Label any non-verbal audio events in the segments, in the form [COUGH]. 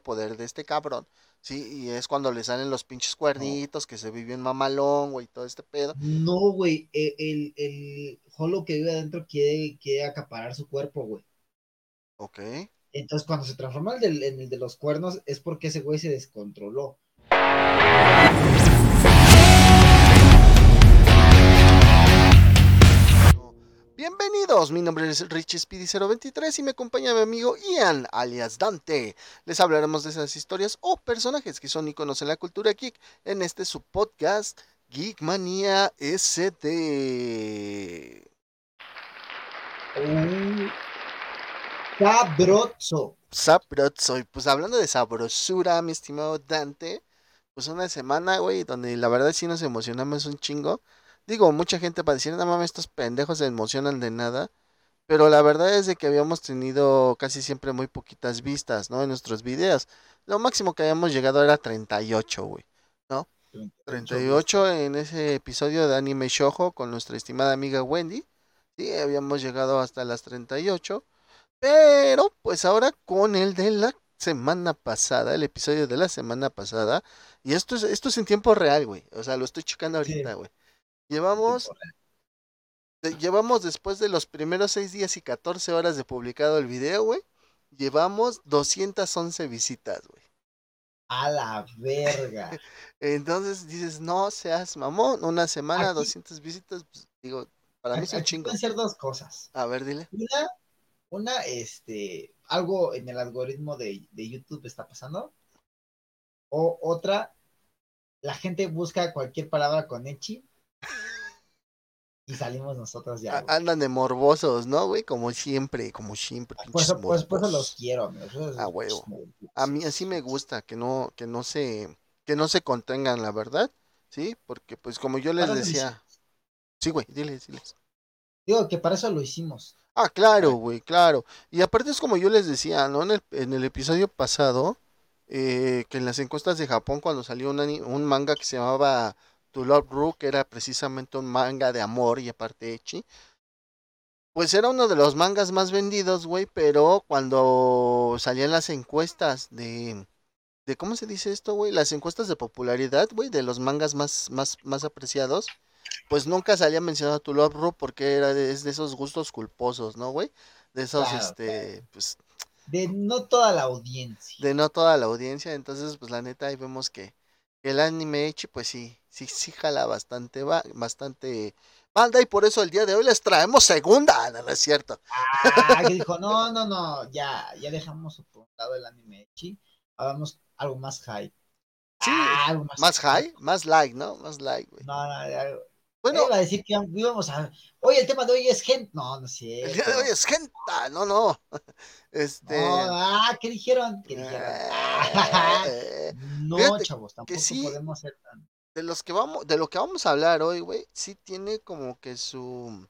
poder de este cabrón, ¿sí? Y es cuando le salen los pinches cuernitos, que se vive en mamalón, güey, todo este pedo. No, güey, e, el, el, Holo que vive adentro quiere, quiere acaparar su cuerpo, güey. Ok. Entonces, cuando se transforma en el, en el de los cuernos, es porque ese güey se descontroló. Bienvenidos, mi nombre es Richie Speedy 023 y me acompaña mi amigo Ian, alias Dante. Les hablaremos de esas historias o personajes que son iconos en la cultura geek en este su podcast Geekmania SD. Uh, sabroso. Sabroso. Y pues hablando de sabrosura, mi estimado Dante, pues una semana, güey, donde la verdad sí nos emocionamos un chingo Digo, mucha gente para decir, no mames, estos pendejos se emocionan de nada. Pero la verdad es de que habíamos tenido casi siempre muy poquitas vistas, ¿no? En nuestros videos. Lo máximo que habíamos llegado era 38, güey, ¿no? 38 en ese episodio de Anime Shoujo con nuestra estimada amiga Wendy. Sí, habíamos llegado hasta las 38. Pero, pues ahora con el de la semana pasada, el episodio de la semana pasada. Y esto es, esto es en tiempo real, güey. O sea, lo estoy checando ahorita, güey. Llevamos, llevamos después de los primeros 6 días y 14 horas de publicado el video, güey. Llevamos 211 visitas, güey. A la verga. [LAUGHS] Entonces dices, no seas mamón, una semana, 200 visitas, pues, digo, para mí es un chingo. Pueden ser dos cosas. A ver, dile. Una, una, este, algo en el algoritmo de, de YouTube está pasando. O otra, la gente busca cualquier palabra con Echi y salimos nosotros ya. Andan de morbosos, ¿no, güey? Como siempre, como siempre. Pues, pues, pues los quiero, A huevo. A mí así me gusta que no, que no se, que no se contengan, la verdad, ¿sí? Porque pues como yo les decía. Sí, güey, diles, diles. Digo que para eso lo hicimos. Ah, claro, güey, claro. Y aparte es como yo les decía, ¿no? En el, en el episodio pasado, eh, que en las encuestas de Japón, cuando salió un manga que se llamaba To Love Ru, que era precisamente un manga de amor y aparte Echi. Pues era uno de los mangas más vendidos, güey, pero cuando salían las encuestas de... de ¿Cómo se dice esto, güey? Las encuestas de popularidad, güey, de los mangas más, más, más apreciados, pues nunca salía mencionado To Love Ru porque era de, de esos gustos culposos, ¿no, güey? De esos, este, pues... De no toda la audiencia. De no toda la audiencia, entonces, pues la neta, ahí vemos que el anime Echi, pues sí, sí, sí jala bastante, va, bastante banda y por eso el día de hoy les traemos segunda, ¿no es cierto? Ah, que dijo, [LAUGHS] no, no, no, ya, ya dejamos por un lado el anime Echi, hagamos algo más high. Sí, ah, algo más, más high, más like, ¿no? Más like, güey. No, no, bueno, iba a decir que íbamos a. Oye, el tema de hoy es gente. No, no sé. El día de hoy es gente. No, no. [LAUGHS] Este. ah, ¿qué dijeron? ¿Qué dijeron? Eh, [LAUGHS] no, chavos, tampoco podemos ser tan. De los que vamos, de lo que vamos a hablar hoy, güey, sí tiene como que su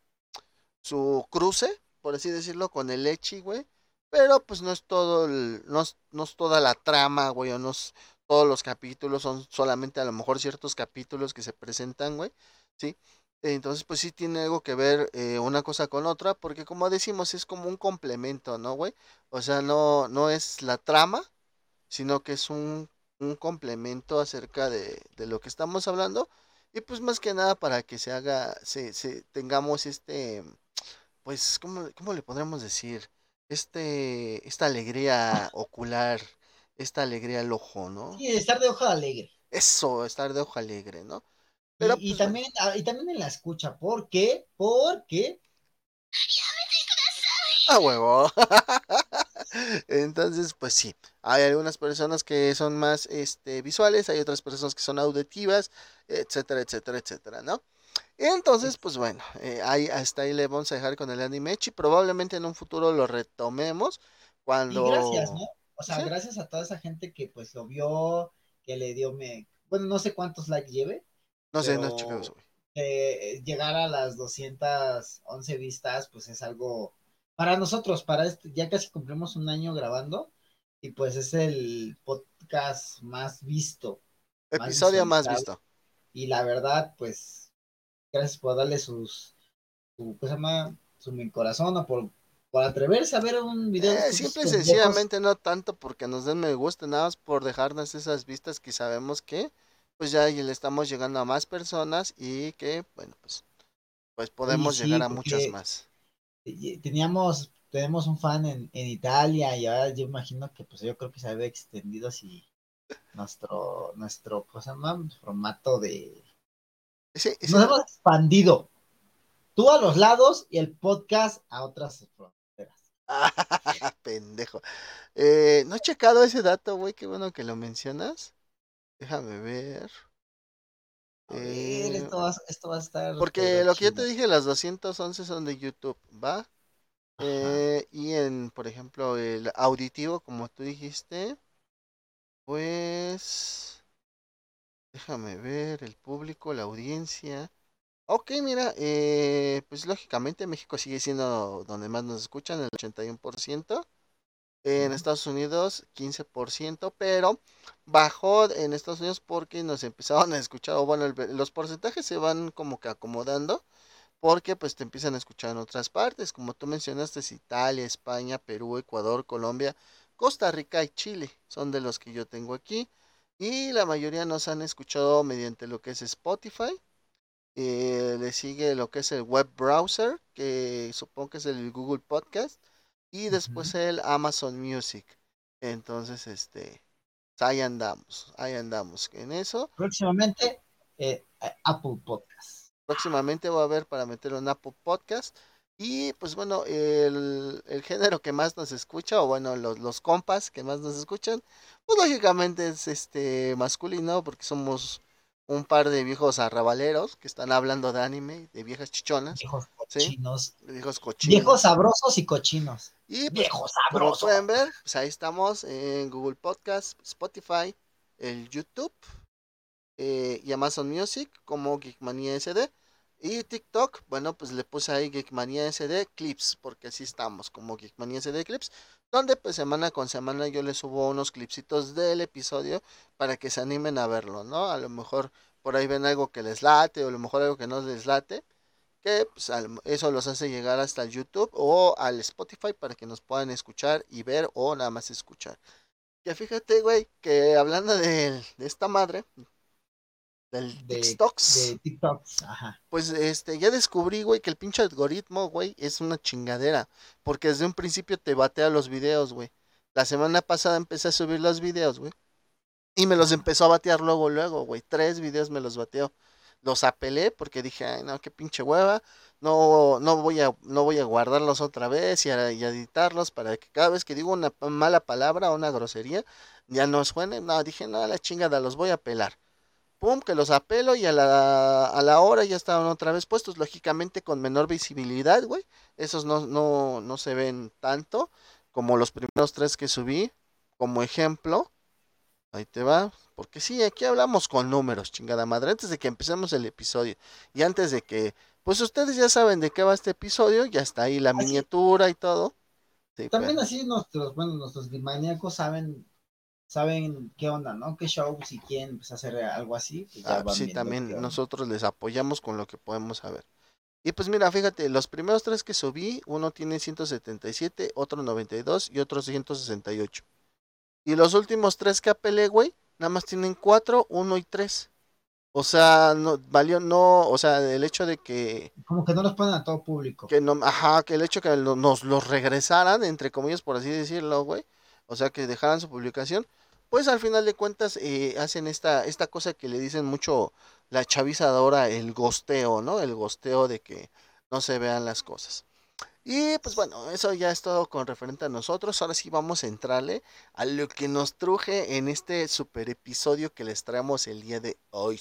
su cruce, por así decirlo, con el Echi, güey. Pero pues no es todo el, no es, no es toda la trama, güey, o no es todos los capítulos, son solamente a lo mejor ciertos capítulos que se presentan, güey. ¿sí? Entonces, pues sí tiene algo que ver eh, una cosa con otra, porque como decimos, es como un complemento, ¿no, güey? O sea, no, no es la trama, sino que es un, un complemento acerca de, de, lo que estamos hablando. Y pues más que nada para que se haga, se, se tengamos este, pues, ¿cómo, ¿cómo le podríamos decir? Este, esta alegría ocular, esta alegría al ojo, ¿no? Sí, estar de ojo alegre. Eso, estar de ojo alegre, ¿no? y, pues, también, ah, y también en la escucha, ¿por qué? Porque... A huevo. [LAUGHS] Entonces, pues sí, hay algunas personas que son más este, visuales, hay otras personas que son auditivas, etcétera, etcétera, etcétera, ¿no? Entonces, pues bueno, eh, ahí, hasta ahí le vamos a dejar con el anime y probablemente en un futuro lo retomemos cuando... Y gracias, ¿no? O sea, gracias a toda esa gente que pues lo vio, que le dio me... Bueno, no sé cuántos likes lleve, no sé, no eso, llegar a las 211 vistas, pues es algo. Para nosotros, para este, ya casi cumplimos un año grabando. Y pues es el podcast más visto. Episodio más, visto. Y la verdad, pues, gracias por darle sus. Su, ¿Cómo se llama? Su mi corazón o por por atreverse a ver un video. Eh, simple y sencillamente no tanto porque nos den me gusta, nada más por dejarnos esas vistas que sabemos que pues ya le estamos llegando a más personas y que, bueno, pues, pues podemos llegar a muchas más. Teníamos, tenemos un fan en, en Italia y ahora yo imagino que pues yo creo que se había extendido así nuestro, nuestro, cosa Formato de... Nos hemos expandido. Tú a los lados y el podcast a otras fronteras. [LAUGHS] Pendejo. Eh, no he checado ese dato, güey. Qué bueno que lo mencionas. Déjame ver. Eh, esto, va, a estar. Porque lo que yo te dije, las 211 son de YouTube, ¿va? Eh, y en, por ejemplo, el auditivo, como tú dijiste, pues... Déjame ver, el público, la audiencia. Ok, mira, eh, pues lógicamente México sigue siendo donde más nos escuchan, el 81%. En Estados Unidos 15%, pero bajó en Estados Unidos porque nos empezaron a escuchar, o bueno, los porcentajes se van como que acomodando, porque pues te empiezan a escuchar en otras partes, como tú mencionaste, Italia, España, Perú, Ecuador, Colombia, Costa Rica y Chile, son de los que yo tengo aquí, y la mayoría nos han escuchado mediante lo que es Spotify, eh, le sigue lo que es el web browser, que supongo que es el Google Podcast, y después el Amazon Music. Entonces, este, pues, ahí andamos, ahí andamos en eso. Próximamente, eh, Apple Podcast. Próximamente va a haber para meterlo en Apple Podcast. Y pues bueno, el, el género que más nos escucha, o bueno, los, los compas que más nos escuchan, pues lógicamente es este masculino, porque somos un par de viejos arrabaleros que están hablando de anime, de viejas chichonas. Viejos cochinos. Viejos cochinos. Viejos sabrosos y cochinos. Y pues, viejos sabrosos. Como pueden ver, pues ahí estamos en Google Podcast, Spotify, el YouTube eh, y Amazon Music como Geekmania SD. Y TikTok, bueno, pues le puse ahí Geekmania SD Clips, porque así estamos, como Geekmania SD Clips, donde pues semana con semana yo les subo unos clipsitos del episodio para que se animen a verlo, ¿no? A lo mejor por ahí ven algo que les late o a lo mejor algo que no les late, que pues, eso los hace llegar hasta el YouTube o al Spotify para que nos puedan escuchar y ver o nada más escuchar. Que fíjate, güey, que hablando de, de esta madre, del de, TikToks. Pues este, ya descubrí, güey, que el pinche algoritmo, güey, es una chingadera. Porque desde un principio te batea los videos, güey. La semana pasada empecé a subir los videos, güey. Y me los empezó a batear luego, luego, güey. Tres videos me los bateó. Los apelé porque dije, ay, no, qué pinche hueva. No, no voy a, no voy a guardarlos otra vez y, a, y editarlos para que cada vez que digo una mala palabra o una grosería, ya no suene. No, dije, no, la chingada, los voy a pelar pum, que los apelo y a la, a la hora ya estaban otra vez puestos, lógicamente con menor visibilidad, güey. Esos no, no, no se ven tanto como los primeros tres que subí, como ejemplo. Ahí te va, porque sí, aquí hablamos con números, chingada madre, antes de que empecemos el episodio y antes de que, pues ustedes ya saben de qué va este episodio, ya está ahí la miniatura y todo. También así nuestros, bueno, nuestros maníacos saben saben qué onda, ¿no? Qué show, si quieren pues, hacer algo así. Pues, ah, sí, también nosotros les apoyamos con lo que podemos saber. Y pues mira, fíjate, los primeros tres que subí, uno tiene 177, otro 92 y otro 168. Y los últimos tres que apelé, güey, nada más tienen 4, 1 y 3. O sea, no valió, no, o sea, el hecho de que... Como que no los ponen a todo público. Que no, ajá, que el hecho que nos los regresaran, entre comillas, por así decirlo, güey. O sea, que dejaran su publicación pues al final de cuentas eh, hacen esta, esta cosa que le dicen mucho la chaviza ahora, el gosteo, ¿no? El gosteo de que no se vean las cosas. Y pues bueno, eso ya es todo con referente a nosotros. Ahora sí vamos a entrarle a lo que nos truje en este super episodio que les traemos el día de hoy.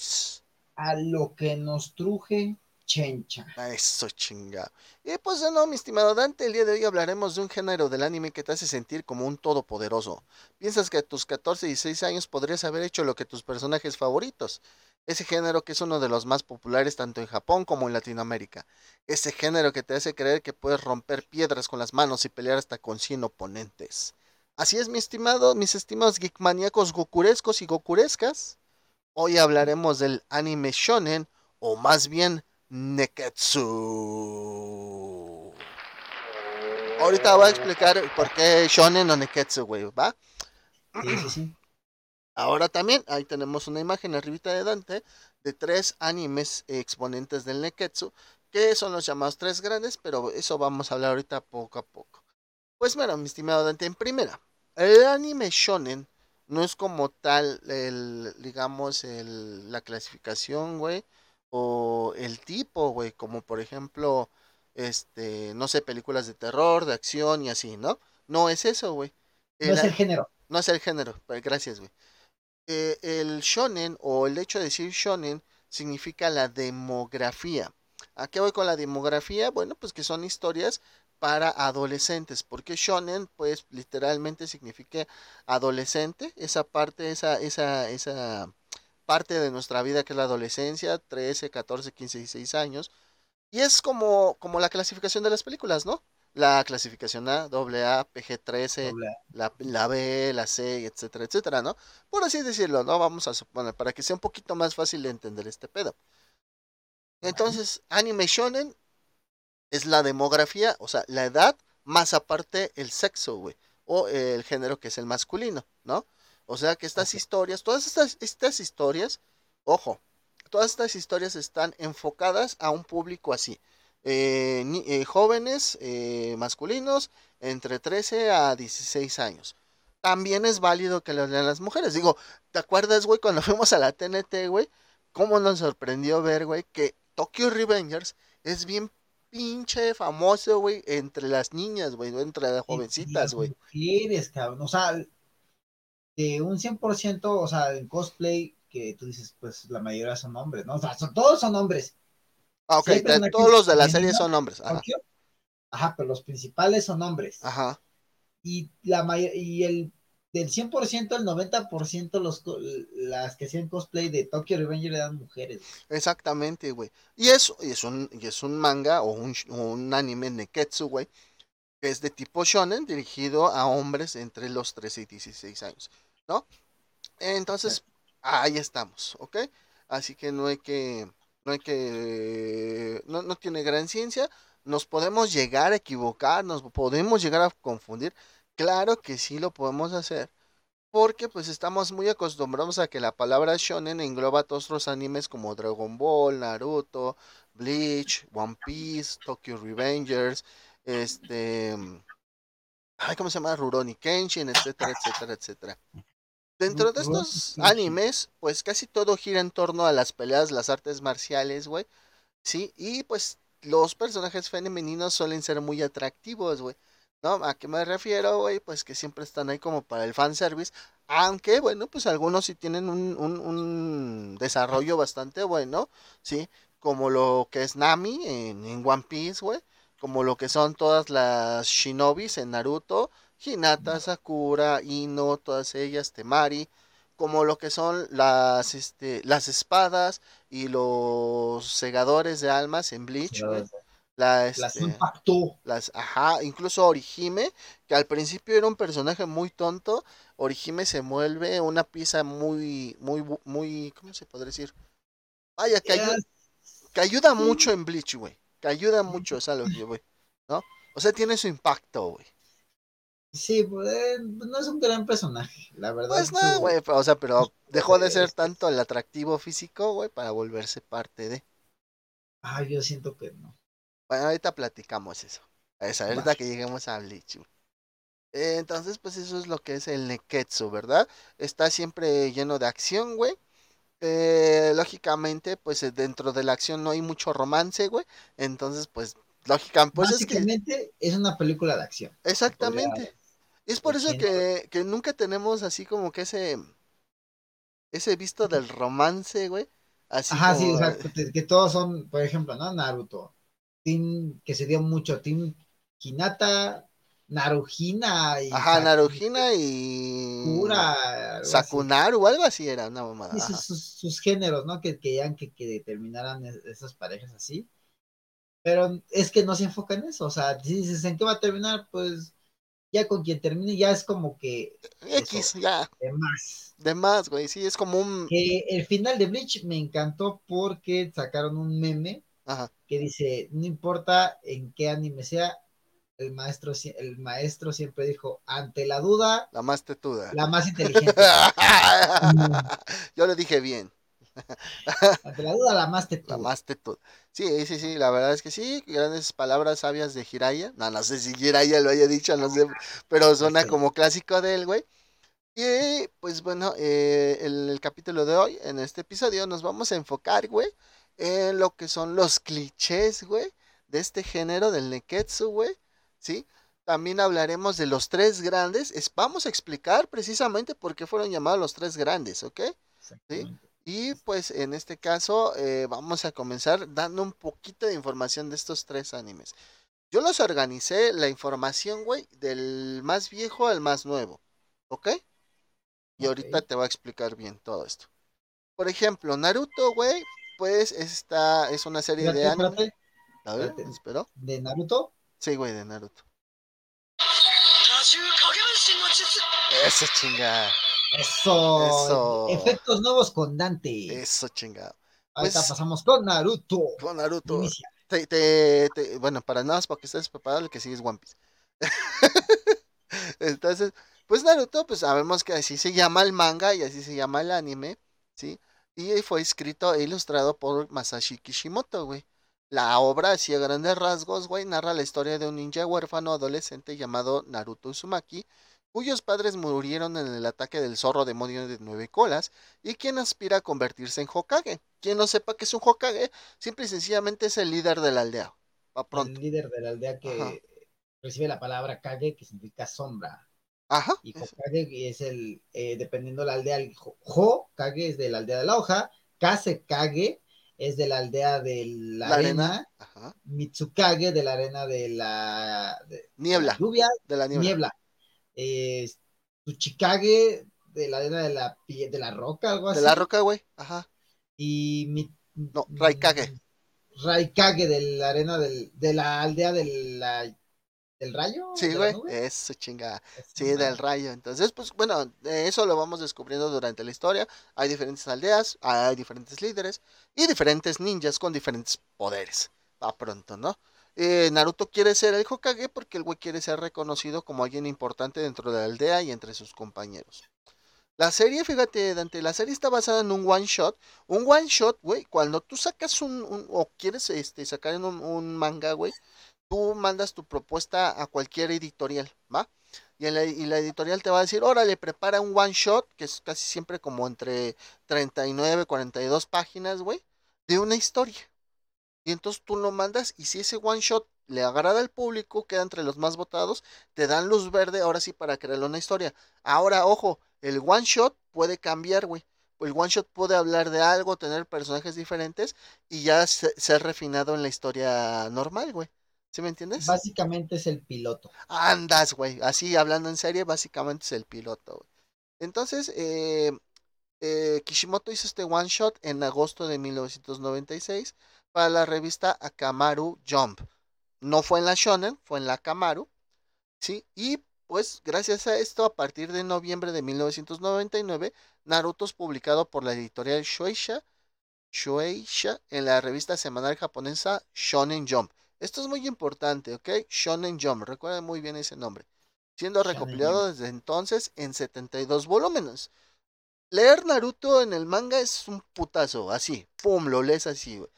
A lo que nos truje chencha. Eso chinga. Y pues no, mi estimado Dante, el día de hoy hablaremos de un género del anime que te hace sentir como un todopoderoso. Piensas que a tus 14 y 16 años podrías haber hecho lo que tus personajes favoritos. Ese género que es uno de los más populares tanto en Japón como en Latinoamérica. Ese género que te hace creer que puedes romper piedras con las manos y pelear hasta con 100 oponentes. Así es, mi estimado, mis estimados geekmaníacos gokurescos y gokurescas. Hoy hablaremos del anime shonen, o más bien Neketsu. ahorita voy a explicar por qué shonen o neketsu, güey, ¿va? Sí, sí, sí. Ahora también, ahí tenemos una imagen arribita de Dante de tres animes exponentes del neketsu, que son los llamados tres grandes, pero eso vamos a hablar ahorita poco a poco. Pues bueno, mi estimado Dante, en primera, el anime shonen no es como tal el, digamos, el, la clasificación, güey, o el tipo, güey, como por ejemplo, este, no sé, películas de terror, de acción y así, ¿no? No es eso, güey. No es el género. No es el género, gracias, güey. Eh, el shonen o el hecho de decir shonen significa la demografía. ¿A qué voy con la demografía? Bueno, pues que son historias para adolescentes, porque shonen pues literalmente significa adolescente, esa parte, esa, esa, esa parte de nuestra vida que es la adolescencia, 13, 14, 15, 16 años, y es como, como la clasificación de las películas, ¿no? La clasificación A, AA, PG-13, la, la B, la C, etcétera, etcétera, ¿no? Por así decirlo, ¿no? Vamos a suponer, para que sea un poquito más fácil de entender este pedo. Entonces, anime shonen es la demografía, o sea, la edad, más aparte el sexo, güey, o el género que es el masculino, ¿no? O sea que estas historias, todas estas, estas historias, ojo, todas estas historias están enfocadas a un público así. Eh, ni- eh, jóvenes eh, masculinos entre 13 a 16 años. También es válido que lo lean las mujeres. Digo, ¿te acuerdas, güey, cuando [LAUGHS] fuimos a la TNT, güey? ¿Cómo nos sorprendió ver, güey, que Tokyo Revengers es bien pinche famoso, güey, entre las niñas, güey, entre las jovencitas, güey. mujeres, cabrón. O sea, de un 100%, o sea, en cosplay, que tú dices, pues la mayoría son hombres, ¿no? O sea, son- todos son hombres. Ah, ok, de- todos los de la serie son hombres. Ajá. Ajá, pero los principales son hombres. ajá. Y la y el del 100%, el 90% los las que hacían cosplay de Tokyo Revenger eran mujeres. Exactamente, güey. Y es, y es un, y es un manga o un, un anime neketsu, güey, que es de tipo shonen, dirigido a hombres entre los 13 y 16 años, ¿no? Entonces, ahí estamos, ¿ok? Así que no hay que, no hay que, no, no tiene gran ciencia, nos podemos llegar a equivocar, nos podemos llegar a confundir, claro que sí lo podemos hacer, porque pues estamos muy acostumbrados a que la palabra shonen engloba todos los animes como Dragon Ball, Naruto, Bleach, One Piece, Tokyo Revengers, este, ay, ¿cómo se llama? Rurouni Kenshin, etcétera, etcétera, etcétera. Dentro de estos animes, pues casi todo gira en torno a las peleas, las artes marciales, güey. Sí, y pues los personajes femeninos suelen ser muy atractivos, güey. ¿No? ¿A qué me refiero, güey? Pues que siempre están ahí como para el fanservice. Aunque, bueno, pues algunos sí tienen un, un, un desarrollo bastante bueno, ¿sí? Como lo que es Nami en, en One Piece, güey. Como lo que son todas las shinobis en Naruto. Hinata, Sakura, Ino, todas ellas, Temari. Como lo que son las, este, las espadas y los segadores de almas en Bleach, güey. La, Las este, impactó. las, ajá, incluso Orihime, que al principio era un personaje muy tonto, Orihime se vuelve una pieza muy, muy, muy, ¿cómo se podría decir? Vaya, que, ayu- que ayuda mucho en Bleach, güey. Que ayuda mucho, es a lo que voy, ¿no? O sea, tiene su impacto, güey. Sí, pues, eh, no es un gran personaje, la verdad. Pues no, güey, o sea, pero dejó de ser este- tanto el atractivo físico, güey, para volverse parte de. Ah, yo siento que no. Bueno, ahorita platicamos eso. Ahorita Vale. que lleguemos a Bleach. Eh, Entonces, pues eso es lo que es el Neketsu, ¿verdad? Está siempre lleno de acción, güey. Eh, lógicamente, pues eh, dentro de la acción no hay mucho romance, güey. Entonces, pues, lógicamente, pues es que... Es una película de acción. Exactamente. Es por eso que, que nunca tenemos así como que ese... Ese visto del romance, güey. Así Ajá, sí, o sea, que, todos son, por ejemplo, ¿no? Naruto. Team que se dio mucho, Team Hinata, Naruhina y Ajá, Narujina y... Así. Sakunaru, algo así era, una mamada. Sus, sus- sus géneros, ¿no? Que querían que, que determinaran es- esas parejas así. Pero es que no se enfoca en eso. O sea, si dices, ¿en qué va a terminar? Pues ya con quien termine, ya es como que X, ya, de más. de más, güey, sí, es como un... Que el final de Bleach me encantó porque sacaron un meme Ajá, que dice, no importa en qué anime sea, el maestro, el maestro siempre dijo, ante la duda, La más tetuda. la más inteligente. [LAUGHS] Yo le dije bien. Ante la duda, la más La tetuda. más tetuda. Sí, sí, sí, la verdad es que sí, grandes palabras sabias de Jiraya. No, no sé si Jiraya lo haya dicho, no sé, pero suena como clásico de él, güey. Y pues bueno, eh, el, el capítulo de hoy, en este episodio, nos vamos a enfocar, güey, en lo que son los clichés, güey, de este género del Neketsu, güey, ¿sí? También hablaremos de los tres grandes. Es, vamos a explicar precisamente por qué fueron llamados los tres grandes, ¿ok? Exactamente. Y pues en este caso eh, vamos a comenzar dando un poquito de información de estos tres animes. Yo los organicé la información, güey, del más viejo al más nuevo, ¿ok? Y ahorita te voy a explicar bien todo esto. Por ejemplo, Naruto, güey, pues esta es una serie de anime. espérate, A ver, espero. de Naruto. Sí, güey, de Naruto. Eso chingada, Eso. Eso. Efectos nuevos con Dante. eso chingado. Ahorita pues- pasamos con Naruto. Con Naruto. Te, te- te- bueno, para nada más para que estés preparado, el que sigue es One Piece. [LAUGHS] Entonces, pues Naruto, pues sabemos que así se llama el manga y así se llama el anime, ¿sí? Y fue escrito e ilustrado por Masashi Kishimoto, güey. La obra, así a grandes rasgos, güey, narra la historia de un ninja huérfano adolescente llamado Naruto Uzumaki, cuyos padres murieron en el ataque del zorro demonio de nueve colas, y quien aspira a convertirse en Hokage. Quien no sepa que es un Hokage, simple y sencillamente es el líder de la aldea. El pronto. líder de la aldea que Ajá. recibe la palabra Kage, que significa sombra. Ajá. Y Hokage es el, eh, dependiendo de la aldea, el Ho- Hokage es de la aldea de la hoja, Kage es de la aldea de la, La arena, arena. Ajá. Mitsukage de la arena de la, de- de la Niebla. lluvia, De la niebla. niebla. Eh, Tsuchikage de la arena de la, de la roca, algo así. De la roca, güey. Ajá. Y mi, No, Raikage. Raikage de la arena del, de la aldea de la, del rayo. Sí, güey. Eso, chingada. Esa Sí, madre. del rayo. Entonces, pues bueno, eso lo vamos descubriendo durante la historia. Hay diferentes aldeas, hay diferentes líderes y diferentes ninjas con diferentes poderes. Va pronto, ¿no? Eh, Naruto quiere ser el Hokage porque el güey quiere ser reconocido como alguien importante dentro de la aldea y entre sus compañeros. La serie, fíjate, Dante, la serie está basada en un one shot. Un one shot, güey, cuando tú sacas un, o quieres este, sacar en un, un manga, güey, tú mandas tu propuesta a cualquier editorial, ¿va? Y, la, y la editorial te va a decir, órale, prepara un one shot, que es casi siempre como entre 39, 42 páginas, güey, de una historia. Y entonces tú lo mandas y si ese one shot le agrada al público, queda entre los más votados, te dan luz verde ahora sí para crear una historia. Ahora, ojo, el one shot puede cambiar, güey. El one shot puede hablar de algo, tener personajes diferentes y ya se- ser refinado en la historia normal, güey. ¿Sí me entiendes? Básicamente es el piloto. Andas, güey. Así hablando en serie, básicamente es el piloto, güey. Entonces, eh, eh, Kishimoto hizo este one shot en agosto de 1996 para la revista Akamaru Jump. No fue en la Shonen, fue en la Akamaru, ¿sí? Y pues gracias a esto, a partir de noviembre de 1999, Naruto es publicado por la editorial Shueisha, Shueisha en la revista semanal japonesa Shonen Jump. Esto es muy importante, ¿ok? Shonen Jump, recuerden muy bien ese nombre. Siendo recopilado desde entonces en 72 volúmenes. Leer Naruto en el manga es un putazo, así, pum, lo lees así, güey.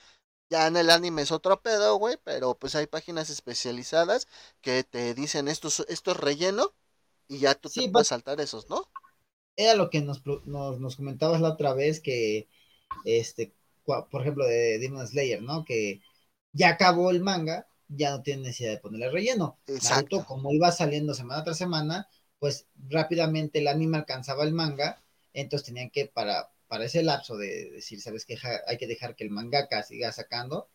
Ya en el anime es otro pedo, güey, pero pues hay páginas especializadas que te dicen esto, es- esto es relleno y ya tú Sí, te puedes saltar esos, ¿no? Era lo que nos, nos, nos comentabas la otra vez que, este, por ejemplo, de Demon Slayer, ¿no? Que ya acabó el manga, ya no tiene necesidad de ponerle relleno. Exacto. Naruto, como iba saliendo semana tras semana, pues rápidamente el anime alcanzaba el manga, entonces tenían que, para, para ese lapso de decir, ¿sabes qué? Ja- Hay que dejar que el mangaka siga sacando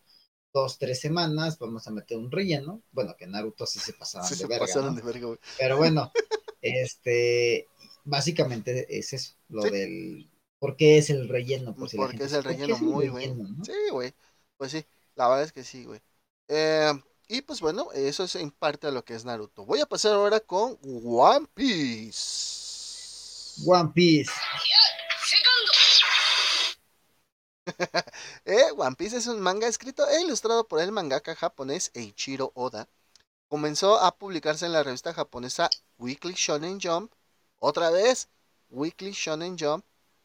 dos, tres semanas, vamos a meter un relleno. Bueno, que Naruto sí se pasaban Sí, de se verga, pasaron ¿no? de verga, güey. Pero bueno, este, básicamente es eso, lo Sí. del, ¿por qué es el relleno? Por si la Porque gente es el dice, ¿por qué relleno es muy, güey. relleno, no? Sí, güey. Pues sí, la verdad es que sí, güey. Eh, y pues bueno, eso es en parte a lo que es Naruto. Voy a pasar ahora con One Piece. One Piece. [LAUGHS] Eh, One Piece es un manga escrito e ilustrado por el mangaka japonés Eiichiro Oda, comenzó a publicarse en la revista japonesa Weekly Shonen Jump, otra vez Weekly Shonen Jump,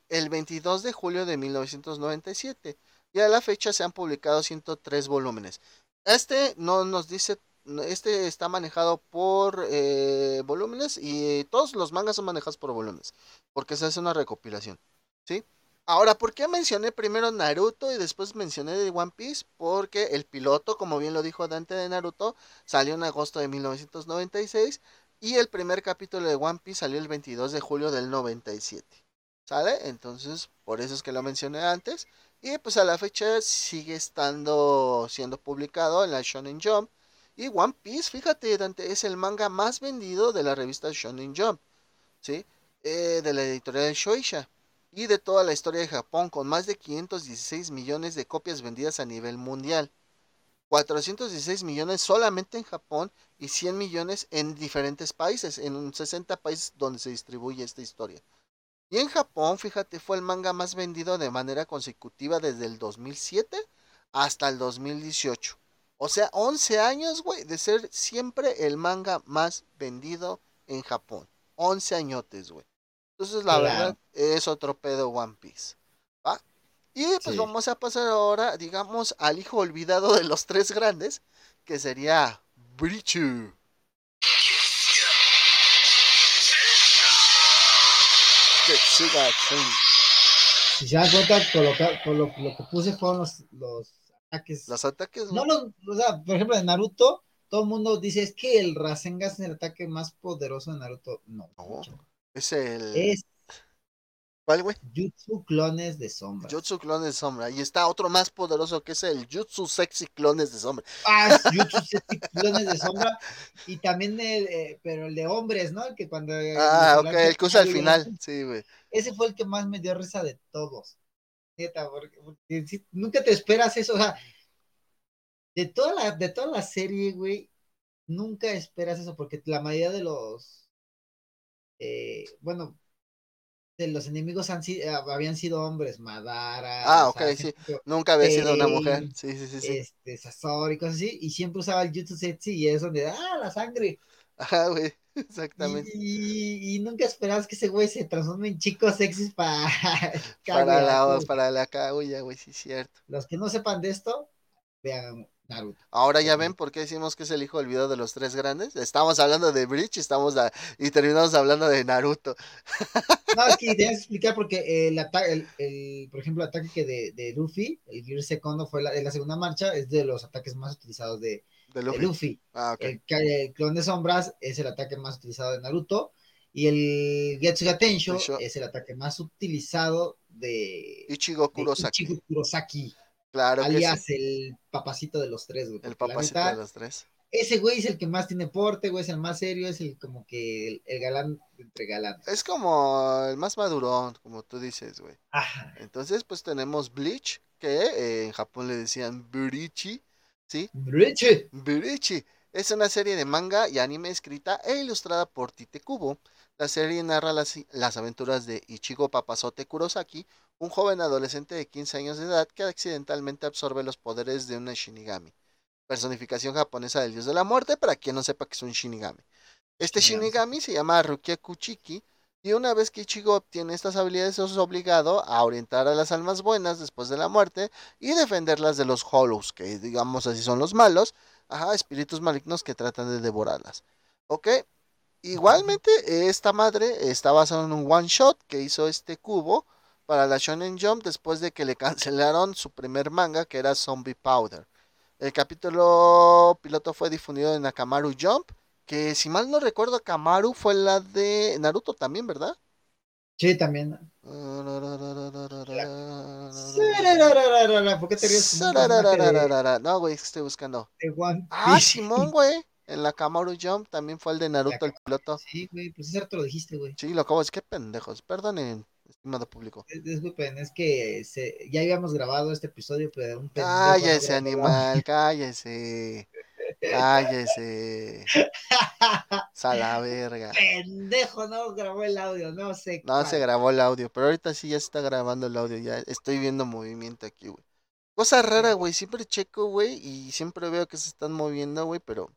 el 22 de julio de 1997. Y a la fecha se han publicado 103 volúmenes. Este no nos dice, este está manejado por eh, volúmenes y todos los mangas son manejados por volúmenes, porque se hace una recopilación, ¿sí? Ahora, ¿por qué mencioné primero Naruto y después mencioné de One Piece? Porque el piloto, como bien lo dijo Dante de Naruto, salió en agosto de 1996 y el primer capítulo de One Piece salió el 22 de julio del 97. ¿Sale? Entonces, por eso es que lo mencioné antes. Y pues a la fecha sigue estando siendo publicado en la Shonen Jump. Y One Piece, fíjate, Dante, es el manga más vendido de la revista Shonen Jump. ¿Sí? Eh, de la editorial Shoisha. Y de toda la historia de Japón, con más de 516 millones de copias vendidas a nivel mundial. 416 millones solamente en Japón y 100 millones en diferentes países, en 60 países donde se distribuye esta historia. Y en Japón, fíjate, fue el manga más vendido de manera consecutiva desde el 2007 hasta el 2018. O sea, 11 años, güey, de ser siempre el manga más vendido en Japón. 11 añotes, güey. Entonces, la verdad, es otro pedo One Piece. ¿Va? Y pues vamos a pasar ahora, digamos, al hijo olvidado de los tres grandes, que sería Brichu. Si se dan cuenta, con lo, que, puse fueron los, ataques. Los ataques, No, los, o sea, por ejemplo, de Naruto, todo el mundo dice es que el Rasengan es el ataque más poderoso de Naruto. No. no es el. Es ¿Cuál, güey? Jutsu Clones de Sombra. Jutsu Clones de Sombra. Y está otro más poderoso que es el Jutsu Sexy Clones de Sombra. Ah, [LAUGHS] Jutsu Sexy Clones de Sombra. Y también el, eh, pero el de hombres, ¿no? Que cuando. Ah, ok, el que usa al final. Sí, güey. Ese fue el que más me dio risa de todos. Neta, porque, nunca te esperas eso. O sea, de toda la, de toda la serie, güey, nunca esperas eso, porque la mayoría de los. Eh, bueno, los enemigos han eh, habían sido hombres, Madara. Ah, ok, sí. Nunca había sido una mujer. Sí, sí, sí. sí. Este, Sasori, cosas así. Y siempre usaba el Jutsu Setsi y es donde, ah, la sangre. Ajá, güey. [LAUGHS] Exactamente. Y, nunca esperabas que ese güey se transforme en chicos sexys para. para la, para la güey, sí, cierto. Los que no sepan de esto, vean Ahora ya ven por qué decimos que es el hijo olvidado de los tres grandes. Estamos hablando de Breach estamos y terminamos hablando de Naruto. [LAUGHS] No, es que tienes que explicar porque el ataque, el, por ejemplo, el ataque de, de Luffy, el Gear Segundo fue la, la segunda marcha, es de los ataques más utilizados de, Luffy. Ah, el, clon de sombras es el ataque más utilizado de Naruto. Y el Getsuga Tensho es el ataque más utilizado de Ichigo Kurosaki. Ichigo Kurosaki. Claro alias el papacito de los tres, güey. El papacito de los tres. Ese güey es el que más tiene porte, güey, es el más serio, es el como que el, galán entre galanes. Es como el más madurón, como tú dices, güey. Ajá. Entonces, pues tenemos Bleach, que eh, en Japón le decían Burichi, ¿sí? Burichi. Burichi. Es una serie de manga y anime escrita e ilustrada por Tite Kubo. La serie narra las, las aventuras de Ichigo Papazote Kurosaki, un joven adolescente de 15 años de edad que accidentalmente absorbe los poderes de una Shinigami, personificación japonesa del dios de la muerte, para quien no sepa que es un Shinigami. Este Shinigami se llama Rukia Kuchiki, y una vez que Ichigo obtiene estas habilidades es obligado a orientar a las almas buenas después de la muerte y defenderlas de los Hollows, que digamos así son los malos, ajá, espíritus malignos que tratan de devorarlas. ¿Ok? Igualmente, esta madre está basada en un one shot que hizo este cubo para la Shonen Jump después de que le cancelaron su primer manga que era Zombie Powder. El capítulo piloto fue difundido en Akamaru Jump, que si mal no recuerdo, Akamaru fue la de Naruto también, ¿verdad? Sí, también. ¿Por qué te ríes? No, güey, estoy buscando. Ah, Simón, güey. En la Kamaru Jump también fue el de Naruto, el piloto. Sí, güey, pues eso lo dijiste, güey. Sí, lo acabo decir, qué pendejos. Perdonen, estimado público. Disculpen, es que ya habíamos grabado este episodio, pero un. Cállese, animal, cállese. Cállese. [LAUGHS] Sala verga. Pendejo, no grabó el audio, no sé. No se grabó el audio, pero ahorita sí ya está grabando el audio, ya estoy viendo movimiento aquí, güey. Cosa rara, güey, siempre checo, güey, y siempre veo que se están moviendo, güey, pero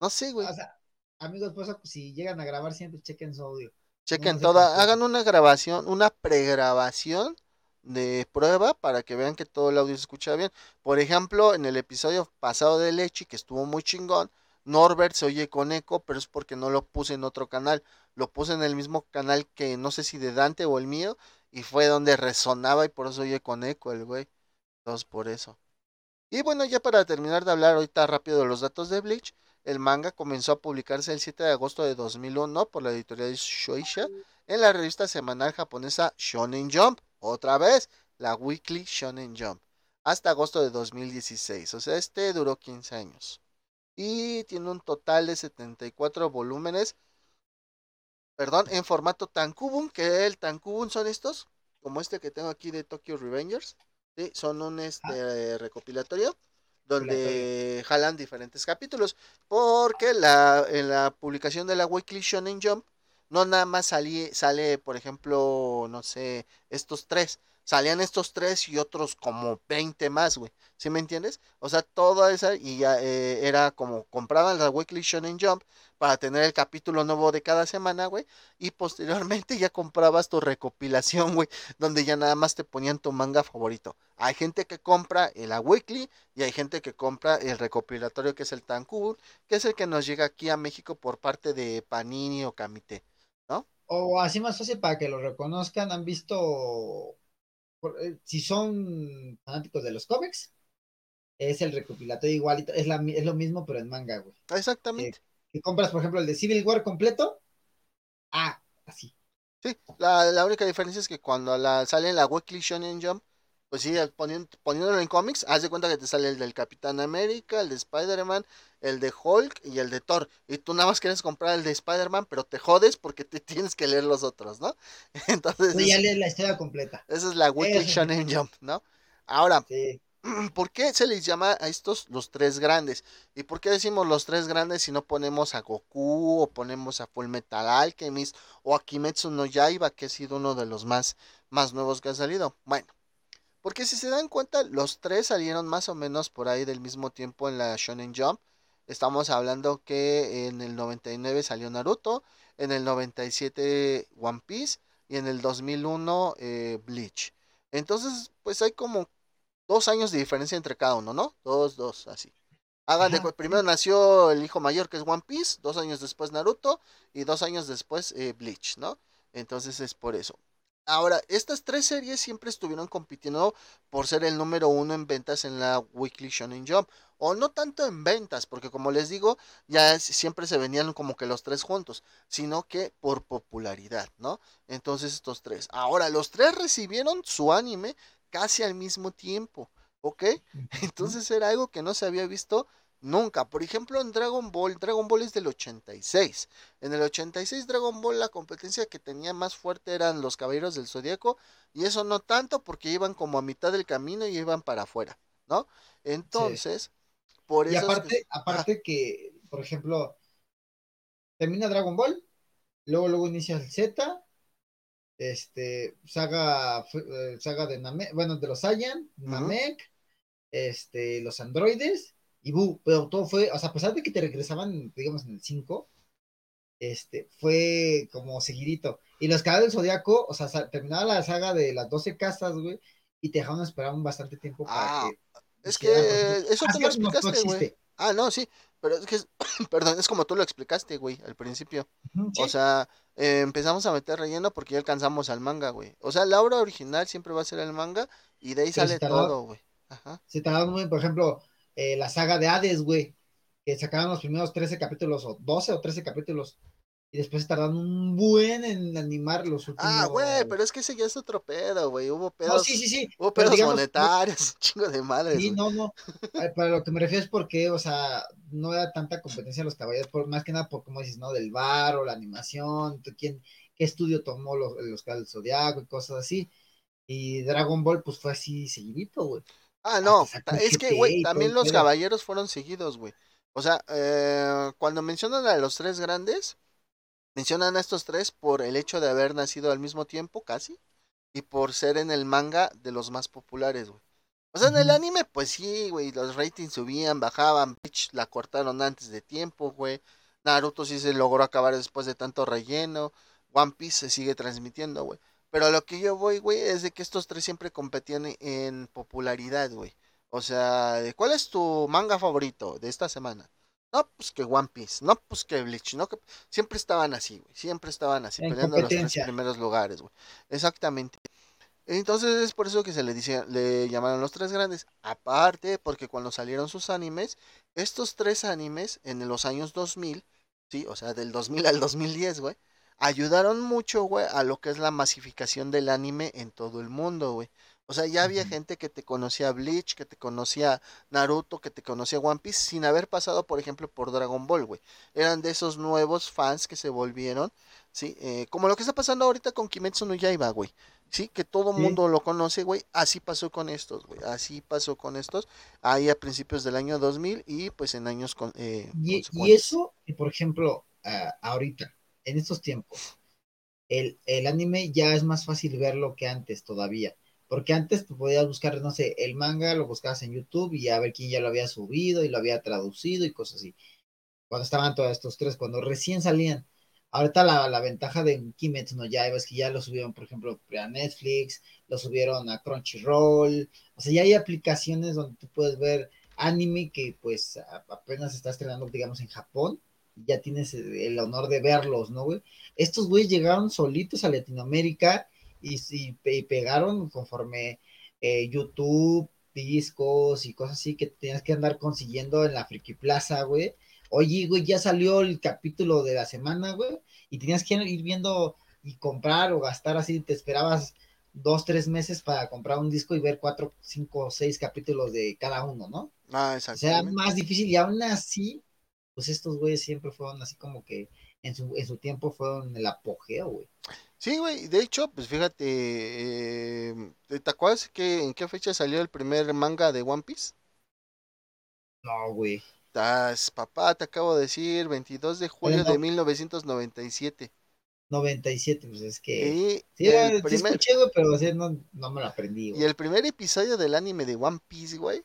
No sé, güey. O sea, amigos, pues si llegan a grabar siempre chequen su audio. Chequen no toda, hagan una grabación, una pregrabación de prueba para que vean que todo el audio se escucha bien. Por ejemplo, en el episodio pasado de Lechi, que estuvo muy chingón, Norbert se oye con eco, pero es porque no lo puse en otro canal. Lo puse en el mismo canal que no sé si de Dante o el mío, y fue donde resonaba y por eso oye con eco el güey. Entonces, por eso. Y bueno, ya para terminar de hablar ahorita rápido de los datos de Bleach, el manga comenzó a publicarse el 7 de agosto de 2001 por la editorial Shueisha en la revista semanal japonesa Shonen Jump, otra vez, la Weekly Shonen Jump, hasta agosto de 2016, o sea, este duró 15 años. Y tiene un total de 74 volúmenes, perdón, en formato Tankubun, que el Tankubun son estos, como este que tengo aquí de Tokyo Revengers, ¿sí? son un este, recopilatorio donde jalan diferentes capítulos. Porque la, en la publicación de la Weekly Shonen Jump, no nada más salí, sale, por ejemplo, no sé, estos tres. Salían estos tres y otros como 20 más, güey. ¿Sí me entiendes? O sea, toda esa y ya eh, era como compraban la Weekly Shonen Jump para tener el capítulo nuevo de cada semana, güey. Y posteriormente [LAUGHS] ya comprabas tu recopilación, güey, donde ya nada más te ponían tu manga favorito. Hay gente que compra la Weekly y hay gente que compra el recopilatorio que es el Tankubun, que es el que nos llega aquí a México por parte de Panini o Kamite, ¿no? O así más fácil para que lo reconozcan, han visto, si son fanáticos de los cómics, es el recopilatorio igualito, es, la, es lo mismo pero en manga, güey. Exactamente. Eh, que compras, por ejemplo, el de Civil War completo, ah, así. Sí, la, la única diferencia es que cuando la, sale en la Weekly Shonen Jump, pues sí, poniendo, poniéndolo en cómics, haz de cuenta que te sale el del Capitán América, el de Spider-Man, el de Hulk y el de Thor. Y tú nada más quieres comprar el de Spider-Man, pero te jodes porque te [LAUGHS] tienes que leer los otros, ¿no? [LAUGHS] Entonces. Sí, ya lees la historia completa. Esa es la Weekly Eso. Shonen Jump, ¿no? Ahora, sí. [CLEARS THROAT] ¿por qué se les llama a estos los tres grandes? ¿Y por qué decimos los tres grandes si no ponemos a Goku o ponemos a Full Metal Alchemist o a Kimetsu no Yaiba, que ha sido uno de los más, más nuevos que ha salido? Bueno. Porque si se dan cuenta, los tres salieron más o menos por ahí del mismo tiempo en la Shonen Jump. Estamos hablando que en el 99 salió Naruto, en el 97 One Piece y en el 2001 eh, Bleach. Entonces, pues hay como dos años de diferencia entre cada uno, ¿no? Dos, dos, así. Hagan de, primero nació el hijo mayor que es One Piece, dos años después Naruto y dos años después eh, Bleach, ¿no? Entonces es por eso. Ahora, estas tres series siempre estuvieron compitiendo por ser el número uno en ventas en la Weekly Shonen Jump. O no tanto en ventas, porque como les digo, ya siempre se venían como que los tres juntos, sino que por popularidad, ¿no? Entonces estos tres. Ahora, los tres recibieron su anime casi al mismo tiempo, ¿ok? Entonces era algo que no se había visto Nunca. Por ejemplo, en Dragon Ball, Dragon Ball es del 86. En el 86 Dragon Ball la competencia que tenía más fuerte eran los Caballeros del Zodíaco y eso no tanto porque iban como a mitad del camino y iban para afuera, ¿no? Entonces, sí. por y eso... aparte, que... aparte que, por ejemplo, termina Dragon Ball, luego luego inicia el Z, este, saga, eh, saga de Namek, bueno, de los Saiyan, uh -huh. Namek, este, los androides, y bu, pero todo fue, o sea, a pesar de que te regresaban, digamos, en el 5, este, fue como seguidito. Y los caballeros del Zodíaco, o sea, terminaba la saga de las 12 casas, güey, y te dejaban esperar un bastante tiempo para ah, que. Es que eso tú lo explicaste, güey. No ah, no, sí, pero es que, [COUGHS] perdón, es como tú lo explicaste, güey, al principio. ¿Sí? O sea, eh, empezamos a meter relleno porque ya alcanzamos al manga, güey. O sea, la obra original siempre va a ser el manga y de ahí pero sale todo, güey. Ajá. Se tardaron muy, por ejemplo, eh, la saga de Hades, güey, que sacaron los primeros 13 capítulos, o 12 o 13 capítulos, y después tardaron un buen en animar los últimos. Ah, güey, pero es que ese ya es otro pedo, güey, hubo pedos, no, sí, sí, sí. hubo pedos digamos, monetarios, [LAUGHS] un chingo de madres. Sí, no, no, para lo que me refiero es porque, o sea, no era tanta competencia los caballeros, por, más que nada por, como dices, ¿no? Del bar o la animación, quién, qué estudio tomó los, los del Zodiaco y cosas así, y Dragon Ball, pues fue así seguidito, güey. Ah, no, es que, güey, también los caballeros fueron seguidos, güey. O sea, eh, cuando mencionan a los tres grandes, mencionan a estos tres por el hecho de haber nacido al mismo tiempo, casi, y por ser en el manga de los más populares, güey. O sea, en el anime, pues sí, güey, los ratings subían, bajaban, Bleach la cortaron antes de tiempo, güey. Naruto sí se logró acabar después de tanto relleno. One Piece se sigue transmitiendo, güey. Pero a lo que yo voy, güey, es de que estos tres siempre competían en, en popularidad, güey. O sea, ¿cuál es tu manga favorito de esta semana? No, pues que One Piece, no, pues que Bleach, no, que... Siempre estaban así, güey, siempre estaban así, En peleando los tres primeros lugares, güey. Exactamente. Entonces es por eso que se le dice, le llamaron los tres grandes. Aparte, porque cuando salieron sus animes, estos tres animes en los años 2000, sí, o sea, del 2000 al 2010, güey, ayudaron mucho, güey, a lo que es la masificación del anime en todo el mundo, güey. O sea, ya había gente que te conocía Bleach, que te conocía Naruto, que te conocía One Piece, sin haber pasado, por ejemplo, por Dragon Ball, güey. Eran de esos nuevos fans que se volvieron, ¿sí? Eh, como lo que está pasando ahorita con Kimetsu no Yaiba, güey. Sí, que todo Sí. mundo lo conoce, güey. Así pasó con estos, güey. Así pasó con estos. Ahí a principios del año 2000 y pues en años con, eh, Y, y eso, por ejemplo, ah, ahorita, en estos tiempos, el, el anime ya es más fácil verlo que antes todavía. Porque antes tú podías buscar, no sé, el manga, lo buscabas en YouTube y a ver quién ya lo había subido y lo había traducido y cosas así. Cuando estaban todos estos tres, cuando recién salían. Ahorita la, la ventaja de Kimetsu no Yaiba es que ya lo subieron, por ejemplo, a Netflix, lo subieron a Crunchyroll. O sea, ya hay aplicaciones donde tú puedes ver anime que pues apenas está estrenando, digamos, en Japón. Ya tienes el honor de verlos, ¿no, güey? Estos güeyes llegaron solitos a Latinoamérica y, y y pegaron conforme eh, YouTube, discos y cosas así que tenías que andar consiguiendo en la Friki Plaza, güey. Oye, güey, ya salió el capítulo de la semana, güey, y tenías que ir viendo y comprar o gastar así, te esperabas dos, tres meses para comprar un disco y ver cuatro, cinco, seis capítulos de cada uno, ¿no? Ah, O sea, más difícil y aún así, pues estos güeyes siempre fueron así como que en su, en su tiempo fueron el apogeo, güey. Sí, güey. De hecho, pues fíjate, eh, ¿te acuerdas que en qué fecha salió el primer manga de One Piece? No, güey. Das, papá, te acabo de decir, 22 de julio de no, 1997. 97, pues es que, Y sí, el eh, sí primer, escuché, güey, pero así no, no me lo aprendí, y güey. el primer episodio del anime de One Piece, güey,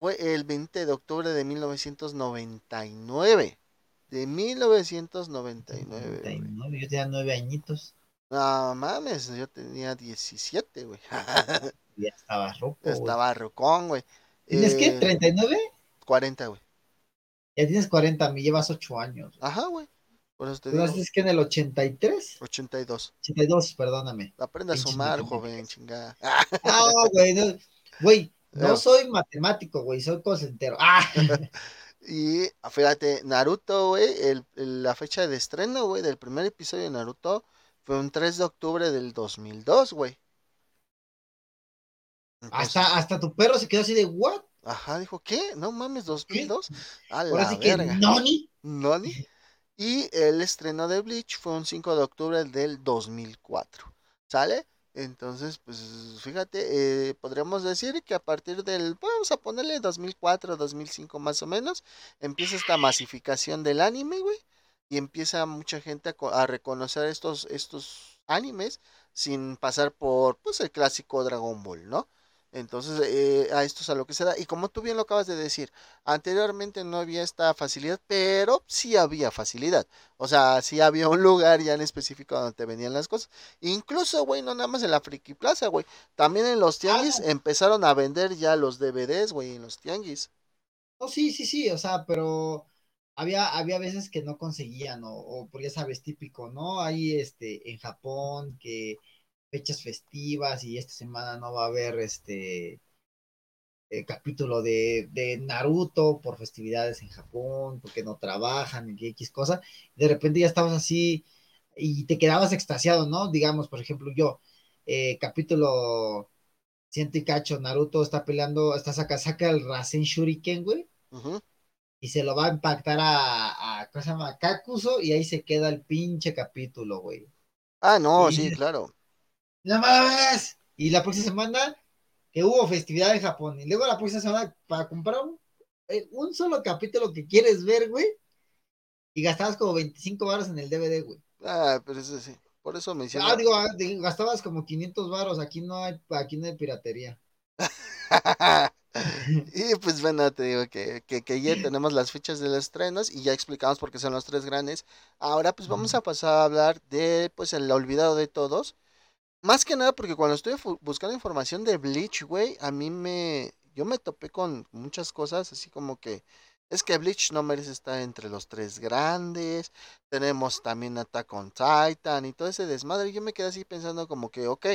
fue el 20 de octubre de 1999. De 1999, güey. 99, yo tenía nueve añitos, No mames, yo tenía 17, güey. [LAUGHS] ya estaba roco, güey. Estaba rucón, güey. ¿Tienes qué? Eh, ¿39? 40, güey. Ya tienes 40, me llevas 8 años. güey. Ajá, güey. Por eso te ¿Tú digo, naces que en el 83? 82. 82, perdóname. Aprenda a sumar, joven, chingada. Ah, güey, no, güey, no soy matemático, güey, soy consentero. [LAUGHS] Ah, Y fíjate, Naruto, güey, el, el- la fecha de estreno, güey, del primer episodio de Naruto fue un 3 de octubre del 2002, güey. hasta, Entonces, hasta tu perro se quedó así de, ¿what? ajá, dijo, ¿qué? No mames, ¿Qué? 2002. A Ahora sí que, verga. ¿noni? ¿Noni? [LAUGHS] Y el estreno de Bleach fue un 5 de octubre del 2004. ¿Sale? Entonces, pues fíjate, eh, podríamos decir que a partir del, vamos a ponerle 2004, 2005 más o menos, empieza esta masificación del anime, güey, y empieza mucha gente a, a reconocer estos, estos animes sin pasar por, pues, el clásico Dragon Ball, ¿no? Entonces, eh, a esto es a lo que se da. Y como tú bien lo acabas de decir, Anteriormente no había esta facilidad, pero sí había facilidad. O sea, sí había un lugar ya en específico donde te venían las cosas. Incluso, güey, no nada más en la Friki Plaza, güey. También en los Ah, tianguis empezaron a vender ya los DVDs, güey, en los tianguis. no, sí, sí, sí, o sea, pero había, había veces que no conseguían, o, o por ya sabes, típico, ¿no? Ahí, este, en Japón, que fechas festivas y esta semana no va a haber, este, eh, capítulo de, de Naruto por festividades en Japón, porque no trabajan, y X cosa, de repente ya estabas así y te quedabas extasiado, ¿no? Digamos, por ejemplo, yo, eh, capítulo ciento y cacho, Naruto está peleando, está saca, saca el Rasen Shuriken, güey, y se lo va a impactar a, a ¿cómo se llama? Kakuzo, y ahí se queda el pinche capítulo, güey. Ah, no, Y sí, [LAUGHS] claro. ¡No mames! Y la próxima semana que hubo festividad en Japón, y luego la próxima semana para comprar un, eh, un solo capítulo que quieres ver, güey, y gastabas como 25 baros en el DVD, güey. Ah, pero eso sí. Por eso Ah, menciono. digo, ah, digo, gastabas como 500 baros, aquí no hay, aquí no hay piratería. [LAUGHS] y pues bueno, te digo que, que, que, ya tenemos las fechas de los estrenos y ya explicamos por qué son los tres grandes. Ahora pues vamos a pasar a hablar de pues el olvidado de todos. Más que nada porque cuando estoy buscando información de Bleach, güey, a mí me... Yo me topé con muchas cosas así como que es que Bleach no merece estar entre los tres grandes. Tenemos también Attack on Titan y todo ese desmadre. Yo me quedé así pensando como que, ok,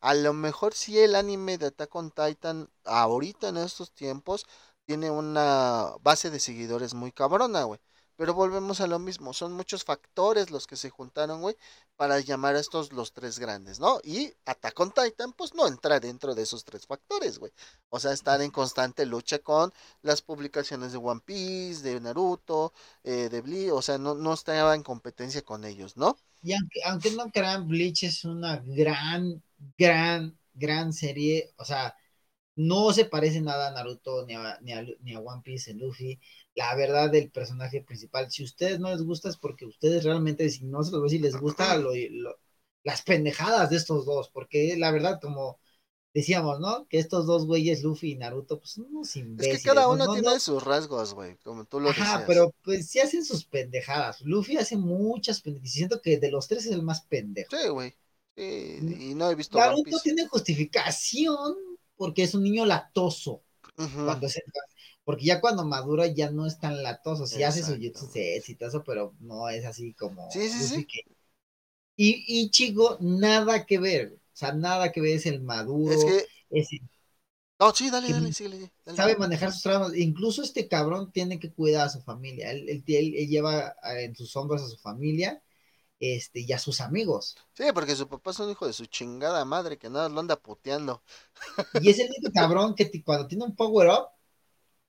a lo mejor sí el anime de Attack on Titan ahorita en estos tiempos tiene una base de seguidores muy cabrona, güey. Pero volvemos a lo mismo, son muchos factores los que se juntaron, güey, para llamar a estos los tres grandes, ¿no? Y Attack on Titan, pues no entra dentro de esos tres factores, güey. O sea, estar en constante lucha con las publicaciones de One Piece, de Naruto, eh, de Bleach, o sea, no, no estaba en competencia con ellos, ¿no? Y aunque, aunque no crean, Bleach es una gran, gran, gran serie, o sea, no se parece nada a Naruto ni a, ni a, ni a One Piece en Luffy la verdad del personaje principal. Si a ustedes no les gusta es porque ustedes realmente, si no se los ve si les gusta lo, las pendejadas de estos dos, porque la verdad, como decíamos, ¿no? Que estos dos güeyes, Luffy y Naruto, pues son unos imbéciles. Es que cada uno tiene sus rasgos, güey, como tú lo Ajá, pero pues sí hacen sus pendejadas. Luffy hace muchas pendejadas. Siento que de los tres es el más pendejo. Sí, güey. Sí, y no he visto Naruto tiene justificación porque es un niño latoso. Cuando es porque ya cuando madura ya no es tan latoso, sí hace su jutsu exitoso, pero no es así como... Sí, sí, sí. Y, y chico, nada que ver, o sea, nada que ver, es el maduro, es que... No, sí, dale, dale, dale, Sabe manejar sus traumas. Incluso este cabrón tiene que cuidar a su familia. Él, él, él, lleva en sus hombros a su familia este, y a sus amigos. Sí, porque su papá es un hijo de su chingada madre que nada lo anda puteando. Y es el único cabrón que cuando tiene un power up,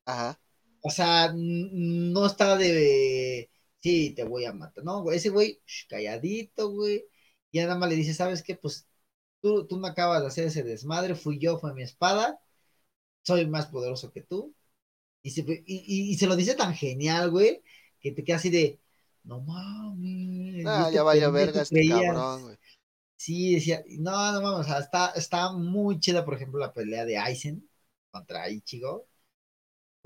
Ajá. O sea, no está de, sí, te voy a matar. No, ese güey, calladito, güey. Y nada más le dice, ¿sabes qué? Pues tú, tú no acabas de hacer ese desmadre, fui yo, fue mi espada, soy más poderoso que tú. Y se, y, se lo dice tan genial, güey, que te queda así de, no mames. Ah, ya vaya verga este cabrón, güey. Sí, decía, no, no mames, o sea, está, está muy chida, por ejemplo, la pelea de Aizen contra Ichigo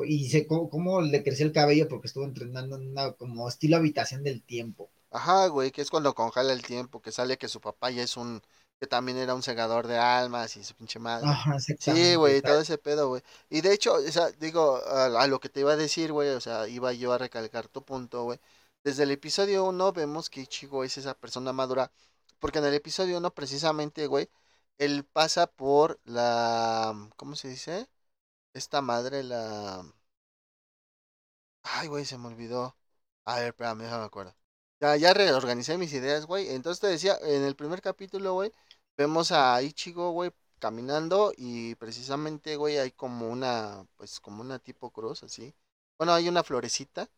y sé cómo, le creció el cabello porque estuvo entrenando en una como estilo habitación del tiempo. Ajá, güey, que es cuando congela el tiempo, que sale que su papá ya es un, que también era un segador de almas y su pinche madre. Ajá, sí, güey, todo ese pedo, güey. Y de hecho, o sea, digo, a, lo que te iba a decir, güey, o sea, iba yo a recalcar tu punto, güey. Desde el episodio 1 vemos que Ichigo es esa persona madura, porque en el episodio 1 precisamente, güey, él pasa por la, ¿cómo se dice? esta madre la... Ay, güey, se me olvidó. A ver, espérame, déjame acuerdo. Ya, ya reorganicé mis ideas, güey. Entonces te decía, en el primer capítulo, güey, vemos a Ichigo, güey, caminando y precisamente, güey, hay como una, pues como una tipo cruz, así. Bueno, hay una florecita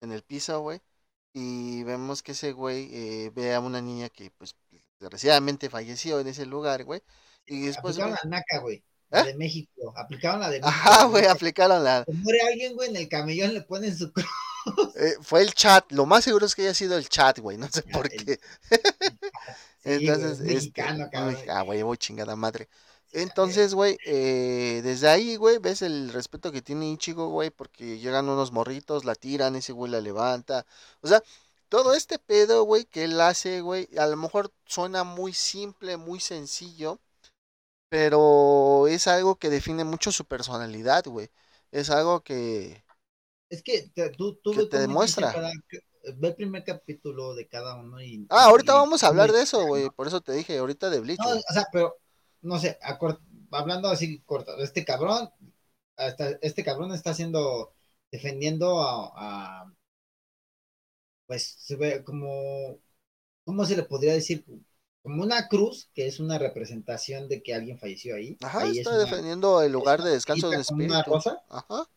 en el piso, güey. Y vemos que ese güey eh, ve a una niña que, pues, desgraciadamente falleció en ese lugar, güey. Y después... la naca, güey. La ¿Eh? de México. Aplicaron la de México. Ajá, güey, aplicaron la. muere alguien, güey, en el camellón le ponen su cruz. Eh, fue el chat. Lo más seguro es que haya sido el chat, güey. No sé por qué. [LAUGHS] Entonces, güey, este, mexicano, Ah, güey, voy chingada madre. Entonces, güey, eh, desde ahí, güey, ves el respeto que tiene Ichigo, güey, porque llegan unos morritos, la tiran, ese güey la levanta. O sea, todo este pedo, güey, que él hace, güey, a lo mejor suena muy simple, muy sencillo, pero es algo que define mucho su personalidad, güey. Es algo que... Es que tú, tú te demuestra. ve el primer capítulo de cada uno y... Ah, ahorita vamos a hablar de eso, güey. Por eso te dije, ahorita de Bleach. No, o sea, pero, no sé, hablando así corto, este cabrón, hasta este cabrón está haciendo, defendiendo a, a pues se ve como, ¿cómo se le podría decir? como una cruz, que es una representación de que alguien falleció ahí. Ajá, ahí está defendiendo el lugar de descanso de espíritu. Una rosa. Ajá.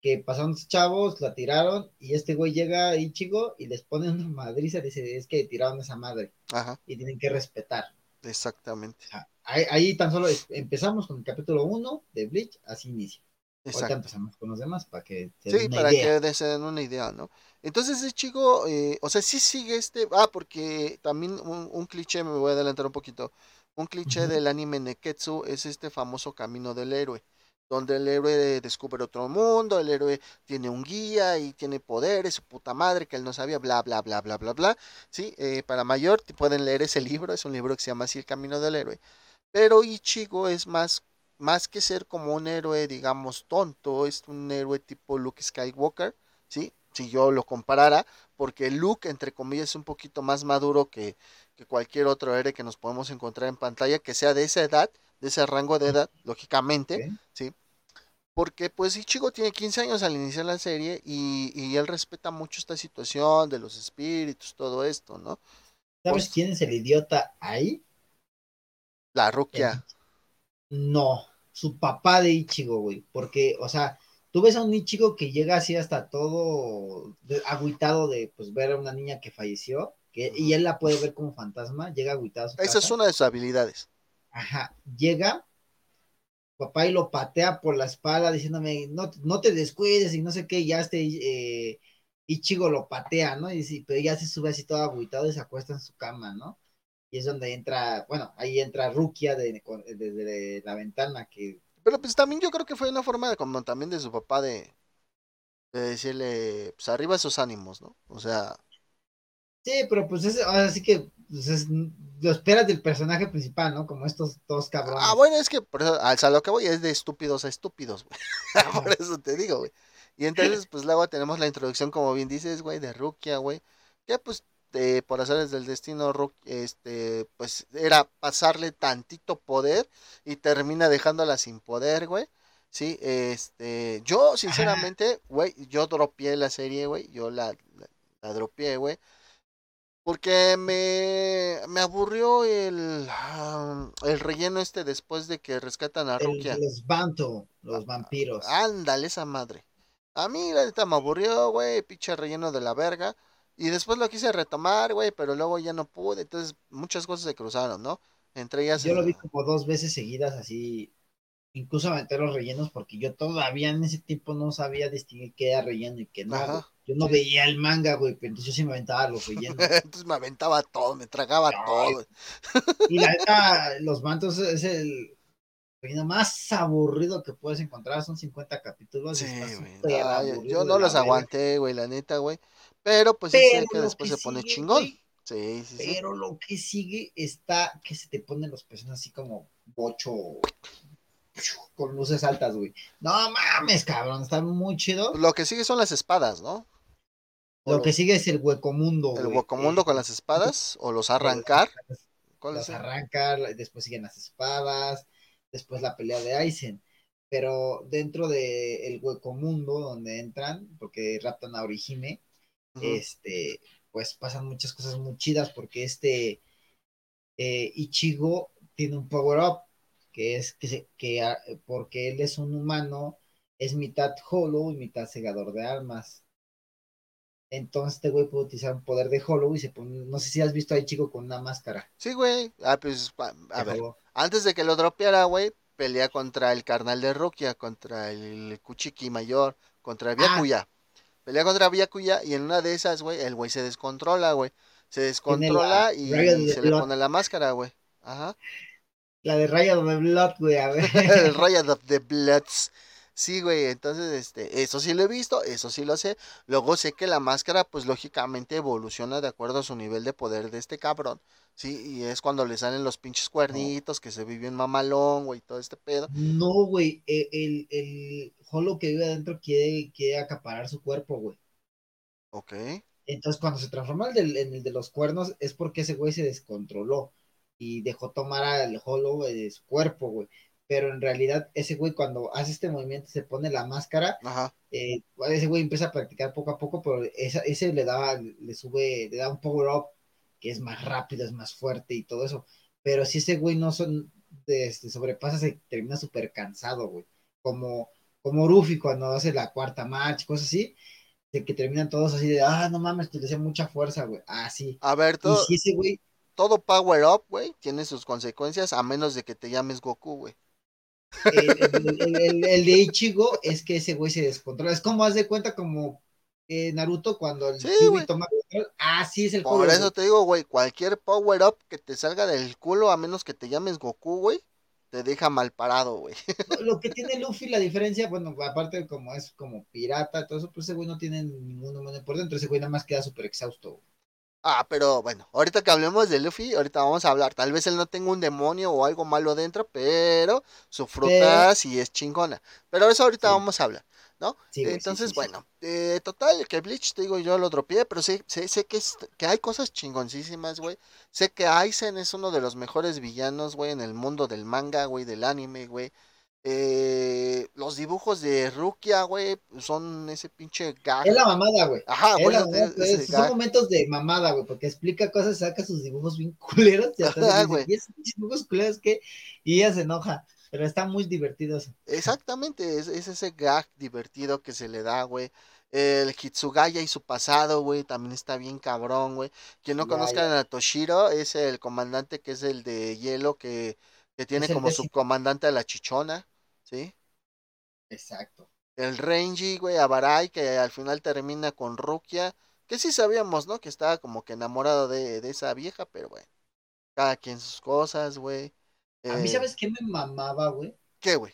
Que pasaron los chavos, la tiraron, y este güey llega ahí, chico, y les pone una madriza, dice, es que tiraron esa madre. Ajá. Y tienen que respetar. Exactamente. Ahí, tan solo empezamos con el capítulo 1 de Bleach, así inicia. Exacto. Ahorita empezamos con los demás para que se Sí, para que se den una idea, ¿no? Entonces ese chico, eh, o sea, sí sigue este, ah, porque también un, cliché, me voy a adelantar un poquito, un cliché del anime Neketsu es este famoso camino del héroe, donde el héroe descubre otro mundo, el héroe tiene un guía y tiene poderes, su puta madre que él no sabía, bla, bla, bla, bla, bla, bla. Sí, eh, para mayor pueden leer ese libro, es un libro que se llama así El Camino del Héroe. Pero Ichigo es más, más que ser como un héroe, digamos, tonto, es un héroe tipo Luke Skywalker, ¿sí? Si yo lo comparara, porque Luke, entre comillas, es un poquito más maduro que, que cualquier otro héroe que nos podemos encontrar en pantalla, que sea de esa edad, de ese rango de edad, lógicamente. ¿sí? Porque pues Ichigo tiene 15 años al iniciar la serie y, y él respeta mucho esta situación de los espíritus, todo esto, ¿no? ¿Sabes Pues- quién es el idiota ahí? La Rukia. No, su papá de Ichigo, güey. Porque, o sea, tú ves a un Ichigo que llega así hasta todo agüitado de pues ver a una niña que falleció, que, y él la puede ver como fantasma, llega agüitado a su Esa casa. es una de sus habilidades. Ajá, llega, papá y lo patea por la espalda diciéndome, no, no te descuides y no sé qué, y ya este eh, Ichigo lo patea, ¿no? Y dice, pero ya se sube así todo agüitado y se acuesta en su cama, ¿no? Y es donde entra, bueno, ahí entra Rukia de- con- desde la ventana, que Pero pues también yo creo que fue una forma de como también de su papá de, de decirle, pues arriba esos ánimos, ¿no? O sea, Sí, pero pues es así que pues es, lo esperas del personaje principal, ¿no? Como estos dos cabrones. ah, bueno, es que por eso, al lo que voy es de estúpidos a estúpidos, güey. [LAUGHS] por eso te digo, güey. Y entonces, pues luego tenemos la introducción, como bien dices, güey, de Rukia, güey. Que pues, eh, por hacerles del destino, Ruk- este, pues era pasarle tantito poder y termina dejándola sin poder, güey. Sí, este, yo sinceramente, [LAUGHS] güey, yo dropeé la serie, güey, yo la, la, la dropeé, güey. Porque me, me aburrió el, ah, el relleno este después de que rescatan a El- Rukia. los los vampiros. Ándale, esa madre. A mí la neta me aburrió, güey, pinche relleno de la verga. Y después lo quise retomar, güey, pero luego ya no pude. Entonces muchas cosas se cruzaron, ¿no? Entre ellas... Yo lo vi como dos veces seguidas así, incluso meter los rellenos, porque yo todavía en ese tiempo no sabía distinguir qué era relleno y qué no. Ajá. Yo no sí. veía el manga, güey, pero entonces yo sí me aventaba los rellenos. [LAUGHS] Entonces me aventaba todo, me tragaba Ay. todo. y la neta, los mantos es el relleno más aburrido que puedes encontrar, son 50 capítulos. Sí, güey. no, yo- no los aguanté, güey, la neta, güey. Pero pues sí sé Pero que después que se pone sigue, chingón. Sí, sí, sí. Pero lo que sigue está que se te ponen los pezones así como bocho con luces altas, güey. No mames, cabrón, está muy chido. Lo que sigue son las espadas, ¿no? O Lo que sigue es el huecomundo, El güey. huecomundo con las espadas o los arrancar. espadas, ¿Cuál Los es? arranca, después siguen las espadas, después la pelea de Aizen. Pero dentro del el huecomundo donde entran, porque raptan a Orihime, Este, pues pasan muchas cosas muy chidas porque este eh, Ichigo tiene un power up que es que, se, que ah, porque él es un humano, es mitad hollow y mitad segador de almas. Entonces este güey puede utilizar un poder de hollow y se pone, no sé si has visto a Ichigo con una máscara. Sí, güey. Ah, pues, a ver. hollow. Antes de que lo dropeara, güey, pelea contra el carnal de Rukia, contra el Kuchiki mayor, contra Ah. Byakuya. Pelea contra Byakuya y en una de esas, güey, el güey se descontrola, güey. Se descontrola y se le pone la máscara, güey. Ajá. La de Rayo de Blood, güey, a ver. [LAUGHS] el Riot of the Bloods. Sí, güey, entonces, este, eso sí lo he visto, eso sí lo sé. Luego sé que la máscara, pues lógicamente evoluciona de acuerdo a su nivel de poder de este cabrón. Sí, y es cuando le salen los pinches cuernitos, que se vive en mamalón, güey, todo este pedo. No, güey, e- el, el hollow que vive adentro quiere, quiere acaparar su cuerpo, güey. Ok. Entonces, cuando se transforma el del- en el de los cuernos, es porque ese güey se descontroló y dejó tomar al hollow de su cuerpo, güey. Pero en realidad, ese güey, cuando hace este movimiento, se pone la máscara, Ajá. eh, ese güey empieza a practicar poco a poco, pero esa- ese le da, le sube, le da un power up que es más rápido, es más fuerte y todo eso. Pero si ese güey no son, de, este, sobrepasa, se termina súper cansado, güey. Como, como Ruffy cuando hace la cuarta marcha, cosas así, de que terminan todos así de, ah, no mames, te hacía mucha fuerza, güey. Ah, sí. A ver, Y todo, si ese güey, todo power up, güey, tiene sus consecuencias, a menos de que te llames Goku, güey. el, el- el- el- el de Ichigo es que ese güey se descontrola. Es como, haz de cuenta, como eh, Naruto cuando el Sí, toma control. Ah, sí, es el Por eso güey. te digo, güey, cualquier power up que te salga del culo, a menos que te llames Goku, güey, te deja mal parado, güey. [LAUGHS] Lo, que tiene Luffy, la diferencia, bueno, aparte de como es como pirata, todo eso, pues ese güey no tiene ningún humano por dentro, ese güey nada más queda súper exhausto. güey. Ah, pero bueno, ahorita que hablemos de Luffy, ahorita vamos a hablar. Tal vez él no tenga un demonio o algo malo dentro, pero su fruta sí es chingona. Pero eso ahorita Sí. vamos a hablar, ¿no? Sí, güey, sí, Entonces, sí, sí. bueno, eh, total, que Bleach, te digo, yo lo dropeé, pero sé, sé, sé que, es- que hay cosas chingoncísimas, güey. Sé que Aizen es uno de los mejores villanos, güey, en el mundo del manga, güey, del anime, güey. Eh, los dibujos de Rukia, güey, son ese pinche gag. Es la mamada, güey. Ajá, Es mamada, son momentos de mamada, güey, porque explica cosas, saca sus dibujos bien [LAUGHS] culeros y hasta Ajá, dice, güey. ¿y esos dibujos culeros qué? Y ella se enoja, pero está muy divertido eso. Exactamente, es, es ese gag divertido que se le da, güey. El Hitsugaya y su pasado, güey, también está bien cabrón, güey. Quien no conozca a Toshiro es el comandante que es el de hielo que, que tiene como subcomandante a la chichona, ¿sí? Exacto. El Renji, güey, Abarai, que al final termina con Rukia, que sí sabíamos, ¿no? Que estaba como que enamorado de, de esa vieja, pero bueno, cada quien sus cosas, güey. A mí, Eh, ¿sabes qué me mamaba, güey? ¿Qué, güey?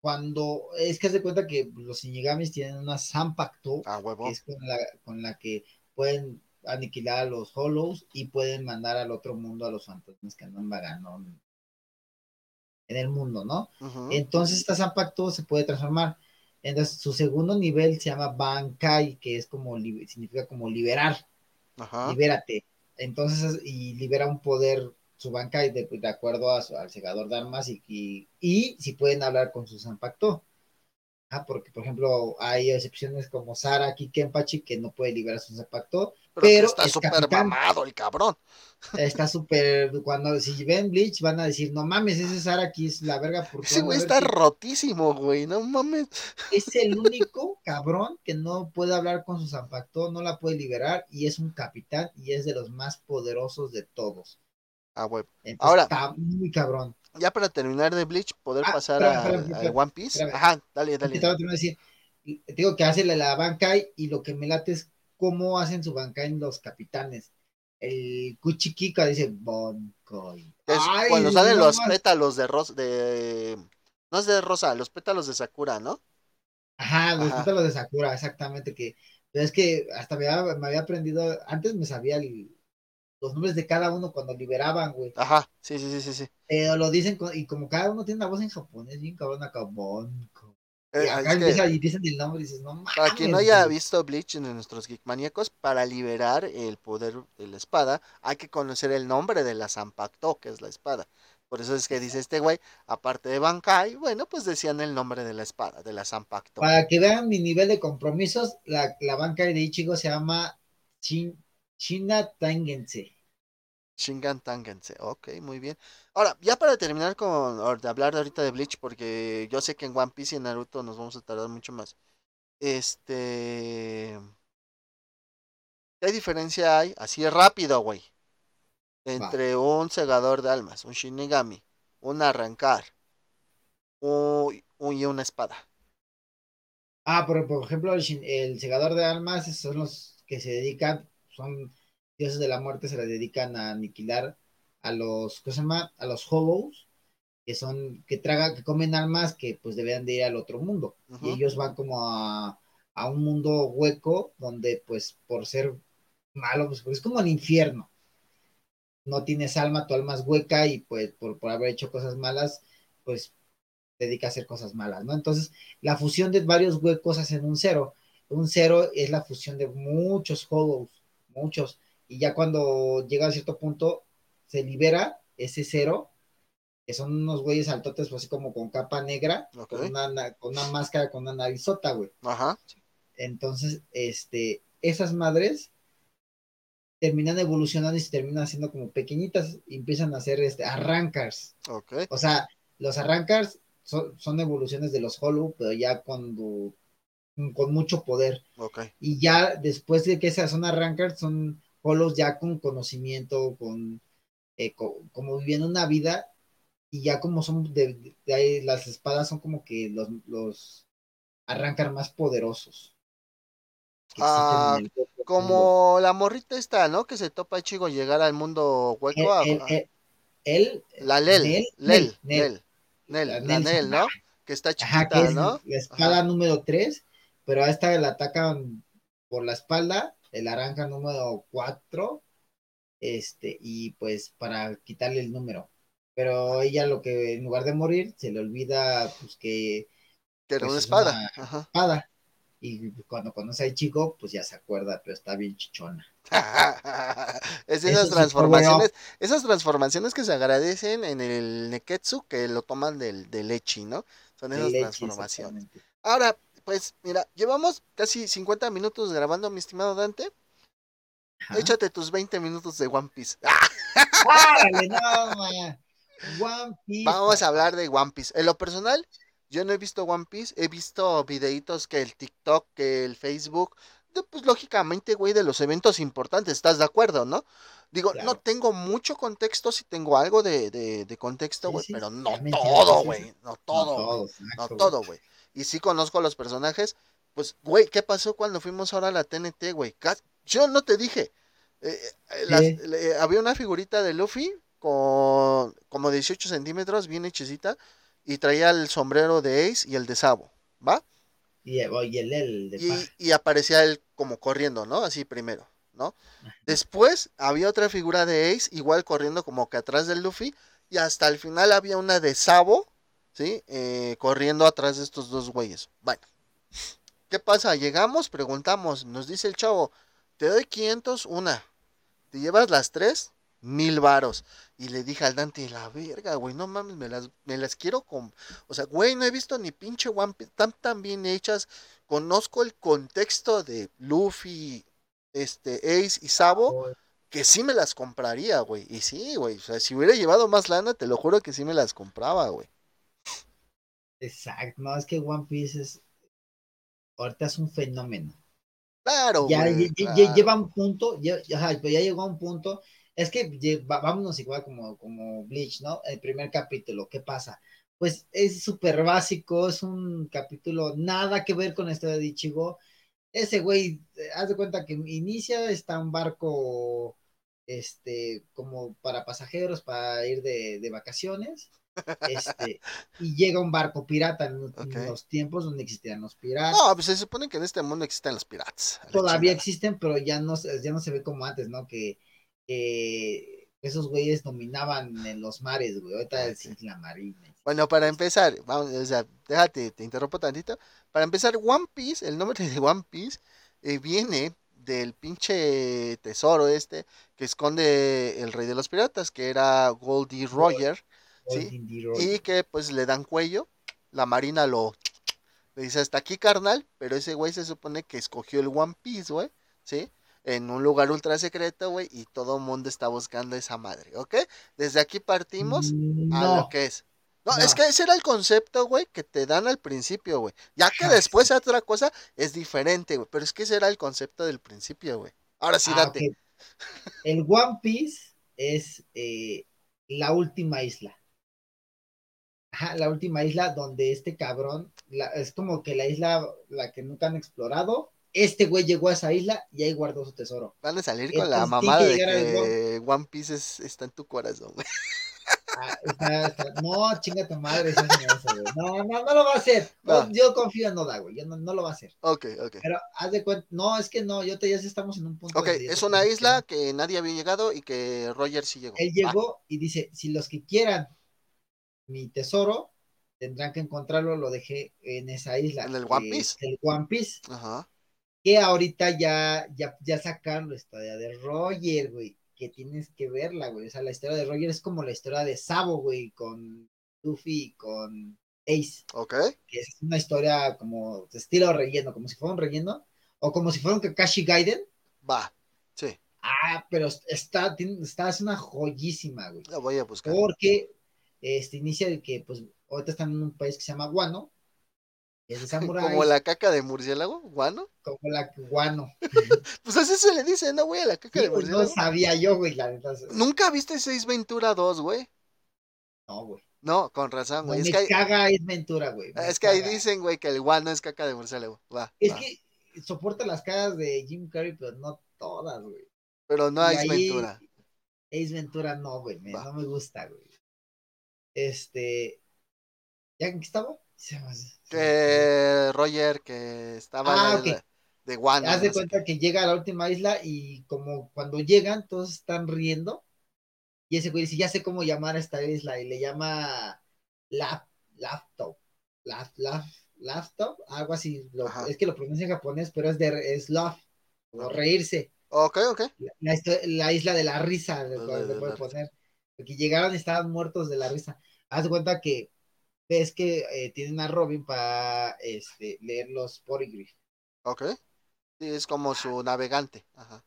Cuando, es que de cuenta que los Shinigamis tienen una Zanpakuto, Ah, que es con la, con la que pueden aniquilar a los Hollows y pueden mandar al otro mundo a los fantasmas que andan vagando en- el mundo, ¿no? Entonces esta Zanpakuto se puede transformar. Entonces su segundo nivel se llama Bankai, que es como, significa como liberar, Ajá. libérate. Entonces, y libera un poder su Bankai de, de acuerdo a su- al segador de armas y, y, y si pueden hablar con su Zanpakuto. Ah, porque por ejemplo hay excepciones como Sara Kenpachi que no puede liberar su Zanpakuto, Pero, está es súper mamado el cabrón. está súper, cuando si ven Bleach van a decir, no mames, ese Sara es la verga porque Ese güey está que rotísimo, güey. No mames. es el único cabrón que no puede hablar con su Zanpakuto, no la puede liberar y es un capitán y es de los más poderosos de todos. Ah, güey. Ahora- está muy cabrón. Ya para terminar de Bleach, poder Ah, pasar al One Piece. espérame. Ajá, dale, dale. te voy a terminar de decir, te digo que hace la, la Bankai y lo que me late es cómo hacen su Bankai los capitanes. El Kuchikika dice Ay, cuando salen no los más. pétalos de rosa, de... No es de rosa, los pétalos de Sakura, ¿no? Ajá, los Ajá. pétalos de Sakura, exactamente. Que, pero es que hasta me había, me había aprendido, antes me sabía el- los nombres de cada uno cuando liberaban, güey. Ajá, sí, sí, sí, sí. sí. Pero lo dicen, con- y como cada uno tiene una voz en japonés, bien cabrón acá, Bankai. Eh, Y acá es que, empieza y dicen el nombre y dices, no mames. para quien no haya güey". visto Bleach en nuestros Geek Maníacos, para liberar el poder de la espada, hay que conocer el nombre de la Zanpakuto, que es la espada. Por eso es que dice este güey, aparte de Bankai, bueno, pues decían el nombre de la espada, de la Zanpakuto. Para que vean mi nivel de compromisos, la, la banca de Ichigo se llama Shin, Shina Tangense. Shingan Tangense, ok, muy bien. Ahora, ya para terminar con de hablar ahorita de Bleach, porque yo sé que en One Piece y en Naruto nos vamos a tardar mucho más. Este. ¿Qué diferencia hay? Así es rápido, güey. Entre un segador de almas, un Shinigami, un arrancar u- u- y una espada. Ah, pero por ejemplo, el, el segador de almas esos son los que se dedican, son dioses de la muerte, se le dedican a aniquilar a los, ¿cómo se llama? A los hobos, que son, que tragan, que comen almas que pues deberían de ir al otro mundo. Y ellos van como a, a un mundo hueco donde pues por ser malo, pues es como el infierno. No tienes alma, tu alma es hueca y pues por, por haber hecho cosas malas, pues te dedica a hacer cosas malas, ¿no? Entonces, la fusión de varios huecos hacen un cero. Un cero es la fusión de muchos hollows, muchos. Y ya cuando llega a cierto punto, se libera ese cero, que son unos güeyes altotes, pues así como con capa negra, con, una, na- con una máscara, con una narizota, güey. Ajá. Entonces, este, esas madres terminan evolucionando y se terminan haciendo como pequeñitas y empiezan a hacer este, arrancars. O sea, los arrancars son, son evoluciones de los hollow, pero ya cuando con mucho poder. Y ya después de que esas son arrancars, son hollows ya con conocimiento, con eh, co- como viviendo una vida, y ya como son de, ahí, las espadas son como que los, los arrancar más poderosos. Ah, el. Como la morrita esta, ¿no? Que se topa Chigo llegar al mundo El, hueco. el- el- él, La Lel, Nel, Lel, Nel, Nel, Nel, Nel Nel, ¿no? Que está Ajá, que chiquita, es ¿no? la espada Ajá. número 3, pero a esta la atacan por la espalda, el naranja número 4, este, y pues para quitarle el número. Pero ella lo que en lugar de morir, se le olvida pues que Que era pues, una es espada. una Ajá. espada. Y cuando conoce al chico, pues ya se acuerda, pero está bien chichona. [LAUGHS] es esas transformaciones, esas transformaciones que se agradecen en el Neketsu que lo toman del, del Echi, ¿no? Son esas transformaciones. Ahora, pues mira, llevamos casi 50 minutos grabando, mi estimado Dante. Ajá. Échate tus 20 minutos de One Piece. [LAUGHS] One Piece. Vamos a hablar de One Piece. En lo personal, yo no he visto One Piece, he visto videitos que el TikTok, que el Facebook, pues lógicamente, güey, de los eventos importantes, ¿estás de acuerdo, no? Digo, no tengo mucho contexto, sí tengo algo de, de, de contexto, güey, sí, pero no todo, güey, no No todo, güey, no todo, güey. Y sí conozco a los personajes, pues, güey, ¿qué pasó cuando fuimos ahora a la TNT, güey? Yo no te dije, eh, eh, había una figurita de Luffy con como 18 centímetros, bien hechecita, y traía el sombrero de Ace y el de Sabo, ¿va? Y, y el, el de Y, paja. y aparecía él como corriendo, ¿no? Así primero, ¿no? Después había otra figura de Ace, igual corriendo como que atrás del Luffy, y hasta el final había una de Sabo, ¿sí? Eh, corriendo atrás de estos dos güeyes. Bueno, ¿qué pasa? Llegamos, preguntamos, nos dice el chavo, te doy 500 una, te llevas las tres, mil varos. Y le dije al Dante, la verga, güey, no mames, me las, me las quiero con... O sea, güey, no he visto ni pinche One Piece, están tan bien hechas, conozco el contexto de Luffy, este, Ace y Sabo, que sí me las compraría, güey. Y sí, güey, o sea, si hubiera llevado más lana, te lo juro que sí me las compraba, güey. Exacto, no, es que One Piece es. Ahorita es un fenómeno. Claro, Ya, güey, ya- lleva un punto, ya, ya- ya llegó a un punto. Es que vámonos igual como, como Bleach, ¿no? El primer capítulo, ¿qué pasa? Pues es súper básico, es un capítulo nada que ver con la historia de Ichigo. Ese güey, eh, haz de cuenta que inicia, está un barco, este, como para pasajeros, para ir de, de vacaciones. Este, [LAUGHS] y llega un barco pirata en, los- tiempos donde existían los piratas. No, pues se supone que en este mundo existen los piratas. Todavía chingada. existen, pero ya no, se- ya no se ve como antes, ¿no? Que, que esos güeyes dominaban en los mares, güey. Ahorita es Ok. la marina. Bueno, para empezar, vamos, o sea, déjate, te interrumpo tantito. Para empezar, One Piece, el nombre de One Piece, eh, viene del pinche tesoro este que esconde el rey de los piratas, que era Goldie Roger, Sí, y que pues le dan cuello, la marina lo le dice hasta aquí carnal, pero ese güey se supone que escogió el One Piece, güey, ¿sí? En un lugar ultra secreto, güey, y todo el mundo está buscando esa madre, ¿ok? Desde aquí partimos Mm, a lo que es. No, no. es que ese era el concepto, güey, que te dan al principio, güey. Ya que después otra cosa es diferente, güey, pero es que ese era el concepto del principio, güey. Ahora sí, Ah, date. El One Piece es eh, la última isla. Ajá, la última isla donde este cabrón, la- es como que la isla, la que nunca han explorado. Este güey llegó a esa isla y ahí guardó su tesoro. Van a salir con la Entonces, mamada que de al One Piece es- está en tu corazón, güey. Ah, está- está- No, chinga tu madre, eso no. No, no, lo va a hacer. Yo confío en Noda, güey. Yo no, no lo va a hacer. Ok, ok. Pero haz de cuenta, no, es que no, yo te ya estamos en un punto. Ok, es una isla que nadie había llegado y que Roger sí llegó. Él llegó y dice, si los que quieran mi tesoro, tendrán que encontrarlo, lo dejé en esa isla. En el One Piece. El One Piece. Ajá. Que ahorita ya, ya, ya sacaron la historia de Roger, güey. Que tienes que verla, güey. O sea, la historia de Roger es como la historia de Sabo, güey, con Luffy y con Ace. Ok. que es una historia como de estilo relleno, como si fuera un relleno, o como si fuera un Kakashi Gaiden. Va. Sí. Ah, pero está, tiene- está, es una joyísima, güey. La voy a buscar. Porque este inicia de que, pues, ahorita están en un país que se llama Guano, es Como la caca de murciélago, guano. como la Guano. [LAUGHS] Pues así se le dice, ¿no, güey? A la caca Sí, de no murciélago. sabía yo, güey, la. ¿Nunca viste Seis Ventura 2, güey? No, güey. No, con razón, No, güey. es, me que hay- caga es Ventura, güey. me es que ahí dicen, güey, que el guano es caca de murciélago. Va. Es va. que soporta las caras de Jim Carrey, pero no todas, güey. Pero no hay ahí- Ventura. Ace Ventura no, güey, no me gusta, güey. Este, ¿ya en qué estaba? Que Roger, que estaba Ah, la de Guano. Haz de cuenta que llega a la última isla y como cuando llegan todos están riendo y ese güey dice, ya sé cómo llamar a esta isla y le llama Lap, Laptop, Lap, Lap, Laptop, algo así. Lo- es que lo pronuncia en japonés, pero es de es love, o reírse. Ok, ok. La, la la isla de la risa, le, La- puede- la- le puede la- poner. Porque llegaron y estaban muertos de la risa. Haz de cuenta que ves que eh, tienen a Robin para este, leer los Poryglyphs. Ok. Sí, es como su navegante. Ajá.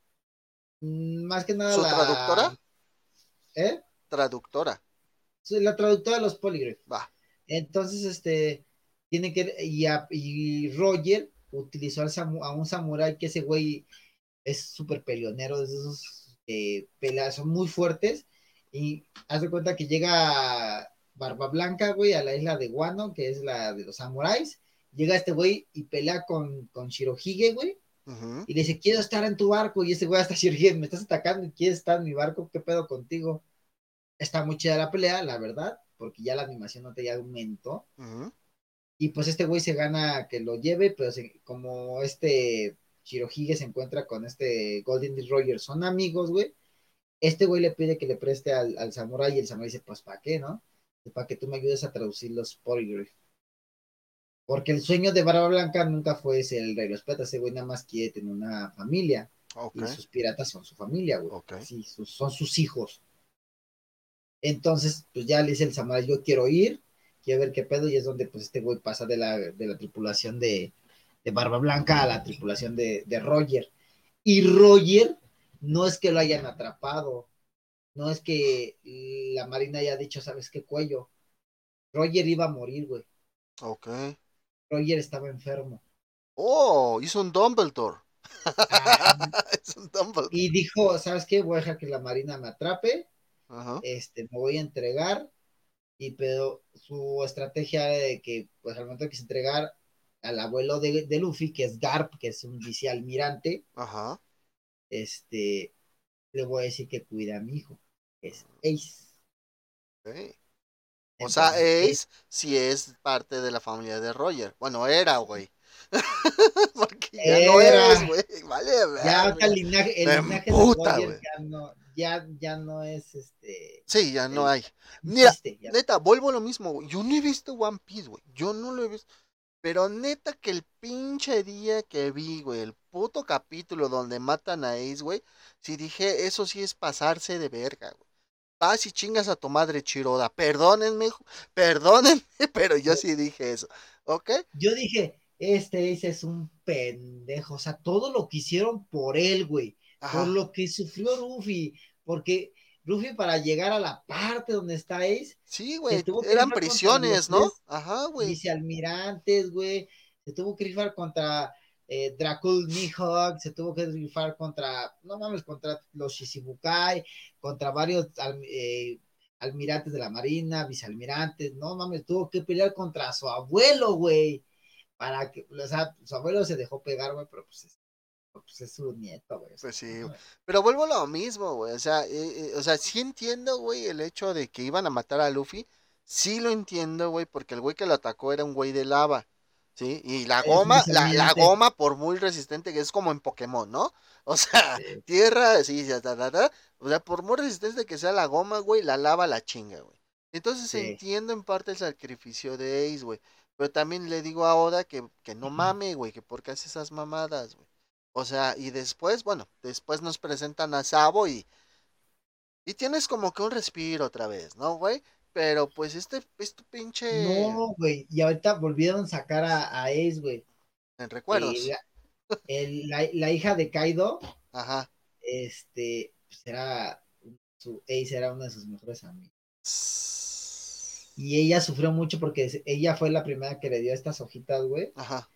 Mm, Más que nada ¿Su la... traductora? ¿Eh? Traductora. Sí, la traductora de los Polygraph. Va. Entonces, este, tiene que, y, a- y Roger utilizó al samu- a un samurái que ese güey es súper peleonero, de esos que peleas son muy fuertes, y haz de cuenta que llega Barba Blanca, güey, a la isla de Guano, que es la de los samuráis, llega este güey y pelea con, con Shirohige, güey, y le dice, quiero estar en tu barco, y ese güey hasta [LAUGHS] Shirohige, me estás atacando y quieres estar en mi barco, ¿qué pedo contigo? Está muy chida la pelea, la verdad, porque ya la animación no te ya aumentó. Y pues este güey se gana que lo lleve, pero se- como este Shirohige se encuentra con este Golden Roger, son amigos, güey. Este güey le pide que le preste al, al samurái y el samurái dice, pues ¿para qué, no? Para que tú me ayudes a traducir los Polygraph. Porque el sueño de Barba Blanca nunca fue ser el rey de los piratas, ese güey nada más quiere tener una familia. Ok. Y sus piratas son su familia, güey. Sí, sus- son sus hijos. Entonces, pues ya le dice el samurái, yo quiero ir, quiero ver qué pedo, y es donde pues este güey pasa de la, de la tripulación de, de Barba Blanca a la tripulación de, de Roger. Y Roger no es que lo hayan atrapado, no es que la marina haya dicho, ¿sabes qué cuello? Roger iba a morir, güey. Ok. Roger estaba enfermo. Oh, hizo un Dumbledore. Ah, [LAUGHS] es un Dumbledore. y dijo, ¿sabes qué? Voy a dejar que la marina me atrape Ajá. este, me voy a entregar, y pero su estrategia era de que, pues al momento que se entregar al abuelo de, de Luffy, que es Garp, que es un vicealmirante, Ajá. este, le voy a decir que cuida a mi hijo, es Ace. O sea, Ace sí es parte de la familia de Roger. Bueno, era, güey. [LAUGHS] Porque ya no Era. es, güey. Vale, ya el linaje, el de. Roger ya no, ya, ya no es este. Sí, ya no el- hay. Mira, existe, ya. neta, vuelvo a lo mismo, güey. Yo no he visto One Piece, güey. Yo no lo he visto. Pero neta que el pinche día que vi, güey, el puto capítulo donde matan a Ace, güey, sí dije, eso sí es pasarse de verga, güey. Vas y chingas a tu madre Chiroda. Perdónenme, perdónenme, [LAUGHS] pero yo sí dije eso. ¿Ok? Yo dije, este Ace es un pendejo, o sea, todo lo que hicieron por él, güey. Ajá. por lo que sufrió Ruffy, porque Ruffy para llegar a la parte donde está Ace, Sí, güey, eran prisiones, ¿no? Ajá, güey. vicealmirantes, güey, se tuvo que rifar contra eh, Dracul Mihawk, se tuvo que rifar contra, no mames, contra los Shichibukai, contra varios eh, almirantes de la marina, vicealmirantes, no mames, tuvo que pelear contra su abuelo, güey, para que, o sea, su abuelo se dejó pegar, güey, pero pues es, pues es su nieto, güey. Pues sí, güey. Pero vuelvo a lo mismo, güey. O sea, eh, eh, o sea, sí entiendo, güey, el hecho de que iban a matar a Luffy. Sí lo entiendo, güey, porque el güey que lo atacó era un güey de lava. ¿Sí? Y la goma, la, la goma, por muy resistente que es como en Pokémon, ¿no? [LAUGHS] O sea, Sí. tierra, sí, ya, ta, ta, ta. O sea, por muy resistente que sea la goma, güey, la lava la chinga, güey. Entonces Sí. entiendo en parte el sacrificio de Ace, güey. Pero también le digo a Oda que, que no mame, güey, que por qué hace esas mamadas, güey. O sea, y después, bueno, después nos presentan a Sabo y. Y tienes como que un respiro otra vez, ¿no, güey? Pero pues este, este pinche. No, güey. Y ahorita volvieron a sacar a, a Ace, güey. En recuerdos. Eh, la, el- la- la hija de Kaido, Ajá. este, pues era, su, Ace era una de sus mejores amigas. Y ella sufrió mucho porque ella fue la primera que le dio estas hojitas, güey, Ajá.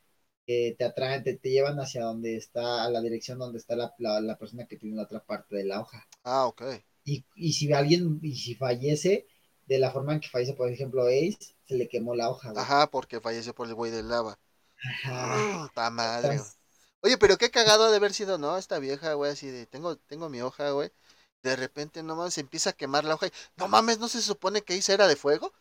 que te atraen, te, te llevan hacia donde está, a la dirección donde está la, la, la persona que tiene la otra parte de la hoja. Ah, ok. Y, y si alguien, y si fallece, de la forma en que fallece, por ejemplo, Ace, se le quemó la hoja, güey. Ajá, porque falleció por el güey del lava. Ajá. Ta madre. Entonces, Oye, pero qué cagado ha de haber sido, ¿no? Esta vieja, güey, así de, tengo, tengo mi hoja, güey. De repente nomás se empieza a quemar la hoja y, no mames, ¿no se supone que ahí era de fuego?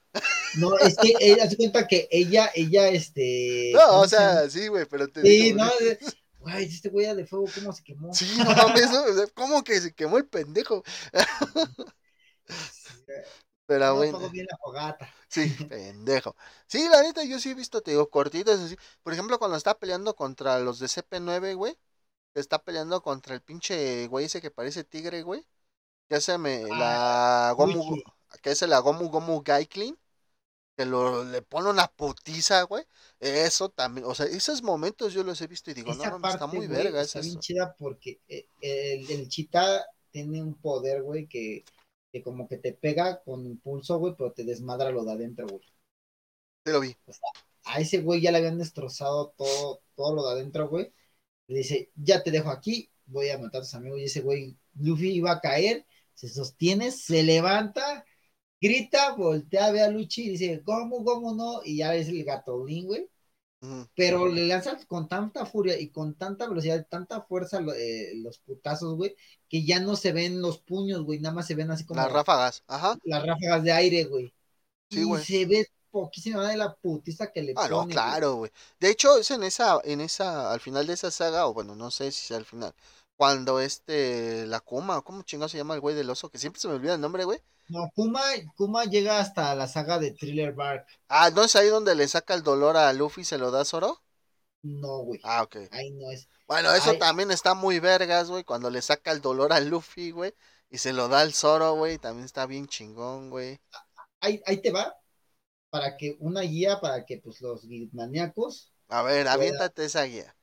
No, es que ella se cuenta que ella, ella, este. No, o sea, sí, güey, pero te Sí, digo, no, de- güey, este güey era de fuego, ¿cómo se quemó? Sí, no mames, ¿no? ¿cómo que se quemó el pendejo? [LAUGHS] Pero No bueno. apagó bien la fogata. [LAUGHS] Sí, pendejo. Sí, la neta, yo sí he visto, te digo, cortitas así. Por ejemplo, cuando está peleando contra los de CP9, güey. Está peleando contra el pinche güey ese que parece tigre, güey. Que se me. La Gomu. Que es la Gomu Gomu Gaiklin. Que lo, le pone una putiza, güey. Eso también. O sea, esos momentos yo los he visto y digo, Esa no mames, está muy güey, verga está bien chida porque eh, el, el chita tiene un poder, güey, que, que como que te pega con impulso, güey, pero te desmadra lo de adentro, güey. Sí lo vi. A ese güey ya le habían destrozado todo, todo lo de adentro, güey. Le dice, ya te dejo aquí, voy a matar a tus amigos. Y ese güey, Luffy iba a caer, se sostiene, se levanta, grita, voltea, ve a Luchi y dice, ¿cómo, cómo no? Y ya es el gatolín, güey. Pero le lanzan con tanta furia y con tanta velocidad, tanta fuerza eh, los putazos, güey, que ya no se ven los puños, güey, nada más se ven así como Las ráfagas. Ajá. las ráfagas de aire, güey. Sí, y güey. se ve poquísima de la putiza que le Ah, pone. no, claro, güey. De hecho, es en esa, en esa, al final de esa saga, o bueno, no sé si sea al final, cuando este, la Kuma, ¿cómo chingado se llama el güey del oso? Que siempre se me olvida el nombre, güey. No, Kuma, Kuma llega hasta la saga de Thriller Bark. Ah, ¿no es ahí donde le saca el dolor a Luffy y se lo da a Zoro? No, güey. Ah, ok. Ahí no es. Bueno, eso Ay. también está muy vergas, güey, cuando le saca el dolor a Luffy, güey, y se lo da al Zoro, güey, también está bien chingón, güey. Ahí, ahí te va. Para que una guía para que pues los maníacos A ver, aviéntate esa guía.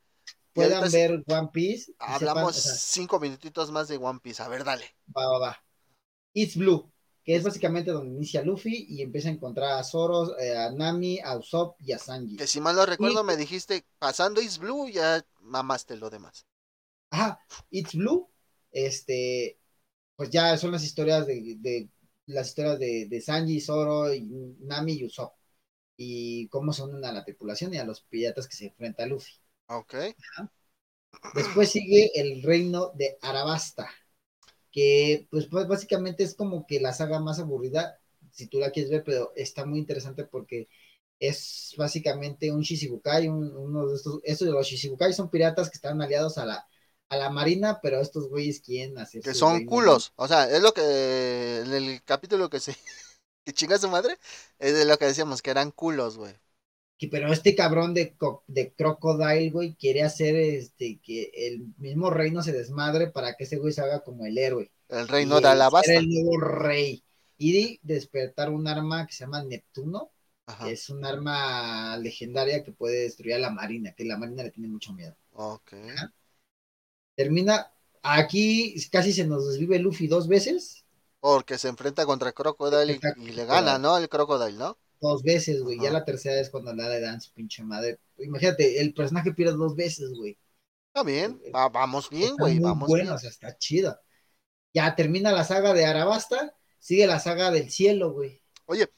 Puedan ver One Piece. Hablamos sepan, o sea, cinco minutitos más de One Piece, a ver, dale. va, va, va. It's Blue, que es básicamente donde inicia Luffy y empieza a encontrar a Zoro, eh, a Nami, a Usopp y a Sanji. Que si mal no recuerdo Y- me dijiste, pasando Is Blue, ya mamaste lo demás. Ajá, It's Blue, este, pues ya son las historias de, de las historias de, de Sanji, Zoro, y Nami y Usopp. Y cómo son a la tripulación y a los piratas que se enfrenta a Luffy. Ok. Después sigue el reino de Arabasta, que pues, pues básicamente es como que la saga más aburrida, si tú la quieres ver, pero está muy interesante porque es básicamente un Shichibukai, un- uno de estos, estos de los Shichibukai son piratas que están aliados a la, a la marina, pero estos güeyes quieren hacer Que son reino. culos. O sea, es lo que en el capítulo que se [LAUGHS] que chinga su madre, es de lo que decíamos, que eran culos, güey. Pero este cabrón de, de Crocodile, güey, quiere hacer este que el mismo reino se desmadre para que ese güey se haga como el héroe. El reino de Alabasta. ser el nuevo rey. Y despertar un arma que se llama Neptuno, Ajá. que es un arma legendaria que puede destruir a la marina, que la marina le tiene mucho miedo. Ok. Termina, aquí casi se nos desvive Luffy dos veces, Porque se enfrenta contra Crocodile y, le gana, ¿no? El Crocodile, ¿no? Dos veces, güey. Ya la tercera es cuando le dan su pinche madre. Imagínate, el personaje pierde dos veces, güey. Está bien. va- vamos bien, güey. Vamos bueno, bien. o sea, está chido. Ya termina la saga de Arabasta, sigue la saga del cielo, güey. Oye,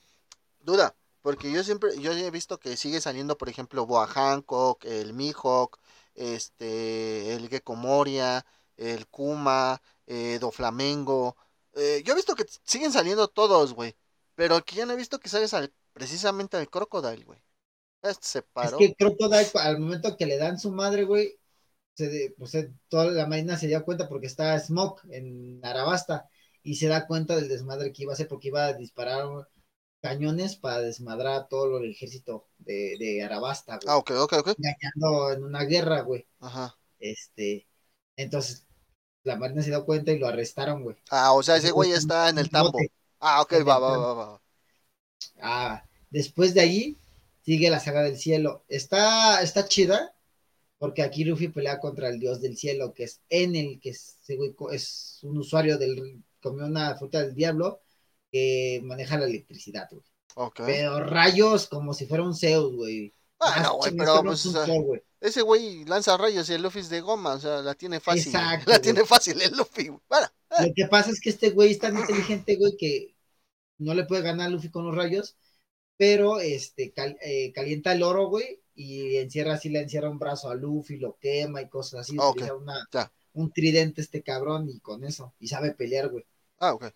duda, porque yo siempre, yo he visto que sigue saliendo, por ejemplo, Boa Hancock, el Mihawk, este, el Gecko Moria, el Kuma, eh, Do Flamengo. Eh, yo he visto que siguen saliendo todos, güey. Pero que ya no he visto que salga sal- precisamente el Crocodile, güey. Este se Es paró. que Crocodile, al momento que le dan su madre, güey, se de- pues, eh, toda la marina se dio cuenta porque está Smoke en Arabasta y se da cuenta del desmadre que iba a hacer porque iba a disparar cañones para desmadrar a todo el ejército de, de Arabasta, güey. Ah, ok, ok, ok. Engañando en una guerra, güey. Ajá. Este, entonces la marina se dio cuenta y lo arrestaron, güey. Ah, o sea, ese güey güey está en el tambo. Ah, ok, el va, va, va, va. Ah, después de ahí sigue la saga del cielo. Está, está chida, porque aquí Luffy pelea contra el dios del cielo, que es Enel, que es, un usuario del, comió una fruta del diablo, que maneja la electricidad, güey. Ok. Pero rayos como si fuera un Zeus, güey. Más no, güey, chingón pero que pues, o sea, güey. ese güey lanza rayos y el Luffy es de goma, o sea, la tiene fácil. Exacto, [LAUGHS] la güey. tiene fácil el Luffy. Bueno, Lo que pasa es que este güey es tan inteligente, güey, que no le puede ganar a Luffy con los rayos, pero este cal- eh, calienta el oro, güey, y encierra así, le encierra un brazo a Luffy, lo quema y cosas así, Ah, ok, utiliza una, un tridente este cabrón y con eso. Y sabe pelear, güey. Ah, ok.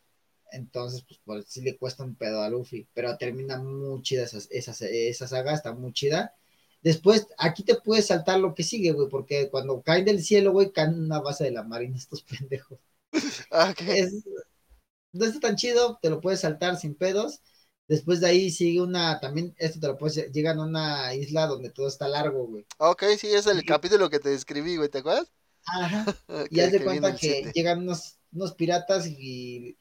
Entonces, pues por sí le cuesta un pedo a Luffy. Pero termina muy chida esa, esa, esa saga, está muy chida. Después, aquí te puedes saltar lo que sigue, güey, porque cuando caen del cielo, güey, caen en una base de la marina estos [LAUGHS] pendejos. Ah, ok. Es- no está tan chido, te lo puedes saltar sin pedos. Después de ahí sigue una, también, esto te lo puedes, llegan a una isla donde todo está largo, güey. Ok, sí, es el Sí. capítulo que te describí, güey, ¿te acuerdas? Ajá. [LAUGHS] Ok, Y haz de cuenta que llegan unos, unos piratas y,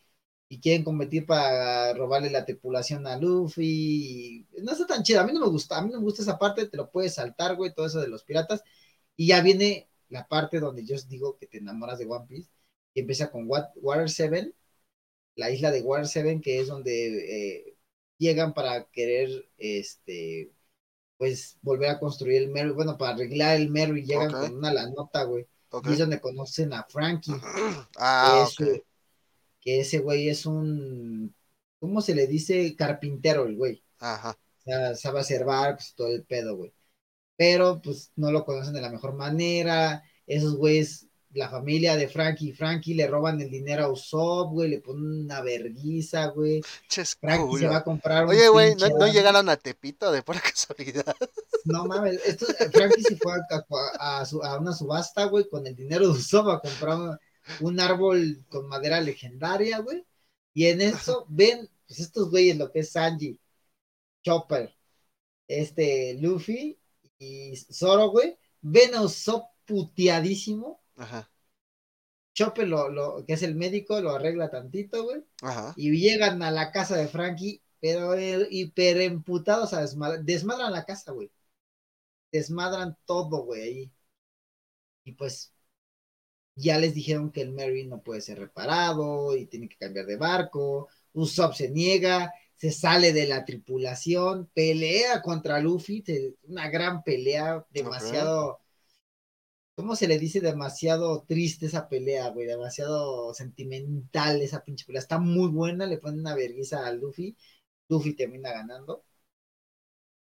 y quieren competir para robarle la tripulación a Luffy. y No está tan chido, a mí no me gusta, a mí no me gusta esa parte, te lo puedes saltar, güey, todo eso de los piratas. Y ya viene la parte donde yo os digo que te enamoras de One Piece, que empieza con Wat- Water 7, la isla de Water 7, que es donde eh, llegan para querer, este, pues, volver a construir el Merry, bueno, para arreglar el Merry, llegan con una la nota, güey. Y es donde conocen a Frankie, [CLEARS THROAT] Ah, que, es- que ese güey es un, ¿cómo se le dice? Carpintero, el güey. Ajá. O sea, sabe hacer barcos todo el pedo, güey. Pero, pues, no lo conocen de la mejor manera. Esos güeyes, la familia de Frankie y Frankie le roban el dinero a Usopp, güey, le ponen una verguiza, güey. Frankie se va a comprar un Oye, güey, ¿no, llegaron a Tepito de pura [LAUGHS] casualidad? No mames, esto, Frankie se fue a una subasta, güey, con el dinero de Usopp a comprar un, un árbol con madera legendaria, güey. Y en eso ven, pues estos güeyes, lo que es Sanji, Chopper, este, Luffy y Zoro, güey, ven a Usopp puteadísimo. Ajá. Chopper, lo, lo, que es el médico, lo arregla tantito, güey. Ajá. Y llegan a la casa de Frankie, pero eh, hiper emputados a desmadrar, desmadran la casa, güey. Desmadran todo, güey, ahí. Y pues ya les dijeron que el Mary no puede ser reparado y tiene que cambiar de barco. Usopp se niega, se sale de la tripulación, pelea contra Luffy, una gran pelea, demasiado, ¿cómo se le dice? Demasiado triste esa pelea, güey, demasiado sentimental esa pinche pelea. Está muy buena, le ponen una vergüenza a Luffy, Luffy termina ganando,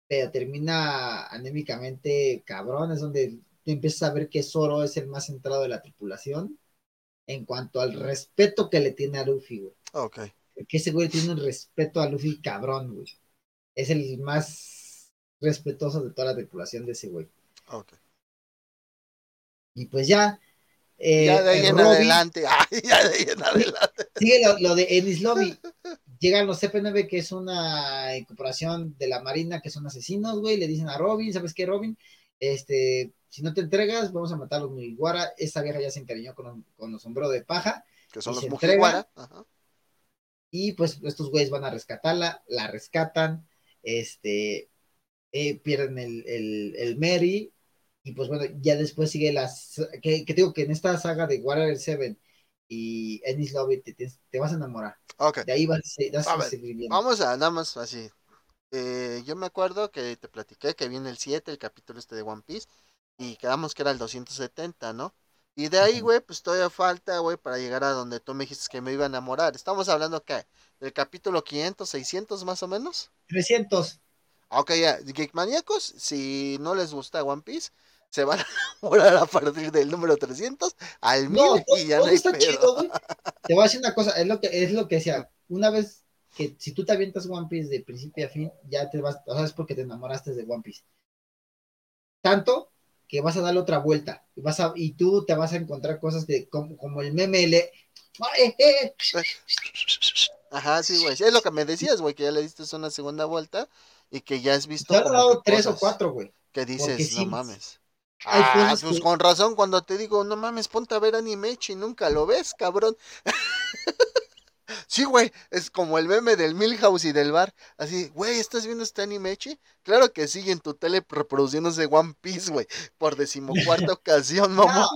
pero termina anémicamente cabrón, es donde empiezas a ver que Zoro es el más centrado de la tripulación en cuanto al respeto que le tiene a Luffy, güey. Ok. Que ese güey tiene un respeto a Luffy cabrón, güey. Es el más respetuoso de toda la tripulación de ese güey. Ok. Y pues ya. eh, ya de ahí en adelante. [LAUGHS] Ay, ya de ahí en adelante. Sigue lo, lo de Ennis Lobby. [LAUGHS] Llegan los CP9, que es una incorporación de la Marina, que son asesinos, güey. Le dicen a Robin, ¿sabes qué, Robin? Este, si no te entregas, vamos a matar a los Mugiwara. Esta vieja ya se encariñó con, con los sombreros de paja. Que son los se Mujiwara. Ajá. Y pues estos güeyes van a rescatarla, la rescatan, este, eh, pierden el, el, el Mary. Y pues bueno, ya después sigue las. Que, que digo que en esta saga de Warrior 7 y Ennis Lobby te, te, te vas a enamorar. Ok. De ahí vas, vas A a seguir viendo. Vamos a nada más así. Eh, yo me acuerdo que te platiqué que viene el 7, el capítulo este de One Piece, y quedamos que era el 270, ¿no? Y de ahí, güey, pues todavía falta, güey, para llegar a donde tú me dijiste que me iba a enamorar. Estamos hablando, ¿qué? ¿Del capítulo 500, 600 más o menos? 300. Ah, Ok, ya, Geekmaníacos, si no les gusta One Piece, se van a enamorar a partir del número 300 al 1000 No, y ya todo no hay está pedo. chido, güey. Te voy a decir una cosa, es lo que es lo que decía. Una vez que si tú te avientas One Piece de principio a fin, ya te vas, o sea, es porque te enamoraste de One Piece. Tanto que vas a darle otra vuelta y vas a y tú te vas a encontrar cosas de como, como el meme le ¡Ay, eh! Ajá, sí, güey. Es lo que me decías, güey, que ya le diste una segunda vuelta y que ya has visto Te han dado que tres o cuatro, güey. que dices, no sí, mames. Hay Ah, pues que- con razón cuando te digo, no mames, ponte a ver anime y nunca lo ves, cabrón. [LAUGHS] sí, güey, es como el meme del Milhouse y del bar. Así, güey, ¿estás viendo este anime, chi? Claro que sigue en tu tele reproduciéndose One Piece, güey, por decimocuarta [LAUGHS] ocasión, mamá. No,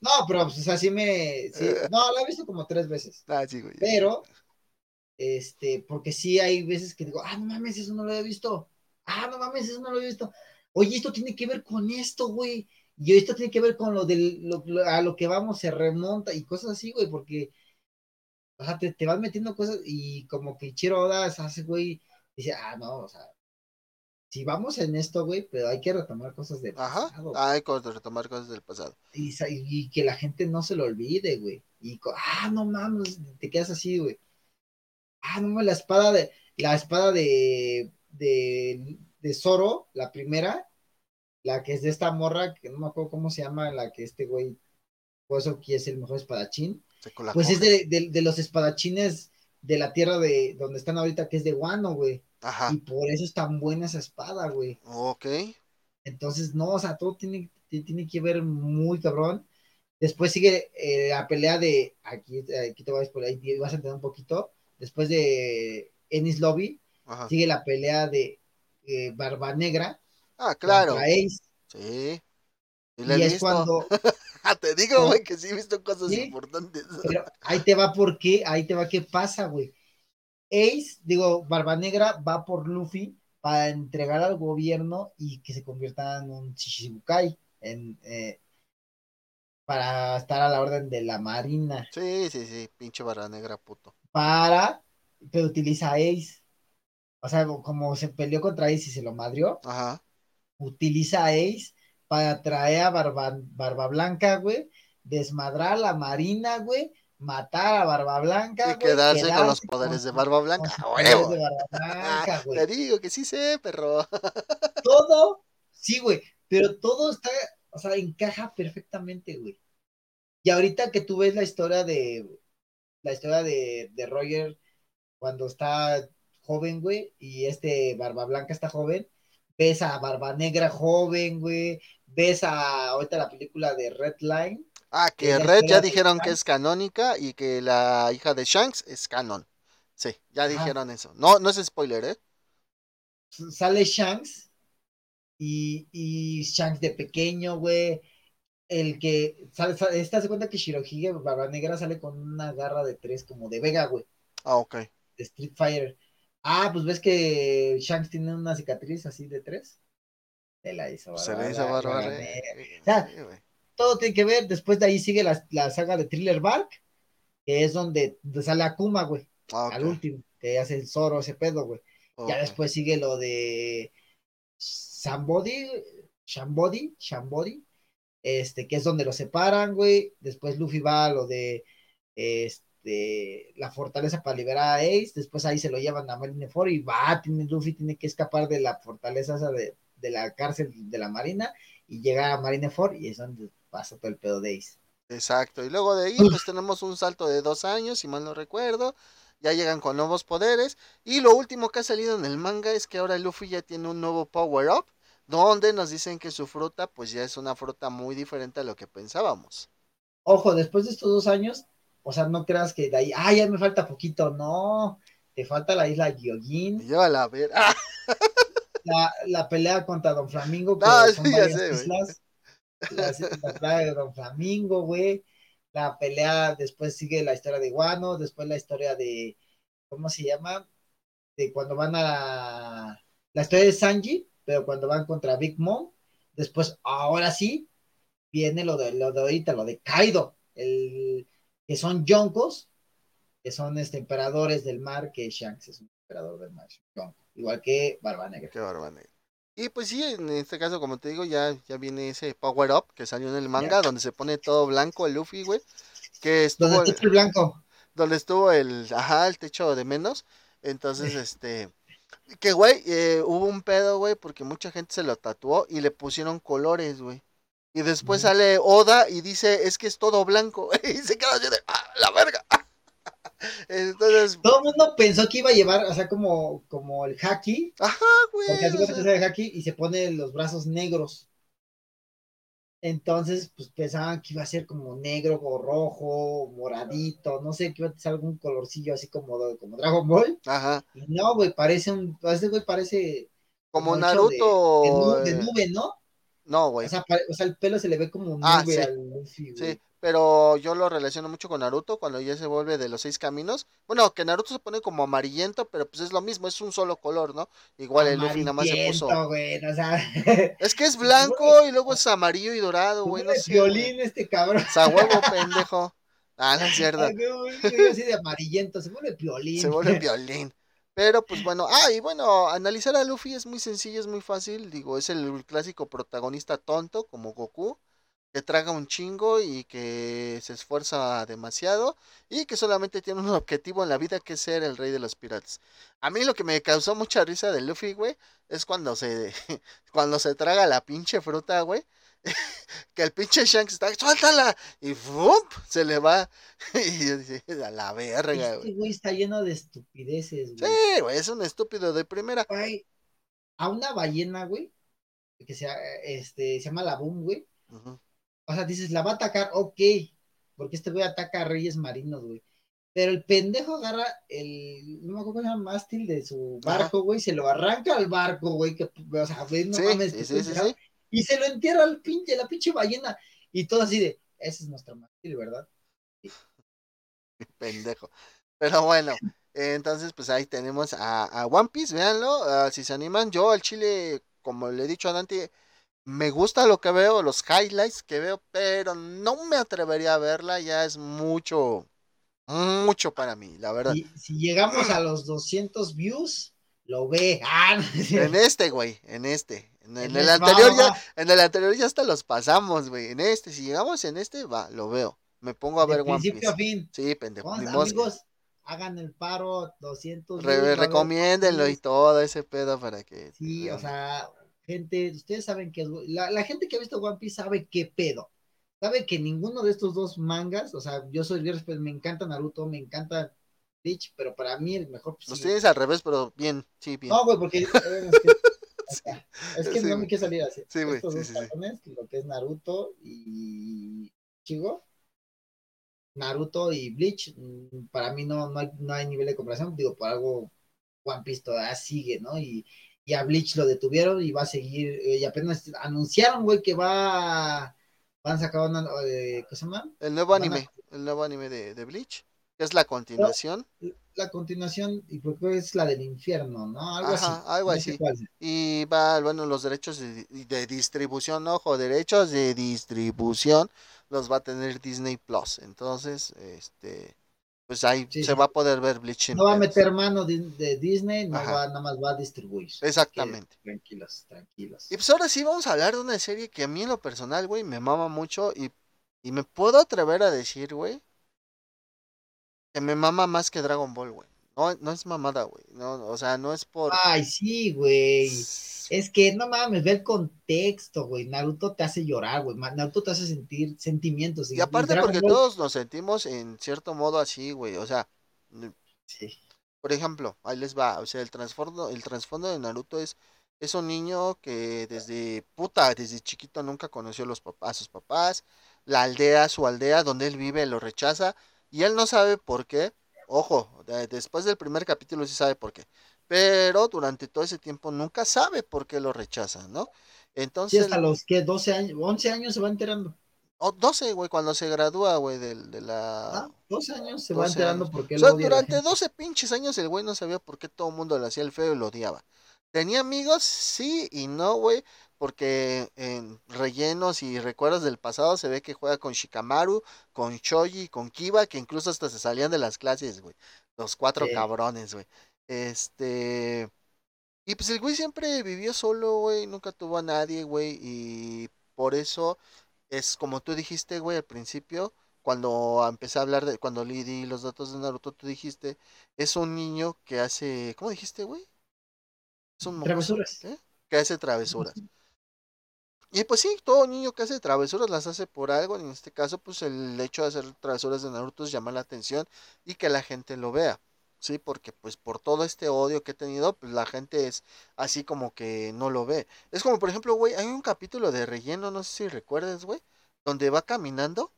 no, pero pues así me sí, no, lo he visto como tres veces. Ah, sí, güey. Pero, este, porque sí hay veces que digo, ah, no mames, eso no lo había visto. Ah, no mames, eso no lo había visto. Oye, esto tiene que ver con esto, güey. Y esto tiene que ver con lo del, lo- lo- a lo que vamos, se remonta y cosas así, güey, porque, o sea, te, te vas metiendo cosas y como que Ichiro Oda se hace, güey, dice, ah, no, o sea, si vamos en esto, güey, pero hay que retomar cosas del Ajá. pasado. Hay que retomar cosas del pasado. Y, que la gente no se lo olvide, güey. Y, ah, no mames, te quedas así, güey. Ah, no mames, la espada de, la espada de, de, de Zoro, la primera, la que es de esta morra, que no me acuerdo cómo se llama, la que este güey, por eso que es el mejor espadachín. Pues es de, de, de los espadachines de la tierra de donde están ahorita, que es de Wano, güey. Ajá. Y por eso es tan buena esa espada, güey. Ok. Entonces, no, o sea, todo tiene, ti- tiene que ver muy cabrón. Después sigue eh, la pelea de, aquí, aquí te voy a spoiler, ahí vas a entender un poquito. Después de Ennis Lobby, Ajá. sigue la pelea de eh, Barba Negra Ah, claro. Ace. Sí. Y es visto. cuando, [LAUGHS] te digo, güey, que sí he visto cosas ¿Sí? importantes. pero ahí te va por qué, ahí te va qué pasa, güey. Ace, digo, Barba Negra va por Luffy para entregar al gobierno y que se convierta en un Shichibukai, en, eh, para estar a la orden de la marina. Sí, sí, sí, pinche barra negra puto. para, pero utiliza a Ace. O sea, como se peleó contra Ace y se lo madrió, Ajá. Ace para traer a Barba, Barba Blanca, güey, desmadrar a la marina, güey, matar a Barba Blanca, Y güey, quedarse con los poderes de Barba Blanca, [LAUGHS] [LAUGHS] güey. Te digo que sí sé, perro. [LAUGHS] Todo, sí, güey, pero todo está, o sea, encaja perfectamente, güey. Y ahorita que tú ves la historia de, la historia de, de Roger cuando está joven, güey, y este Barba Blanca está joven, ves a Barba Negra joven, güey, ves a ahorita la película de Red Line, Ah, que Red ya dijeron que es canónica y que la hija de Shanks es canon. Sí, ya Ajá. dijeron eso. No, no es spoiler, ¿eh? sale Shanks y, y Shanks de pequeño, güey. El que sale, sale, ¿te das cuenta que Shirohige Barba Negra sale con una garra de tres como de Vega, güey, Ah, ok. de Street Fighter? Ah, pues ves que Shanks tiene una cicatriz así de tres. Se la hizo Se le hizo Negra. negra. sea, todo tiene que ver. Después de ahí sigue la, la saga de Thriller Bark, que es donde, sale Akuma, güey, Ah, al último, que hace el Zoro, ese pedo, güey. Ya ok. después sigue lo de Somebody, Shambody, Shambody, este, que es donde lo separan, güey. Después Luffy va a lo de este, la fortaleza para liberar a Ace. Después ahí se lo llevan a Marineford y va, tiene, Luffy tiene que escapar de la fortaleza esa de, de la cárcel de la marina y llega a Marineford y es donde pasa todo el pedo de Ace. Exacto. Y luego de ahí, pues tenemos un salto de dos años, si mal no recuerdo. Ya llegan con nuevos poderes. Y lo último que ha salido en el manga es que ahora Luffy ya tiene un nuevo power up. Donde nos dicen que su fruta, pues ya es una fruta muy diferente a lo que pensábamos. Ojo, después de estos dos años, o sea, no creas que de ahí, ah, ya me falta poquito, no, te falta la isla Gyojin, Y llévala a ver. ¡Ah! [LAUGHS] la, la pelea contra Don Flamingo, que No, son sí, varias sé, islas, la, la pelea de Don Flamingo, güey, la pelea, después sigue la historia de Guano, después la historia de, ¿cómo se llama? De cuando van a, la historia de Sanji, pero cuando van contra Big Mom, después, ahora sí, viene lo de, lo de ahorita, lo de Kaido, el, que son yonkos, que son este, emperadores del mar, que Shanks es un emperador del mar, yonko, igual que Barba Negra. Qué barba negra. Y pues sí, en este caso, como te digo, ya, ya viene ese power up que salió en el manga, donde se pone todo blanco el Luffy, güey. Que estuvo, está el blanco. donde estuvo el, ajá, el techo de menos. Entonces, este, que güey, eh, hubo un pedo, güey, porque mucha gente se lo tatuó y le pusieron colores, güey. Y después sale Oda y dice, es que es todo blanco. [LAUGHS] y se queda así de, ah, la verga. [LAUGHS] Entonces, Todo el mundo pensó que iba a llevar, o sea, como, como el haki, ajá, güey. porque hace o sea, el haki y se pone los brazos negros. Entonces, pues pensaban que iba a ser como negro o rojo, moradito, no sé, que iba a ser algún colorcillo así como, como Dragon Ball. Ajá, Y no, güey, parece un, este güey parece como de- Naruto. de eh, nube, ¿no? No, güey. O sea, o sea, el pelo se le ve como nube Ah, sí. al Luffy, güey. Sí, pero yo lo relaciono mucho con Naruto cuando ya se vuelve de los seis caminos. Bueno, que Naruto se pone como amarillento, pero pues es lo mismo, es un solo color, ¿no? Igual el Luffy nada más se puso. Güey, o sea, [LAUGHS] Es que es [LAUGHS] blanco y luego es amarillo y dorado, güey, no sé. güey. violín este cabrón. O sea, huevo [LAUGHS] pendejo. Ah, no es cierto. Ay, güey, güey, así de amarillento, se vuelve violín. Se vuelve violín. Pero pues bueno, ah, y bueno, analizar a Luffy es muy sencillo, es muy fácil. Digo, es el clásico protagonista tonto como Goku, que traga un chingo y que se esfuerza demasiado y que solamente tiene un [LAUGHS] objetivo en la vida que es ser el rey de los piratas. A mí lo que me causó mucha risa de Luffy, güey, es cuando se [LAUGHS] cuando se traga la pinche fruta, güey. [LAUGHS] que el pinche Shanks está, suéltala y ¡fum! se le va [LAUGHS] y dice, a la verga, Este güey. está lleno de estupideces, güey. Sí, güey, es un estúpido de primera. Güey, A una ballena, güey, que se, este, se llama la Boom, güey. O sea, dices, la va a atacar, ok, porque este güey ataca a reyes marinos, güey. Pero el pendejo agarra el, no me acuerdo cómo se llama, mástil de su Ajá. barco, güey, se lo arranca al barco, güey, que, o sea, güey, no Sí, mames, sí, que sí, y se lo entierra al pinche, la pinche ballena, y todo así de, ese es nuestro mástil, ¿verdad? pendejo. Pero bueno, entonces pues ahí tenemos a, a One Piece, véanlo, ah, si se animan. Yo al chile, como le he dicho a Dante, me gusta lo que veo, los highlights que veo, pero no me atrevería a verla, ya es mucho, mucho para mí, la verdad. Y si llegamos a los 200 views, lo ve. Ah. En este, güey, en este. En, en En el anterior va, ya, va. en el anterior ya hasta los pasamos, güey. En este, si llegamos en este, va, lo veo. Me pongo a de ver One principio Piece. a fin. Sí, pendejo. Amigos, hagan el paro, 200 Re- recomiéndenlo y todo ese pedo para que. Sí, o sea, gente, ustedes saben que es- la, la gente que ha visto One Piece sabe qué pedo. Sabe que ninguno de estos dos mangas, o sea, yo soy respeto- me encanta Naruto, me encanta Bleach, pero para mí el mejor pues, Los sí. tienes al revés, pero bien, sí, bien. No, güey, porque [LAUGHS] eh, es que, es que Sí, no me quiere salir así. Sí, güey, Estos sí, lo que es Naruto y Chigo, Naruto y Bleach, mm, para mí no, no, hay, no hay nivel de comparación, digo, por algo One Piece todavía sigue, ¿no? Y, y a Bleach lo detuvieron y va a seguir, eh, y apenas anunciaron, güey, que va, van a sacar una, eh, ¿qué se llama? El nuevo a- anime, el nuevo anime de, de Bleach, es la continuación. La continuación, y creo que es la del infierno, ¿no? Algo Ajá, así. algo así. Y va, bueno, los derechos de, de distribución, ojo, derechos de distribución los va a tener Disney Plus. Entonces, este, pues ahí Sí, se sí. va a poder ver Bleach No va a meter mano de, de Disney, no va, nada más va a distribuir. Exactamente. Que tranquilos, tranquilos. Y pues ahora sí vamos a hablar de una serie que a mí en lo personal, güey, me mama mucho y, y me puedo atrever a decir, güey, que me mama más que Dragon Ball, güey. No, no es mamada, güey. No, o sea, no es por... Ay, sí, güey. Es que no mames, ve el contexto, güey. Naruto te hace llorar, güey. Naruto te hace sentir sentimientos. Y aparte porque Ball- todos nos sentimos en cierto modo así, güey. O sea, Sí. por ejemplo, ahí les va. O sea, el trasfondo, el trasfondo de Naruto es, es un niño que desde puta, desde chiquito nunca conoció a, los pap- a sus papás. La aldea, su aldea donde él vive, lo rechaza. Y él no sabe por qué. Ojo, de- después del primer capítulo sí sabe por qué. Pero durante todo ese tiempo nunca sabe por qué lo rechaza, ¿no? Sí, Entonces, hasta los que 12 años, 11 años se va enterando. o 12, güey, cuando se gradúa, güey, del- de, la... Ah, 12 años se va 12 enterando años. porque O sea, durante gente. 12 pinches años el güey no sabía por qué todo el mundo le hacía el feo y lo odiaba. Tenía amigos, sí y no, güey, porque en rellenos y recuerdos del pasado se ve que juega con Shikamaru, con Choji, con Kiba, que incluso hasta se salían de las clases, güey. Los cuatro Sí. cabrones, güey. Este... Y pues el güey siempre vivió solo, güey, nunca tuvo a nadie, güey, y por eso es como tú dijiste, güey, al principio, cuando empecé a hablar de, cuando le di los datos de Naruto, tú dijiste, es un niño que hace, ¿cómo dijiste, güey? Es un mocoso, Travesuras. ¿eh? Que hace travesuras. [LAUGHS] Y pues sí, todo niño que hace travesuras las hace por algo, en este caso, pues el hecho de hacer travesuras de Naruto es llamar la atención y que la gente lo vea. Sí, porque pues por todo este odio que he tenido, pues la gente es así como que no lo ve. Es como, por ejemplo, güey, hay un capítulo de relleno, no sé si recuerdas, güey, donde va caminando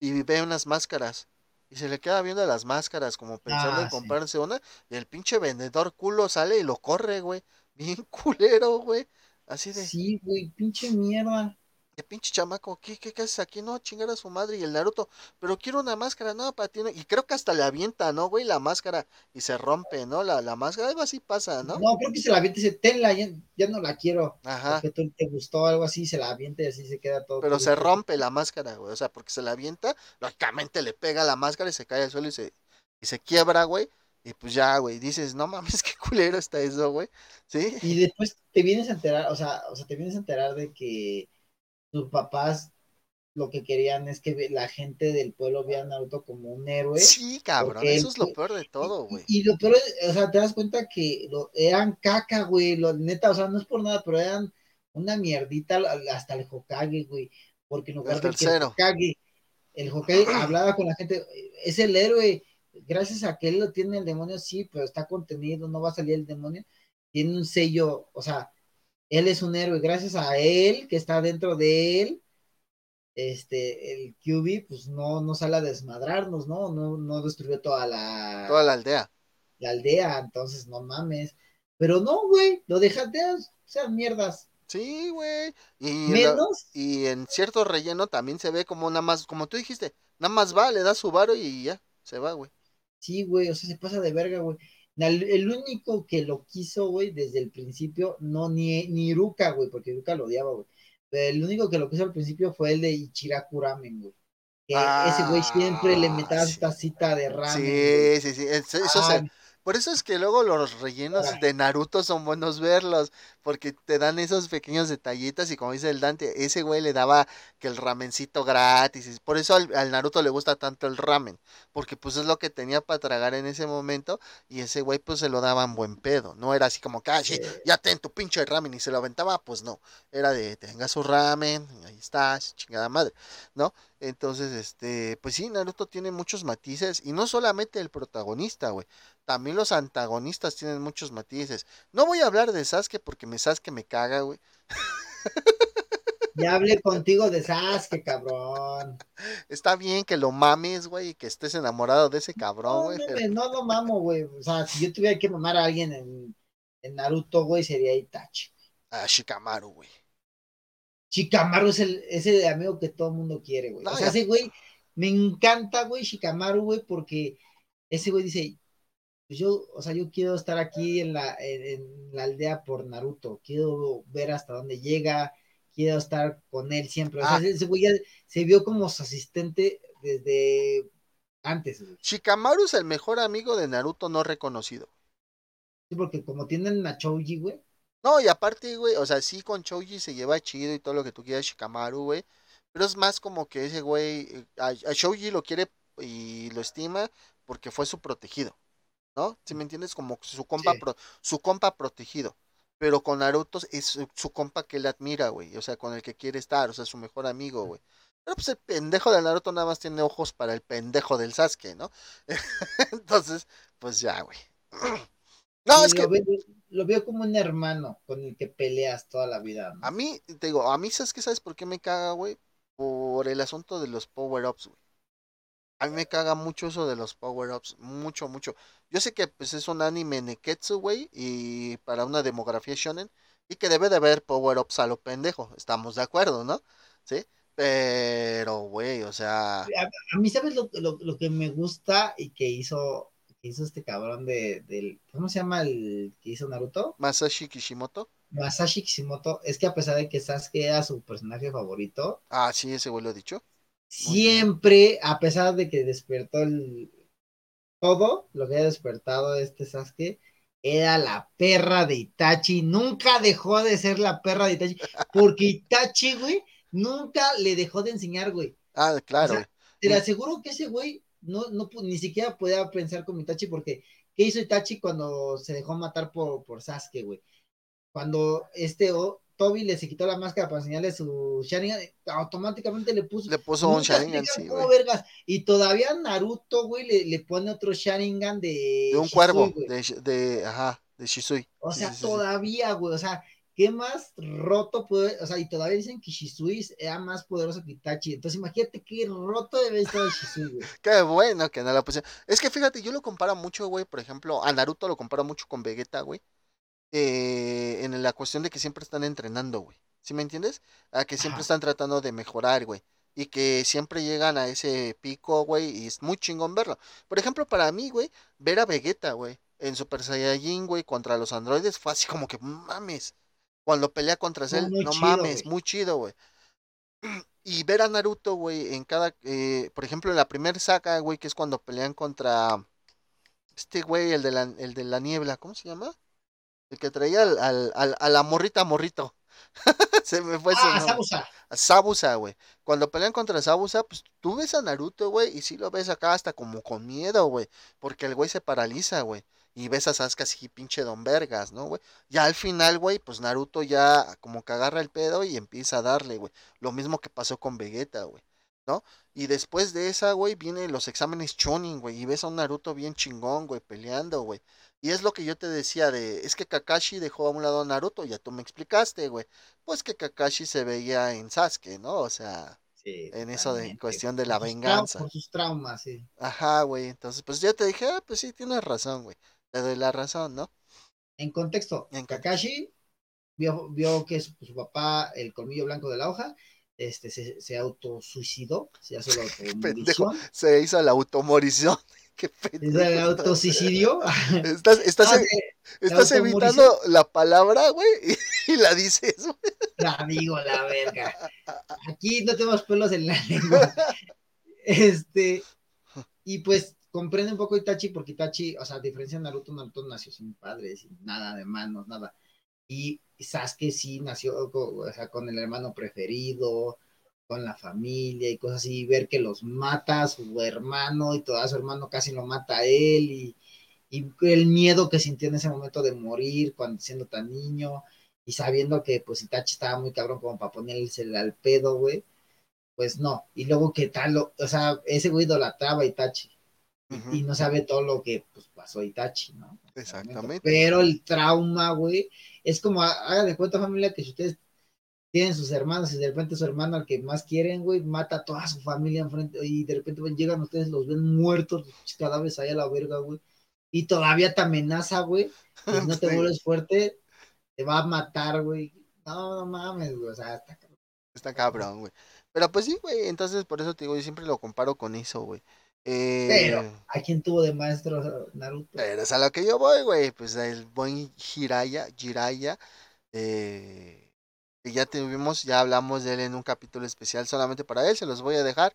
y ve unas máscaras. Y se le queda viendo las máscaras como pensando Ah, en sí. comprarse una. Y el pinche vendedor culo sale y lo corre, güey. Bien [LAUGHS] culero, güey. Así de, Sí, güey, pinche mierda. de pinche chamaco, ¿qué, qué, qué haces aquí? No, chingar a su madre y el Naruto, pero quiero una máscara, no, para ti no. Y creo que hasta le avienta, ¿no, güey? La máscara y se rompe, ¿no? La, la máscara, algo así pasa, ¿no? No, creo que se la avienta y dice, tenla, ya, ya no la quiero. Ajá. Porque tú te gustó algo así, se la avienta y así se queda todo. Pero se rompe la máscara, güey. O sea, porque se la avienta, lógicamente le pega la máscara y se cae al suelo y se, y se quiebra, güey. Y pues ya, güey, dices, no mames, [LAUGHS] qué culero está eso, güey. ¿Sí? Y después te vienes a enterar, o sea, o sea, te vienes a enterar de que tus papás lo que querían es que la gente del pueblo viera a Naruto como un héroe. Sí, cabrón, eso es lo peor de todo, güey. Y, lo peor es, o sea, te das cuenta que lo, eran caca, güey, lo, neta, o sea, no es por nada, pero eran una mierdita hasta el Hokage, güey, porque en lugar de que el Hokage, el Hokage hablaba con la gente, es el héroe, gracias a que él lo tiene el demonio, sí, pero está contenido, no va a salir el demonio, tiene un sello, o sea, él es un héroe, gracias a él, que está dentro de él, este, el QB, pues no, no sale a desmadrarnos, ¿no? No, no destruyó toda la... Toda la aldea. La aldea, entonces no mames. Pero no, güey, lo dejaste, o sea, mierdas. Sí, güey. Y, ¿Menos? y en cierto relleno también se ve como nada más, como tú dijiste, nada más va, le da su varo y ya, se va, güey. Sí, güey, o sea, se pasa de verga, güey. El, único que lo quiso, güey, desde el principio, no, ni, ni Iruka, güey, porque Iruka lo odiaba, güey. El único que lo quiso al principio fue el de Ichiraku Ramen, güey. Que ese güey siempre le metía esta cita de ramen. Sí, sí, sí. Eso, por eso es que luego los rellenos de Naruto son buenos verlos, porque te dan esos pequeños detallitos y como dice el Dante, ese güey le daba que el ramencito gratis, por eso al, Naruto le gusta tanto el ramen, porque pues es lo que tenía para tragar en ese momento y ese güey pues se lo daban buen pedo, no era así como que, ah, ya ten tu pinche ramen y se lo aventaba, pues no, era de tenga su ramen, ahí estás, chingada madre, ¿no? Entonces, este, pues sí, Naruto tiene muchos matices y no solamente el protagonista, güey. También los antagonistas tienen muchos matices. No voy a hablar de Sasuke porque me Sasuke me caga, güey. Ya hablé contigo de Sasuke, cabrón. Está bien que lo mames, güey, y que estés enamorado de ese cabrón, güey. No, no, lo mamo, güey. O sea, si yo tuviera que mamar a alguien en, en Naruto, güey, sería Itachi. Ah, Shikamaru, güey. Shikamaru es el, ese amigo que todo el mundo quiere, güey. o sea, ese güey, me encanta, güey, Shikamaru, güey, porque ese güey dice, yo, o sea, yo quiero estar aquí en la, en, la aldea por Naruto, quiero ver hasta dónde llega, quiero estar con él siempre. O sea, ah. ese güey ya se vio como su asistente desde antes. Shikamaru es el mejor amigo de Naruto no reconocido. Sí, porque como tienen a Choji, güey, no, y aparte, güey, o sea, sí con Choji se lleva chido y todo lo que tú quieras, Shikamaru, güey. Pero es más como que ese güey, eh, a, Shoji lo quiere y lo estima porque fue su protegido, ¿no? Si me entiendes? Como su compa, su compa protegido. Pero con Naruto es su, compa que le admira, güey. O sea, con el que quiere estar, o sea, su mejor amigo, güey. Pero pues el pendejo de Naruto nada más tiene ojos para el pendejo del Sasuke, ¿no? [LAUGHS] Entonces, pues ya, güey. [CLEARS THROAT] No, es que lo veo como un hermano con el que peleas toda la vida. A mí, te digo, a mí, ¿sabes qué? ¿Sabes por qué me caga, güey? Por el asunto de los power-ups, güey. A mí me caga mucho eso de los power-ups, mucho, mucho. Yo sé que pues es un anime neketsu, güey, y para una demografía shonen, y que debe de haber power-ups a lo pendejo, estamos de acuerdo, ¿no? Sí, pero, güey, o sea... A, mí, ¿sabes lo, lo, lo, que me gusta y que hizo que hizo este cabrón de, del, ¿cómo se llama el que hizo Naruto? Masashi Kishimoto. Masashi Kishimoto, es que a pesar de que Sasuke era su personaje favorito. Ah, sí, ese güey lo ha dicho. Siempre, a pesar de que despertó el, todo lo que había despertado este Sasuke, era la perra de Itachi, nunca dejó de ser la perra de Itachi, porque [LAUGHS] Itachi, güey, nunca le dejó de enseñar, güey. Ah, claro. te aseguro que ese güey no, no, ni siquiera podía pensar con Itachi porque ¿qué hizo Itachi cuando se dejó matar por, por Sasuke, güey? Cuando este Toby le se quitó la máscara para enseñarle su Sharingan, automáticamente le puso. Le puso un Sharingan, sí, Y todavía Naruto, güey, le, le, pone otro Sharingan de. De un cuervo, de, de, ajá, de Shisui. O sea, todavía, güey, o sea, ¿qué más roto puede, o sea, y todavía dicen que Shisui era más poderoso que Itachi, entonces imagínate qué roto debe estar Shisui, güey. [LAUGHS] qué bueno que no la pusieron. Es que fíjate, yo lo comparo mucho, güey, por ejemplo, a Naruto lo comparo mucho con Vegeta, güey, eh, en la cuestión de que siempre están entrenando, güey, ¿sí me entiendes? A que siempre están tratando de mejorar, güey. Y que siempre llegan a ese pico, güey, y es muy chingón verlo. Por ejemplo, para mí, güey, ver a Vegeta, güey, en Super Saiyajin, güey, contra los androides, fue así como que mames cuando pelea contra él, no mames, muy chido, güey. [CLEARS THROAT] Y ver a Naruto, güey, en cada, eh, por ejemplo, en la primera saga, güey, que es cuando pelean contra, Este güey, el de la, el de la niebla, ¿cómo se llama? El que traía al, al, al- a la morrita morrito. [LAUGHS] Se me fue ese Ah. Sabusa. Sabusa, güey. Cuando pelean contra Sabusa, pues tú ves a Naruto, güey, y sí lo ves acá hasta como con miedo, güey. Porque el güey se paraliza, güey. Y ves a Sasuke así, pinche don vergas, ¿no, güey? Ya al final, güey, pues Naruto ya como que agarra el pedo y empieza a darle, güey. Lo mismo que pasó con Vegeta, güey. ¿No? Y después de esa, güey, vienen los exámenes Chunin, güey. Y ves a un Naruto bien chingón, güey, peleando, güey. Y es lo que yo te decía de, es que Kakashi dejó a un lado a Naruto, ya tú me explicaste, güey. Pues que Kakashi se veía en Sasuke, ¿no? O sea, Sí, en eso de cuestión de la venganza. Por sus traumas, sí. Ajá, güey. Entonces, pues yo te dije, ah, pues sí, tienes razón, güey. Te doy la razón, ¿no? En contexto, En. Kakashi vio, vio que su, su papá, el colmillo blanco de la hoja, este, se, se autosuicidó, se hace la [LAUGHS] Pendejo. Se hizo la automorición. Qué se autosuicidio. [LAUGHS] Estás, estás, No, e- estás evitando la palabra, güey, y, y la dices, güey. La digo, la verga. Aquí no tenemos pelos en la lengua. Este, y pues comprende un poco Itachi porque Itachi, o sea, a diferencia de Naruto, Naruto nació sin padres, sin nada de manos, nada. Y Sasuke sí nació o sea, con el hermano preferido, con la familia y cosas así, y ver que los mata a su hermano y todo su hermano casi lo mata a él y, y el miedo que sintió en ese momento de morir cuando siendo tan niño y sabiendo que pues Itachi estaba muy cabrón como para ponerse al pedo, güey, pues no. Y luego que tal, lo- o sea, ese güey idolatraba a Itachi y, Ujú. y no sabe todo lo que pues, pasó a Itachi, ¿no? Exactamente. Pero el trauma, güey, es como, hagan de cuenta familia que si ustedes tienen sus hermanos y de repente su hermano al que más quieren, güey, mata a toda su familia enfrente y de repente llegan ustedes, los ven muertos, los cadáveres ahí a la verga, güey. Y todavía te amenaza, güey. Si no te [LAUGHS] vuelves fuerte, te va a matar, güey. No, no mames, güey. O sea, está cabrón. Está cabrón, güey. Pero pues sí, güey, entonces por eso te digo, yo siempre lo comparo con eso, güey. Eh, Pero, ¿a quién tuvo de maestro Naruto? Pero es a lo que yo voy, güey. Pues el buen Jiraya, Jiraya, eh, ya tuvimos, ya hablamos de él en un capítulo especial solamente para él. Se los voy a dejar.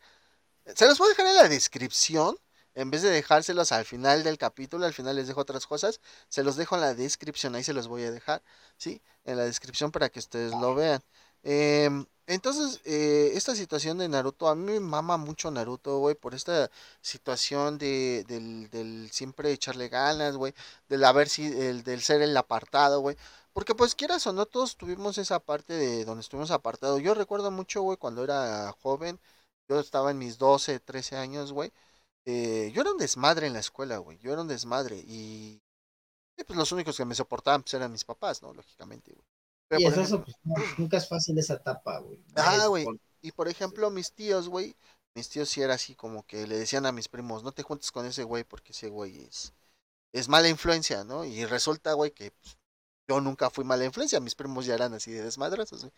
Se los voy a dejar en la descripción. En vez de dejárselos al final del capítulo, al final les dejo otras cosas. Se los dejo en la descripción, ahí se los voy a dejar, ¿sí? En la descripción para que ustedes lo vean. Em, entonces, eh, esta situación de Naruto, a mí me mama mucho Naruto, güey, por esta situación de, del, del siempre echarle ganas, güey, del haber si, el, del ser el apartado, güey. Porque pues quieras o no, todos tuvimos esa parte de donde estuvimos apartados. Yo recuerdo mucho, güey, cuando era joven, yo estaba en mis 12, 13 años, güey. eh, yo era un desmadre en la escuela, güey. Yo era un desmadre. Y, y, pues los únicos que me soportaban pues, eran mis papás, ¿no? Lógicamente, güey. Pero, y por eso, ejemplo, eso, pues, no, nunca es fácil esa etapa, güey. Ah, Es güey. Y por ejemplo, mis tíos, güey, mis tíos sí era así como que le decían a mis primos, no te juntes con ese güey porque ese güey es, es mala influencia, ¿no? Y resulta, güey, que pues, yo nunca fui mala influencia, mis primos ya eran así de desmadrosos, güey.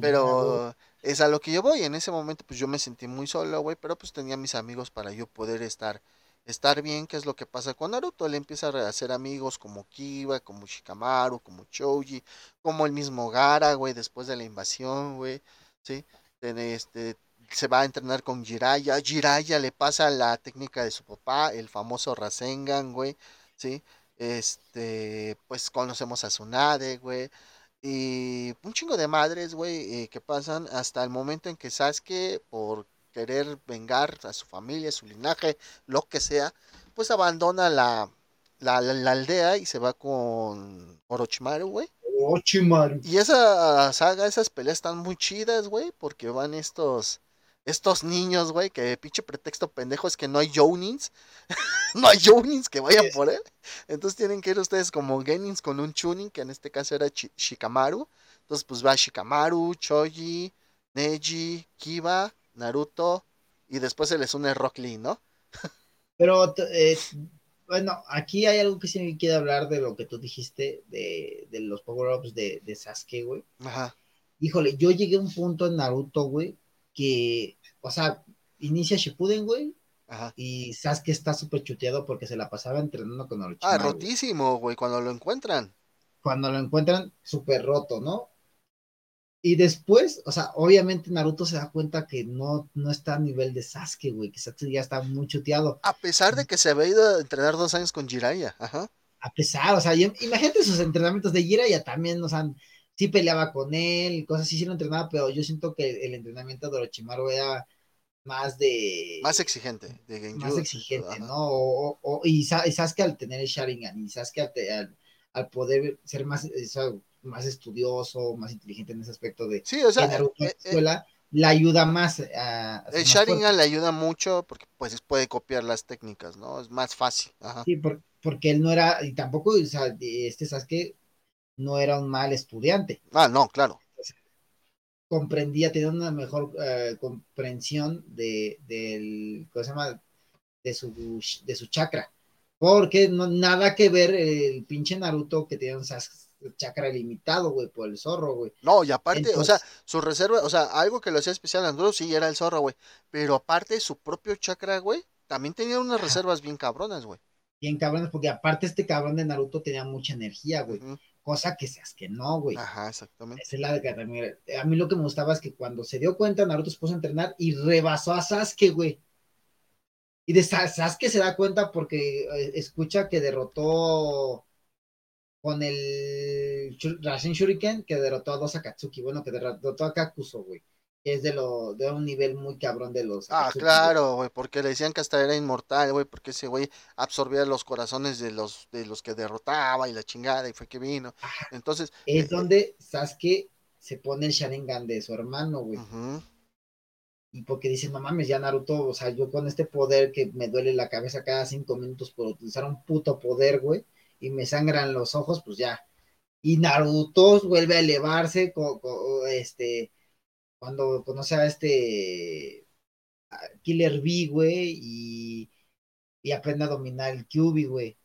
Pero es a lo que yo voy. En ese momento, pues yo me sentí muy solo, güey. Pero pues tenía mis amigos para yo poder estar, estar bien. ¿Qué es lo que pasa con Naruto? Él empieza a hacer amigos como Kiba, como Shikamaru, como Choji, como el mismo Gara, güey, después de la invasión, güey. ¿Sí? Este, se va a entrenar con Jiraiya. Jiraiya le pasa la técnica de su papá, el famoso Rasengan, güey. ¿Sí? Este, pues conocemos a Tsunade, güey. Y un chingo de madres, güey, eh, que pasan hasta el momento en que Sasuke, por querer vengar a su familia, su linaje, lo que sea, pues abandona la, la, la- la aldea y se va con Orochimaru, güey. Orochimaru. Y esa saga, esas peleas están muy chidas, güey, porque van estos, estos niños, güey, que pinche pretexto pendejo es que no hay Jounins. [LAUGHS] no hay Jounins que vayan por él. Entonces tienen que ir ustedes como Genins con un Chunin, que en este caso era Shikamaru. Entonces pues va Shikamaru, Choji, Neji, Kiba, Naruto. Y después se les une Rock Lee, ¿no? Pero, eh, bueno, aquí hay algo que sí me quiere hablar de lo que tú dijiste de, de los power-ups de, de Sasuke, güey. Ajá. Híjole, yo llegué a un punto en Naruto, güey, que, o sea, inicia Shippuden, güey, Ajá. y Sasuke está súper chuteado porque se la pasaba entrenando con Ah, Orochimaru. güey. rotísimo, güey, cuando lo encuentran. Cuando lo encuentran, súper roto, ¿no? y después, o sea, obviamente Naruto se da cuenta que no, no está a nivel de Sasuke, güey, que Sasuke ya está muy chuteado. A pesar de que se había ido a entrenar dos años con Jiraiya, ajá. A pesar, o sea, imagínate sus entrenamientos de Jiraiya también, o sea, sí peleaba con él, cosas así, sí lo entrenaba, pero yo siento que el entrenamiento de Orochimaru era más de... Más exigente, de Genjutsu. Más exigente, ¿no? O, o, y, Sasuke al tener el Sharingan, y Sasuke al, al, poder ser más, más estudioso, más inteligente en ese aspecto de sí, o sea, Naruto eh, eh, escuela, le ayuda más a... el Sharingan le ayuda mucho porque pues puede copiar las técnicas, ¿no? Es más fácil. Sí, porque él no era, y tampoco, o sea, este Sasuke no era un mal estudiante. Ah, no, claro. comprendía, tenía una mejor eh, comprensión de, del, ¿cómo se llama? De su, de su chakra. Porque no, nada que ver el pinche Naruto que tenía un chakra limitado, güey, por el zorro, güey. No, y aparte, o sea, su reserva, o sea, algo que lo hacía especial a Naruto sí era el zorro, güey. Pero aparte, su propio chakra, güey, también tenía unas reservas bien cabronas, güey. Bien cabronas, porque aparte este cabrón de Naruto tenía mucha energía, güey cosa que seas que no, güey. Ajá, exactamente. Esa es la de A mí lo que me gustaba es que cuando se dio cuenta, Naruto se puso a entrenar y rebasó a Sasuke, güey. Y de Sasuke se da cuenta porque eh, escucha que derrotó con el Rasen Shuriken, que derrotó a dos Akatsuki, bueno, que derrotó a Kakuso, güey es de lo de un nivel muy cabrón de los Ah, claro, güey, porque le decían que hasta era inmortal, güey, porque ese güey absorbía los corazones de los de los que derrotaba y la chingada y fue que vino. Entonces, es eh, donde Sasuke se pone el Sharingan de su hermano, güey. Y porque dice, no mames, ya Naruto, o sea, yo con este poder que me duele la cabeza cada cinco minutos por utilizar un puto poder, güey, y me sangran los ojos, pues ya. Y Naruto vuelve a elevarse, con, este, cuando conoce a este Killer B, güey, y, y aprende a dominar el QB, güey.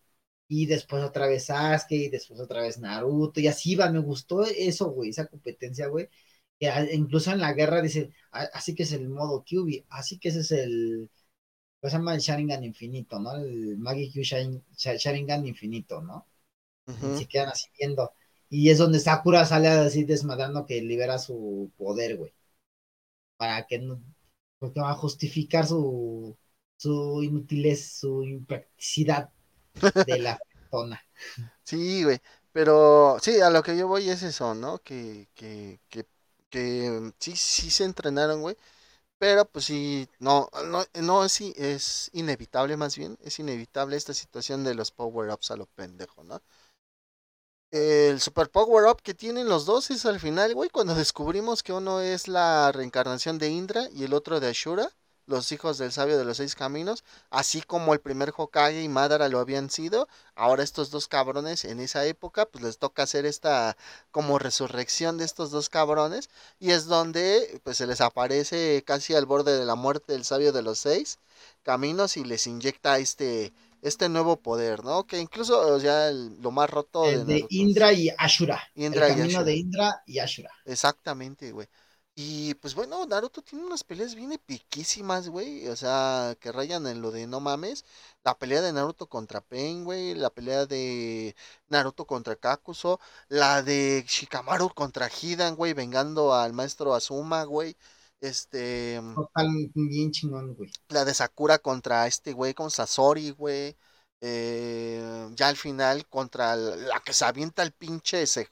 Y después otra vez Sasuke, y después otra vez Naruto, y así va, me gustó eso, güey, esa competencia, güey. incluso en la guerra dice, así que es el modo QB, así que ese es el, pues se llama el Sharingan infinito, ¿no? El Magi Q Sharingan infinito, ¿no? Se quedan así viendo. Y es donde Sakura sale así desmadrando que libera su poder, güey para que no, porque va a justificar su, su inutilez, su impracticidad de la [LAUGHS] persona. Sí, güey, pero sí, a lo que yo voy es eso, ¿no? Que, que, que, que sí, sí se entrenaron, güey. Pero pues sí, no, no, no es, es inevitable más bien, es inevitable esta situación de los power-ups a lo pendejo, ¿no? El super power up que tienen los dos es al final, güey, cuando descubrimos que uno es la reencarnación de Indra y el otro de Ashura, los hijos del sabio de los seis caminos, así como el primer Hokage y Madara lo habían sido, ahora estos dos cabrones en esa época, pues les toca hacer esta como resurrección de estos dos cabrones y es donde pues se les aparece casi al borde de la muerte el sabio de los seis caminos y les inyecta este este nuevo poder, ¿no? Que incluso, o sea, lo más roto el de, Indra y Ashura. Indra el camino de Indra y Ashura. Exactamente, güey. Y pues bueno, Naruto tiene unas peleas bien epiquísimas, güey. O sea, que rayan en lo de no mames. La pelea de Naruto contra Pain, güey. La pelea de Naruto contra Kakuso. La de Shikamaru contra Hidan, güey. Vengando al maestro Azuma, güey. Este. Mm, Total, bien chingón, güey. La de Sakura contra este güey, con Sasori, güey. Eh, ya al final contra la que se avienta el pinche SJ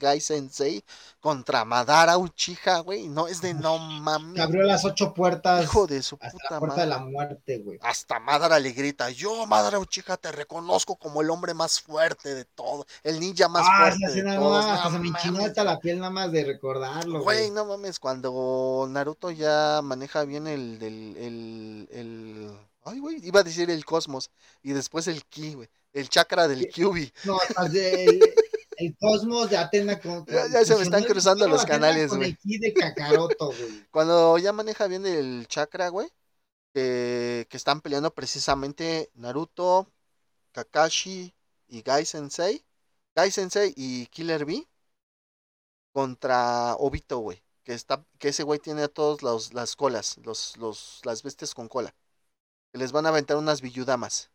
Guy Sensei contra Madara Uchiha, güey. No es de no mames. abrió las ocho puertas. Hijo de su hasta puta la puerta de la muerte, güey. Hasta Madara le grita: Yo, Madara Uchiha, te reconozco como el hombre más fuerte de todo. El ninja más ah, fuerte. de todos. hasta se me hasta la piel nada más de recordarlo, güey. Güey, no mames, cuando Naruto ya maneja bien el, el, el Ay, güey, iba a decir el cosmos y después el ki, güey. El chakra del Kyubi. No, el, el cosmos de Atena con. ya, se me están cruzando los canales, güey. el ki de Kakaroto, güey. Cuando ya maneja bien el chakra, güey, que están peleando precisamente Naruto, Kakashi y Gai Sensei. Gai Sensei y Killer B contra Obito, güey. Que, está, que ese güey tiene a todas las colas, los, los, las bestias con cola les van a aventar unas villudamas.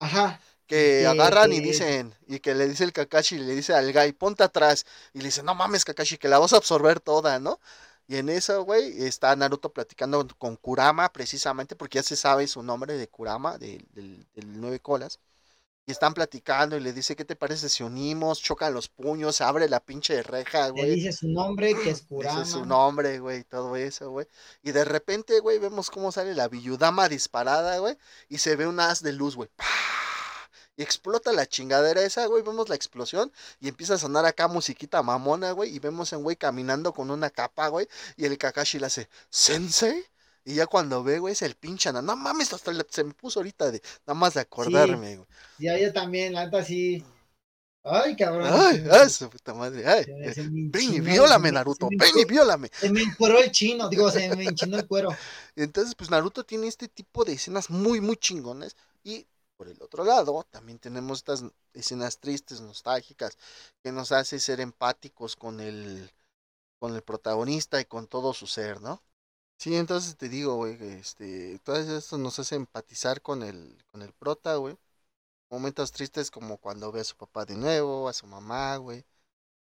Ajá. que Que- agarran y que- dicen, y que le dice el Kakashi, le dice al Guy, ponte atrás, y le dice, no mames Kakashi, que la vas a absorber toda, ¿no? Y en eso, güey, está Naruto platicando con Kurama, precisamente, porque ya se sabe su nombre de Kurama, de- del, del nueve colas. Y están platicando y le dice, ¿qué te parece si unimos? Chocan los puños, abre la pinche reja, Le güey. dice su nombre, que es Kurama. Dice su nombre, güey, todo eso, güey. Y de repente, güey, vemos cómo sale la Villudama disparada, güey. Y se ve un haz de luz, güey. Y explota la chingadera esa, güey. Vemos la explosión y empieza a sonar acá musiquita mamona, güey. Y vemos a un güey caminando con una capa, güey. Y el Kakashi le hace, ¿Sensei? Y ya cuando ve, güey, es el pinche No mames, hasta se me puso ahorita de nada más de acordarme, güey. Ya, yo también, la neta sí. Ay, cabrón. Ay, ay, su puta madre. Ay, eh, ven y viólame, Naruto. Ven y viólame. Se me encueró el chino, digo, se me enchinó el cuero. [LAUGHS] Entonces, pues Naruto tiene este tipo de escenas muy, muy chingones. Y por el otro lado, también tenemos estas escenas tristes, nostálgicas, que nos hace ser empáticos con el, con el protagonista y con todo su ser, ¿no? Sí, entonces te digo, güey, que este, todo esto nos hace empatizar con el, con el prota, güey. Momentos tristes como cuando ve a su papá de nuevo, a su mamá, güey.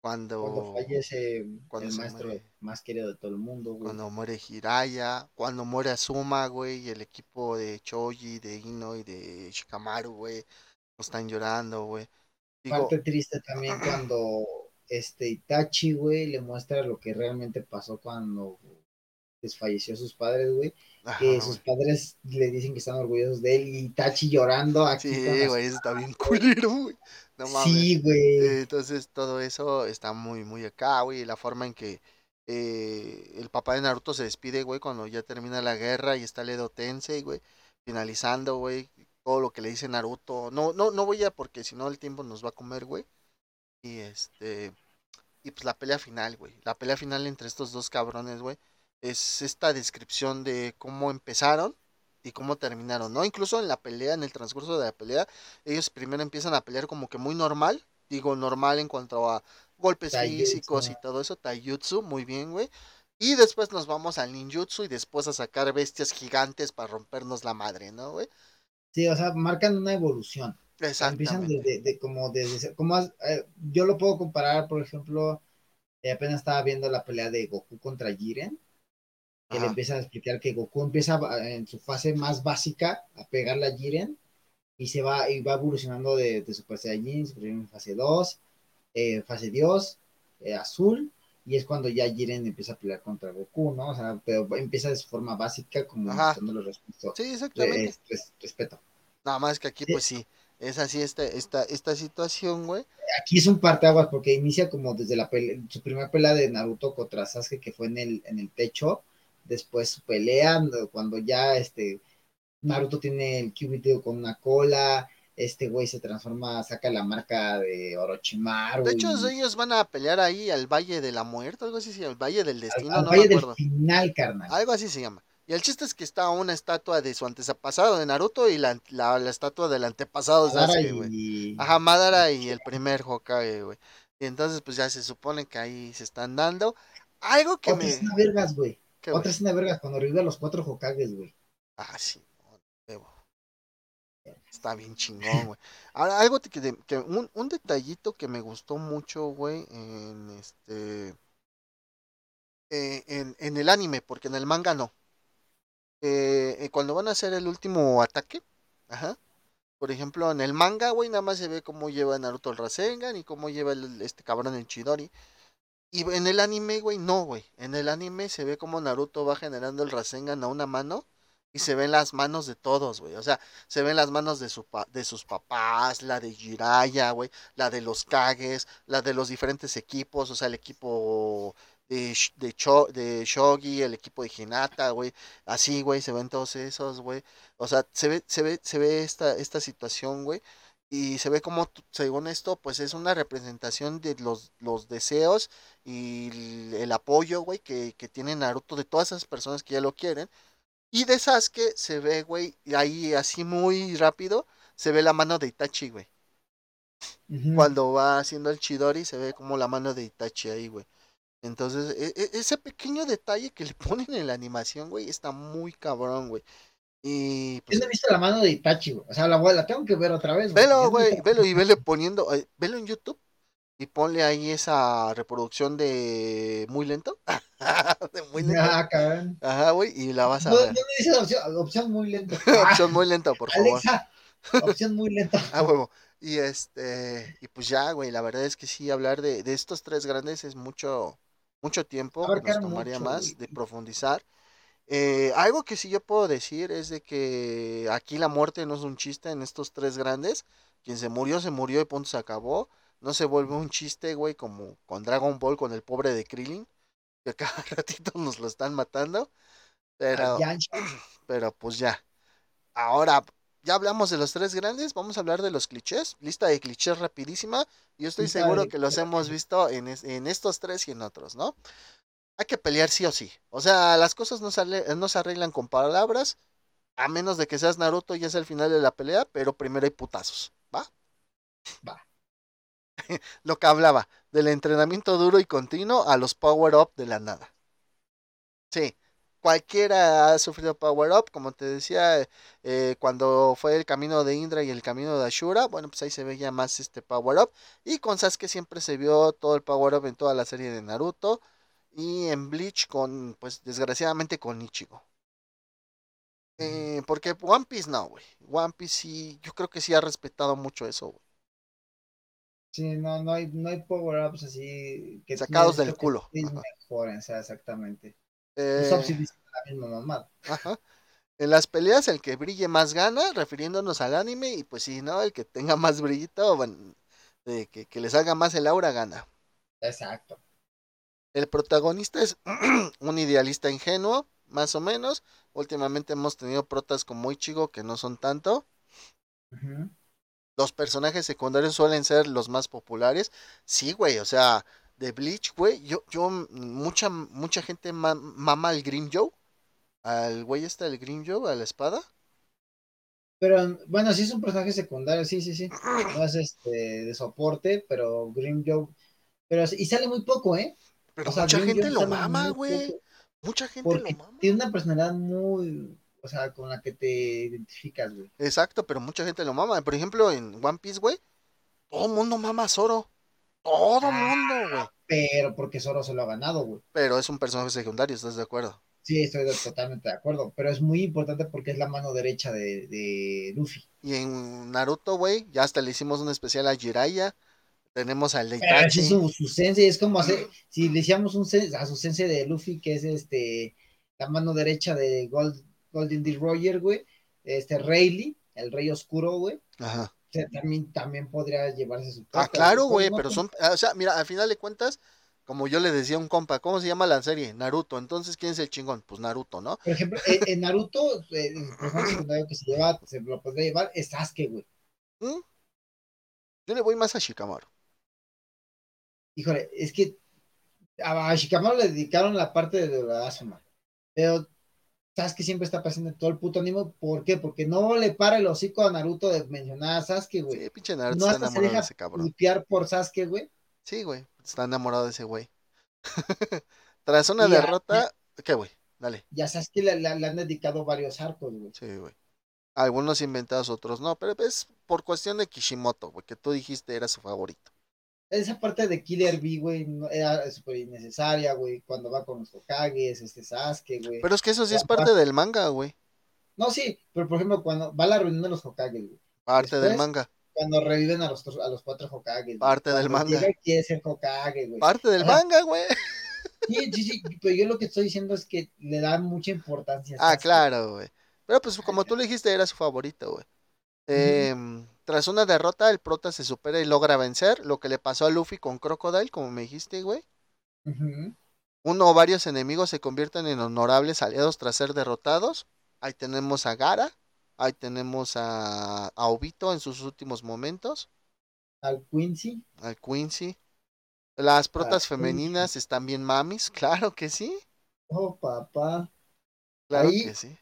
Cuando, Cuando fallece cuando el maestro muere. más querido de todo el mundo, güey. cuando muere Hiraya, cuando muere Azuma, güey, y el equipo de Choji, de Ino y de Shikamaru, güey, están llorando, güey. Digo, Parte triste también cuando este Itachi, güey, le muestra lo que realmente pasó cuando desfalleció sus padres, güey. Que sus padres le dicen que están orgullosos de él y Itachi llorando aquí Sí, güey, eso está bien [LAUGHS] culero, güey. No mames. Sí, güey. Entonces todo eso está muy, muy acá, güey. La forma en que eh, el papá de Naruto se despide, güey, cuando ya termina la guerra y está el Edo Tensei, güey, finalizando, güey, todo lo que le dice Naruto. No, no, no voy a porque si no el tiempo nos va a comer, güey. Y este, y pues la pelea final, güey. La pelea final entre estos dos cabrones, güey, es esta descripción de cómo empezaron y cómo terminaron, ¿no? Incluso en la pelea, en el transcurso de la pelea, ellos primero empiezan a pelear como que muy normal, digo normal en cuanto a golpes físicos y todo eso, taijutsu, muy bien, güey. Y después nos vamos al ninjutsu y después a sacar bestias gigantes para rompernos la madre, ¿no, güey? Sí, o sea, marcan una evolución. Empiezan desde, de, como desde, como eh, yo lo puedo comparar, por ejemplo, eh, apenas estaba viendo la pelea de Goku contra Jiren, que le empiezan a explicar que Goku empieza en su fase más básica a pegarle a Jiren y se va y va evolucionando de, de Super Saiyajin, Super Saiyajin fase 2, eh, fase Dios, eh, azul, y es cuando ya Jiren empieza a pelear contra Goku, ¿no? O sea, pero empieza de su forma básica como mostrándole respeto, Sí, exactamente. res- respeto. Nada más que aquí, pues sí, es así esta, esta, esta situación, güey. aquí es un parteaguas porque inicia como desde la pelea, su primera pelea de Naruto contra Sasuke que fue en el, en el techo, después su pelea no, cuando ya este Naruto tiene el Kyubito con una cola, este güey se transforma, saca la marca de Orochimaru. De hecho, y- ellos van a pelear ahí al Valle de la Muerte, algo así se llama, el Valle del Destino, al no valle me del final, carnal. Algo así se llama. Y el chiste es que está una estatua de su antepasado de Naruto y la, la, la estatua del antepasado de Sasuke, güey. y, Ajá, Madara y el primer Hokage, güey. Y entonces, pues ya se supone que ahí se están dando. Algo que otra me. vergas, güey. Güey, Otra escena vergas cuando revive a los cuatro Hokages, güey. Ah, sí. Está bien chingón, güey. Ahora, algo que, que un, un detallito que me gustó mucho, güey, en este. eh, en, en el anime, porque en el manga no. Eh, eh, cuando van a hacer el último ataque, ajá. Por ejemplo, en el manga, güey, nada más se ve cómo lleva Naruto el Rasengan y cómo lleva el- este cabrón el Chidori. Y en el anime, güey, no, güey. En el anime se ve como Naruto va generando el Rasengan a una mano y se ven las manos de todos, güey. O sea, se ven las manos de, su pa- de sus papás, la de Jiraiya, güey, la de los Kages, la de los diferentes equipos, o sea, el equipo de, de, de Shogi, el equipo de Hinata, güey. Así, güey, se ven todos esos, güey. O sea, se ve, se ve, se ve esta, esta situación, güey. Y se ve como, según esto, pues es una representación de los, los deseos y el, el apoyo, güey, que, que tiene Naruto de todas esas personas que ya lo quieren. Y de Sasuke se ve, güey, ahí así muy rápido, se ve la mano de Itachi, güey. Cuando va haciendo el Chidori, se ve como la mano de Itachi ahí, güey. Entonces, e- e- ese pequeño detalle que le [LAUGHS] ponen en la animación, güey, está muy cabrón, güey. Y pues, no he visto la mano de Itachi, güey. O sea, la, la tengo que ver otra vez, velo, Yo no güey, velo y vele poniendo, velo en YouTube y ponle ahí esa reproducción de muy lento. [LAUGHS] de muy lento. Ah, cabrón. Ajá, güey, y la vas a No, no ver. me dices opción, opción muy lento. [LAUGHS] Opción muy lento, por favor. Alexa, opción muy lento. Ah, huevo. Y este, y pues ya, güey, la verdad es que sí, hablar de, de estos tres grandes es mucho, mucho tiempo que nos tomaría mucho, más güey. de profundizar. Eh, algo que sí yo puedo decir es de que aquí la muerte no es un chiste en estos tres grandes. Quien se murió, se murió y punto se acabó. No se vuelve un chiste, güey, como con Dragon Ball, con el pobre de Krillin, que [LAUGHS] cada ratito nos lo están matando. Pero, [CLEARS THROAT] pero pues ya. Ahora, ya hablamos de los tres grandes, vamos a hablar de los clichés. Lista de clichés rapidísima. Yo estoy seguro que los hemos visto en, es- en estos tres y en otros, ¿no? Hay que pelear sí o sí. O sea, las cosas no, sale- no se arreglan con palabras, a menos de que seas Naruto y es el final de la pelea, pero primero hay putazos, ¿va? Va. [LAUGHS] Lo que hablaba, del entrenamiento duro y continuo a los power-up de la nada. Sí, cualquiera ha sufrido power up, como te decía, eh, cuando fue el camino de Indra y el camino de Ashura, bueno, pues ahí se veía más este power up. Y con Sasuke siempre se vio todo el power up en toda la serie de Naruto. Y en Bleach con, pues desgraciadamente con Ichigo. Eh, porque One Piece no, güey. One Piece sí, yo creo que sí ha respetado mucho eso, güey. Sí, no, no hay, no hay power-ups así que Sacados del culo. mejoren, o sea, exactamente. Eh, la misma mamada. Ajá. En las peleas el que brille más gana, refiriéndonos al anime, y pues si no, el que tenga más brillito, bueno, de que, que le salga más el aura gana. Exacto. El protagonista es [CLEARS THROAT] un idealista ingenuo, más o menos. Últimamente hemos tenido protas como Ichigo que no son tanto. Los personajes secundarios suelen ser los más populares. Sí, güey, o sea, de Bleach, güey, yo, yo, mucha, mucha gente ma- mama al Grim Joe. Al güey este, el Grim Joe, a la espada. Pero bueno, sí es un personaje secundario, sí, sí, sí. No es este de soporte, pero Grim Joe. Pero y sale muy poco, ¿eh? Pero O sea, mucha gente lo mama, güey. Mucha gente lo mama. tiene una personalidad muy, o sea, con la que te identificas, güey. Exacto, pero mucha gente lo mama. Por ejemplo, en One Piece, güey, todo mundo mama a Zoro. Todo el mundo, güey. Pero porque Zoro se lo ha ganado, güey. Pero es un personaje secundario, ¿estás de acuerdo? Sí, estoy totalmente de acuerdo. Pero es muy importante porque es la mano derecha de, de Luffy. Y en Naruto, güey, ya hasta le hicimos un especial a Jiraiya. Tenemos al Pero Itachi. su, su sensei es como hacer, si le hiciéramos un a su sensei de Luffy, que es este la mano derecha de Gold, Golden D. Roger, güey, este Rayleigh, el rey oscuro, güey, Ajá. o sea, también, también podría llevarse su Ah, claro, ¿Cómo güey, pero son, ah, o sea, mira, al final de cuentas, como yo le decía a un compa, ¿cómo se llama la serie? Naruto. Entonces, ¿quién es el chingón? Pues Naruto, ¿no? Por ejemplo, en, en Naruto, eh, el personaje secundario que se lleva, se lo podría llevar, es Sasuke, güey. ¿Mm? Yo le voy más a Shikamaru. Híjole, es que a, Shikamaru le dedicaron la parte de la Asuma, pero Sasuke siempre está pasando todo el puto anime. ¿Por qué? Porque no le para el hocico a Naruto de mencionar a Sasuke, güey. Sí, pinche Naruto no está hasta se enamorado de deja ese cabrón. por Sasuke, güey. Sí, güey, está enamorado de ese güey. [LAUGHS] Tras una Y a- derrota, ¿qué, güey? Dale. Y a Sasuke le, le- le han dedicado varios arcos, güey. Sí, güey. Algunos inventados, otros no, pero es por cuestión de Kishimoto, güey, que tú dijiste era su favorito. Esa parte de Killer Bee, güey, no- era súper innecesaria, güey. Cuando va con los Hokages, este Sasuke, güey. Pero es que eso sí es parte del manga, güey. No, sí, pero por ejemplo, cuando va a la reunión de los Hokages, güey. Parte del manga. Cuando reviven a los, a los cuatro Hokages. Parte del manga. quiere ser Hokage, güey. Parte del manga, güey. Sí, sí, sí, pero yo lo que estoy diciendo es que le dan mucha importancia. a Ah, Sasuke. claro, güey. Pero pues como tú le dijiste, era su favorito, güey. Em, tras una derrota, el prota se supera y logra vencer, lo que le pasó a Luffy con Crocodile, como me dijiste, güey. Uno o varios enemigos se convierten en honorables aliados tras ser derrotados. Ahí tenemos a Gara, ahí tenemos a, a Obito en sus últimos momentos, Al Quincy. al Quincy. Las protas femeninas están bien mamis, [LAUGHS] claro que sí, Oh, papá. claro Ahí- que sí.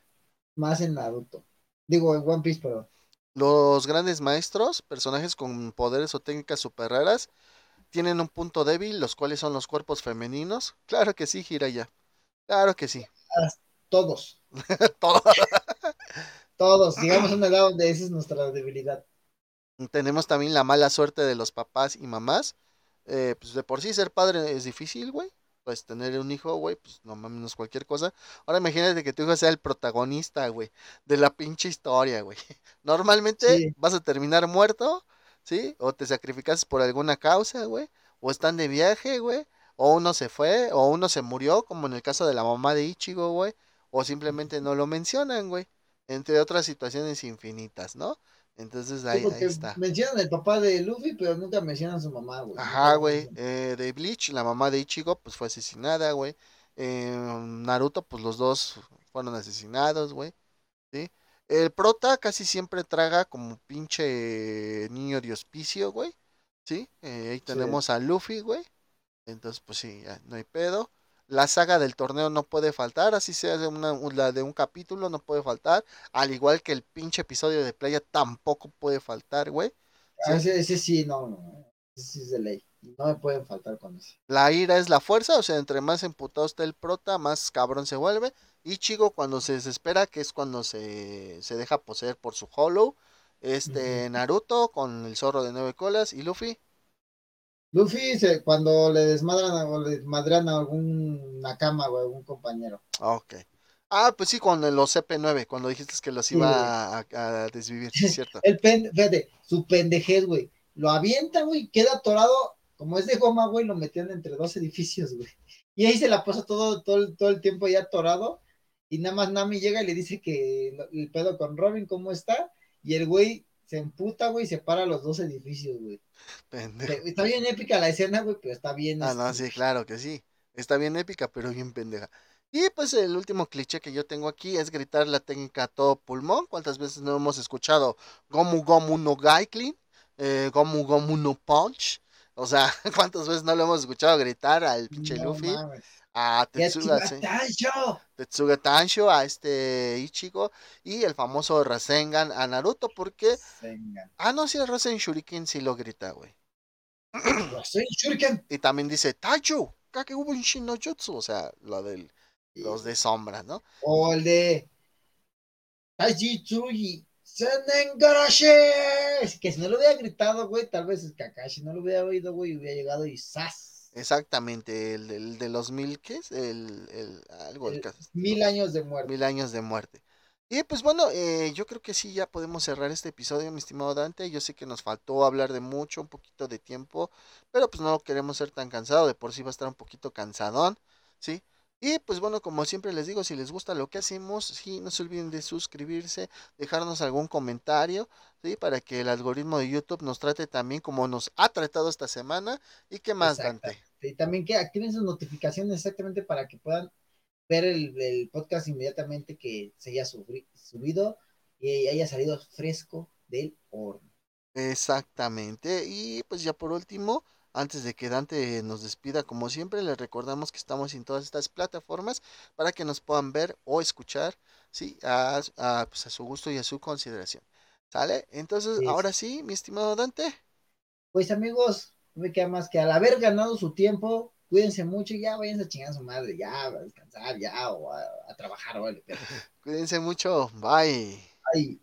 Más en Naruto. Digo, en One Piece, pero. Los grandes maestros, personajes con poderes o técnicas super raras, tienen un punto débil, los cuales son los cuerpos femeninos. Claro que sí, Jiraya. Claro que sí. Todos. Todo. [LAUGHS] Todos, llegamos a una edad donde esa es nuestra debilidad. Tenemos también la mala suerte de los papás y mamás. Eh, pues de por sí ser padre es difícil, güey. Pues tener un hijo, güey, pues no mames, cualquier cosa. Ahora imagínate que tu hijo sea el protagonista, güey, de la pinche historia, güey. [LAUGHS] Normalmente Sí, vas a terminar muerto, ¿sí? O te sacrificas por alguna causa, güey. O están de viaje, güey. O uno se fue, o uno se murió, como en el caso de la mamá de Ichigo, güey. O simplemente no lo mencionan, güey. Entre otras situaciones infinitas, ¿no? Entonces sí, ahí, está. mencionan el papá de Luffy, pero nunca mencionan a su mamá, güey. Ajá, güey. eh, de Bleach, la mamá de Ichigo, pues fue asesinada, güey. Eh, Naruto, pues los dos fueron asesinados, güey. ¿Sí? El prota casi siempre traga como pinche niño de hospicio, güey. ¿Sí? Eh, ahí Sí. tenemos a Luffy, güey. Entonces, pues sí, ya, no hay pedo. La saga del torneo no puede faltar, así sea de una, la de un capítulo, no puede faltar. Al igual que el pinche episodio de playa tampoco puede faltar, güey. Ah, ¿Sí? Ese, ese sí, no, no. Ese sí es de ley. No me pueden faltar con eso. La ira es la fuerza, o sea, entre más emputado esté el prota, más cabrón se vuelve. Ichigo cuando se desespera, que es cuando se, se deja poseer por su hollow. Este. Naruto con el zorro de nueve colas y Luffy. Luffy, se, cuando le desmadran a- o le desmadran a algún Nakama, güey, algún compañero. Ok. Ah, pues sí, con los CP9, cuando dijiste que los Sí, iba a, a desvivir, sí es cierto. [LAUGHS] El pen, fíjate, su pendejez, güey. Lo avienta, güey, queda atorado. Como es de goma, güey, lo metían entre dos edificios, güey. Y ahí se la pasa todo, todo, el- todo el tiempo ya atorado. Y nada más Nami llega y le dice que el pedo con Robin, ¿cómo está? Y el güey se emputa, güey, y se para los dos edificios, güey. Pendejo. Está bien épica la escena, güey, pero está bien. Ah, no, este, sí, claro que sí. Está bien épica, pero bien pendeja. Y pues el último cliché que yo tengo aquí es gritar la técnica a todo pulmón. ¿Cuántas veces no hemos escuchado Gomu Gomu no Gaiklin? Eh, Gomu Gomu no Punch. O sea, [LAUGHS] ¿cuántas veces no lo hemos escuchado gritar al pinche no Luffy? mames. A ¡Ya Tetsuga, sí, Tansho! Tetsuga Tansho, a este Ichigo y el famoso Rasengan a Naruto porque... Venga. Ah, no, sí, el Rasen Shuriken sí lo grita, güey. Rasen Shuriken. Y también dice Taichu, Kakegubun no Jutsu, o sea, lo de los de sombra, ¿no? O el de Taiji Tsurugi Senengarashi. Que si no lo hubiera gritado, güey, tal vez es Kakashi no lo hubiera oído, güey, y hubiera llegado y ¡zas! Exactamente, el, el de los mil, ¿qué es? El, el algo, el, El caso- mil años de muerte. mil años de muerte. Y pues bueno, eh, yo creo que sí, ya podemos cerrar este episodio, mi estimado Dante. Yo sé que nos faltó hablar de mucho, un poquito de tiempo, pero pues no queremos ser tan cansado, de por sí va a estar un poquito cansadón, ¿sí? Y pues bueno, como siempre les digo, si les gusta lo que hacemos, sí, no se olviden de suscribirse, dejarnos algún comentario, ¿sí? Para que el algoritmo de YouTube nos trate también como nos ha tratado esta semana. ¿Y qué más, Exacto. Dante? Y también que activen sus notificaciones exactamente para que puedan ver el, el podcast inmediatamente que se haya subido y haya salido fresco del horno. Exactamente. Y pues ya por último, antes de que Dante nos despida, como siempre, les recordamos que estamos en todas estas plataformas para que nos puedan ver o escuchar, ¿sí? A, a, pues, a su gusto y a su consideración. ¿Sale? Entonces, Sí, ahora sí, mi estimado Dante. Pues amigos, no me queda más que al haber ganado su tiempo, cuídense mucho y ya váyanse a chingar a su madre, ya a descansar, ya o a, a trabajar, vale. pero- [LAUGHS] Cuídense mucho. Bye. Ay.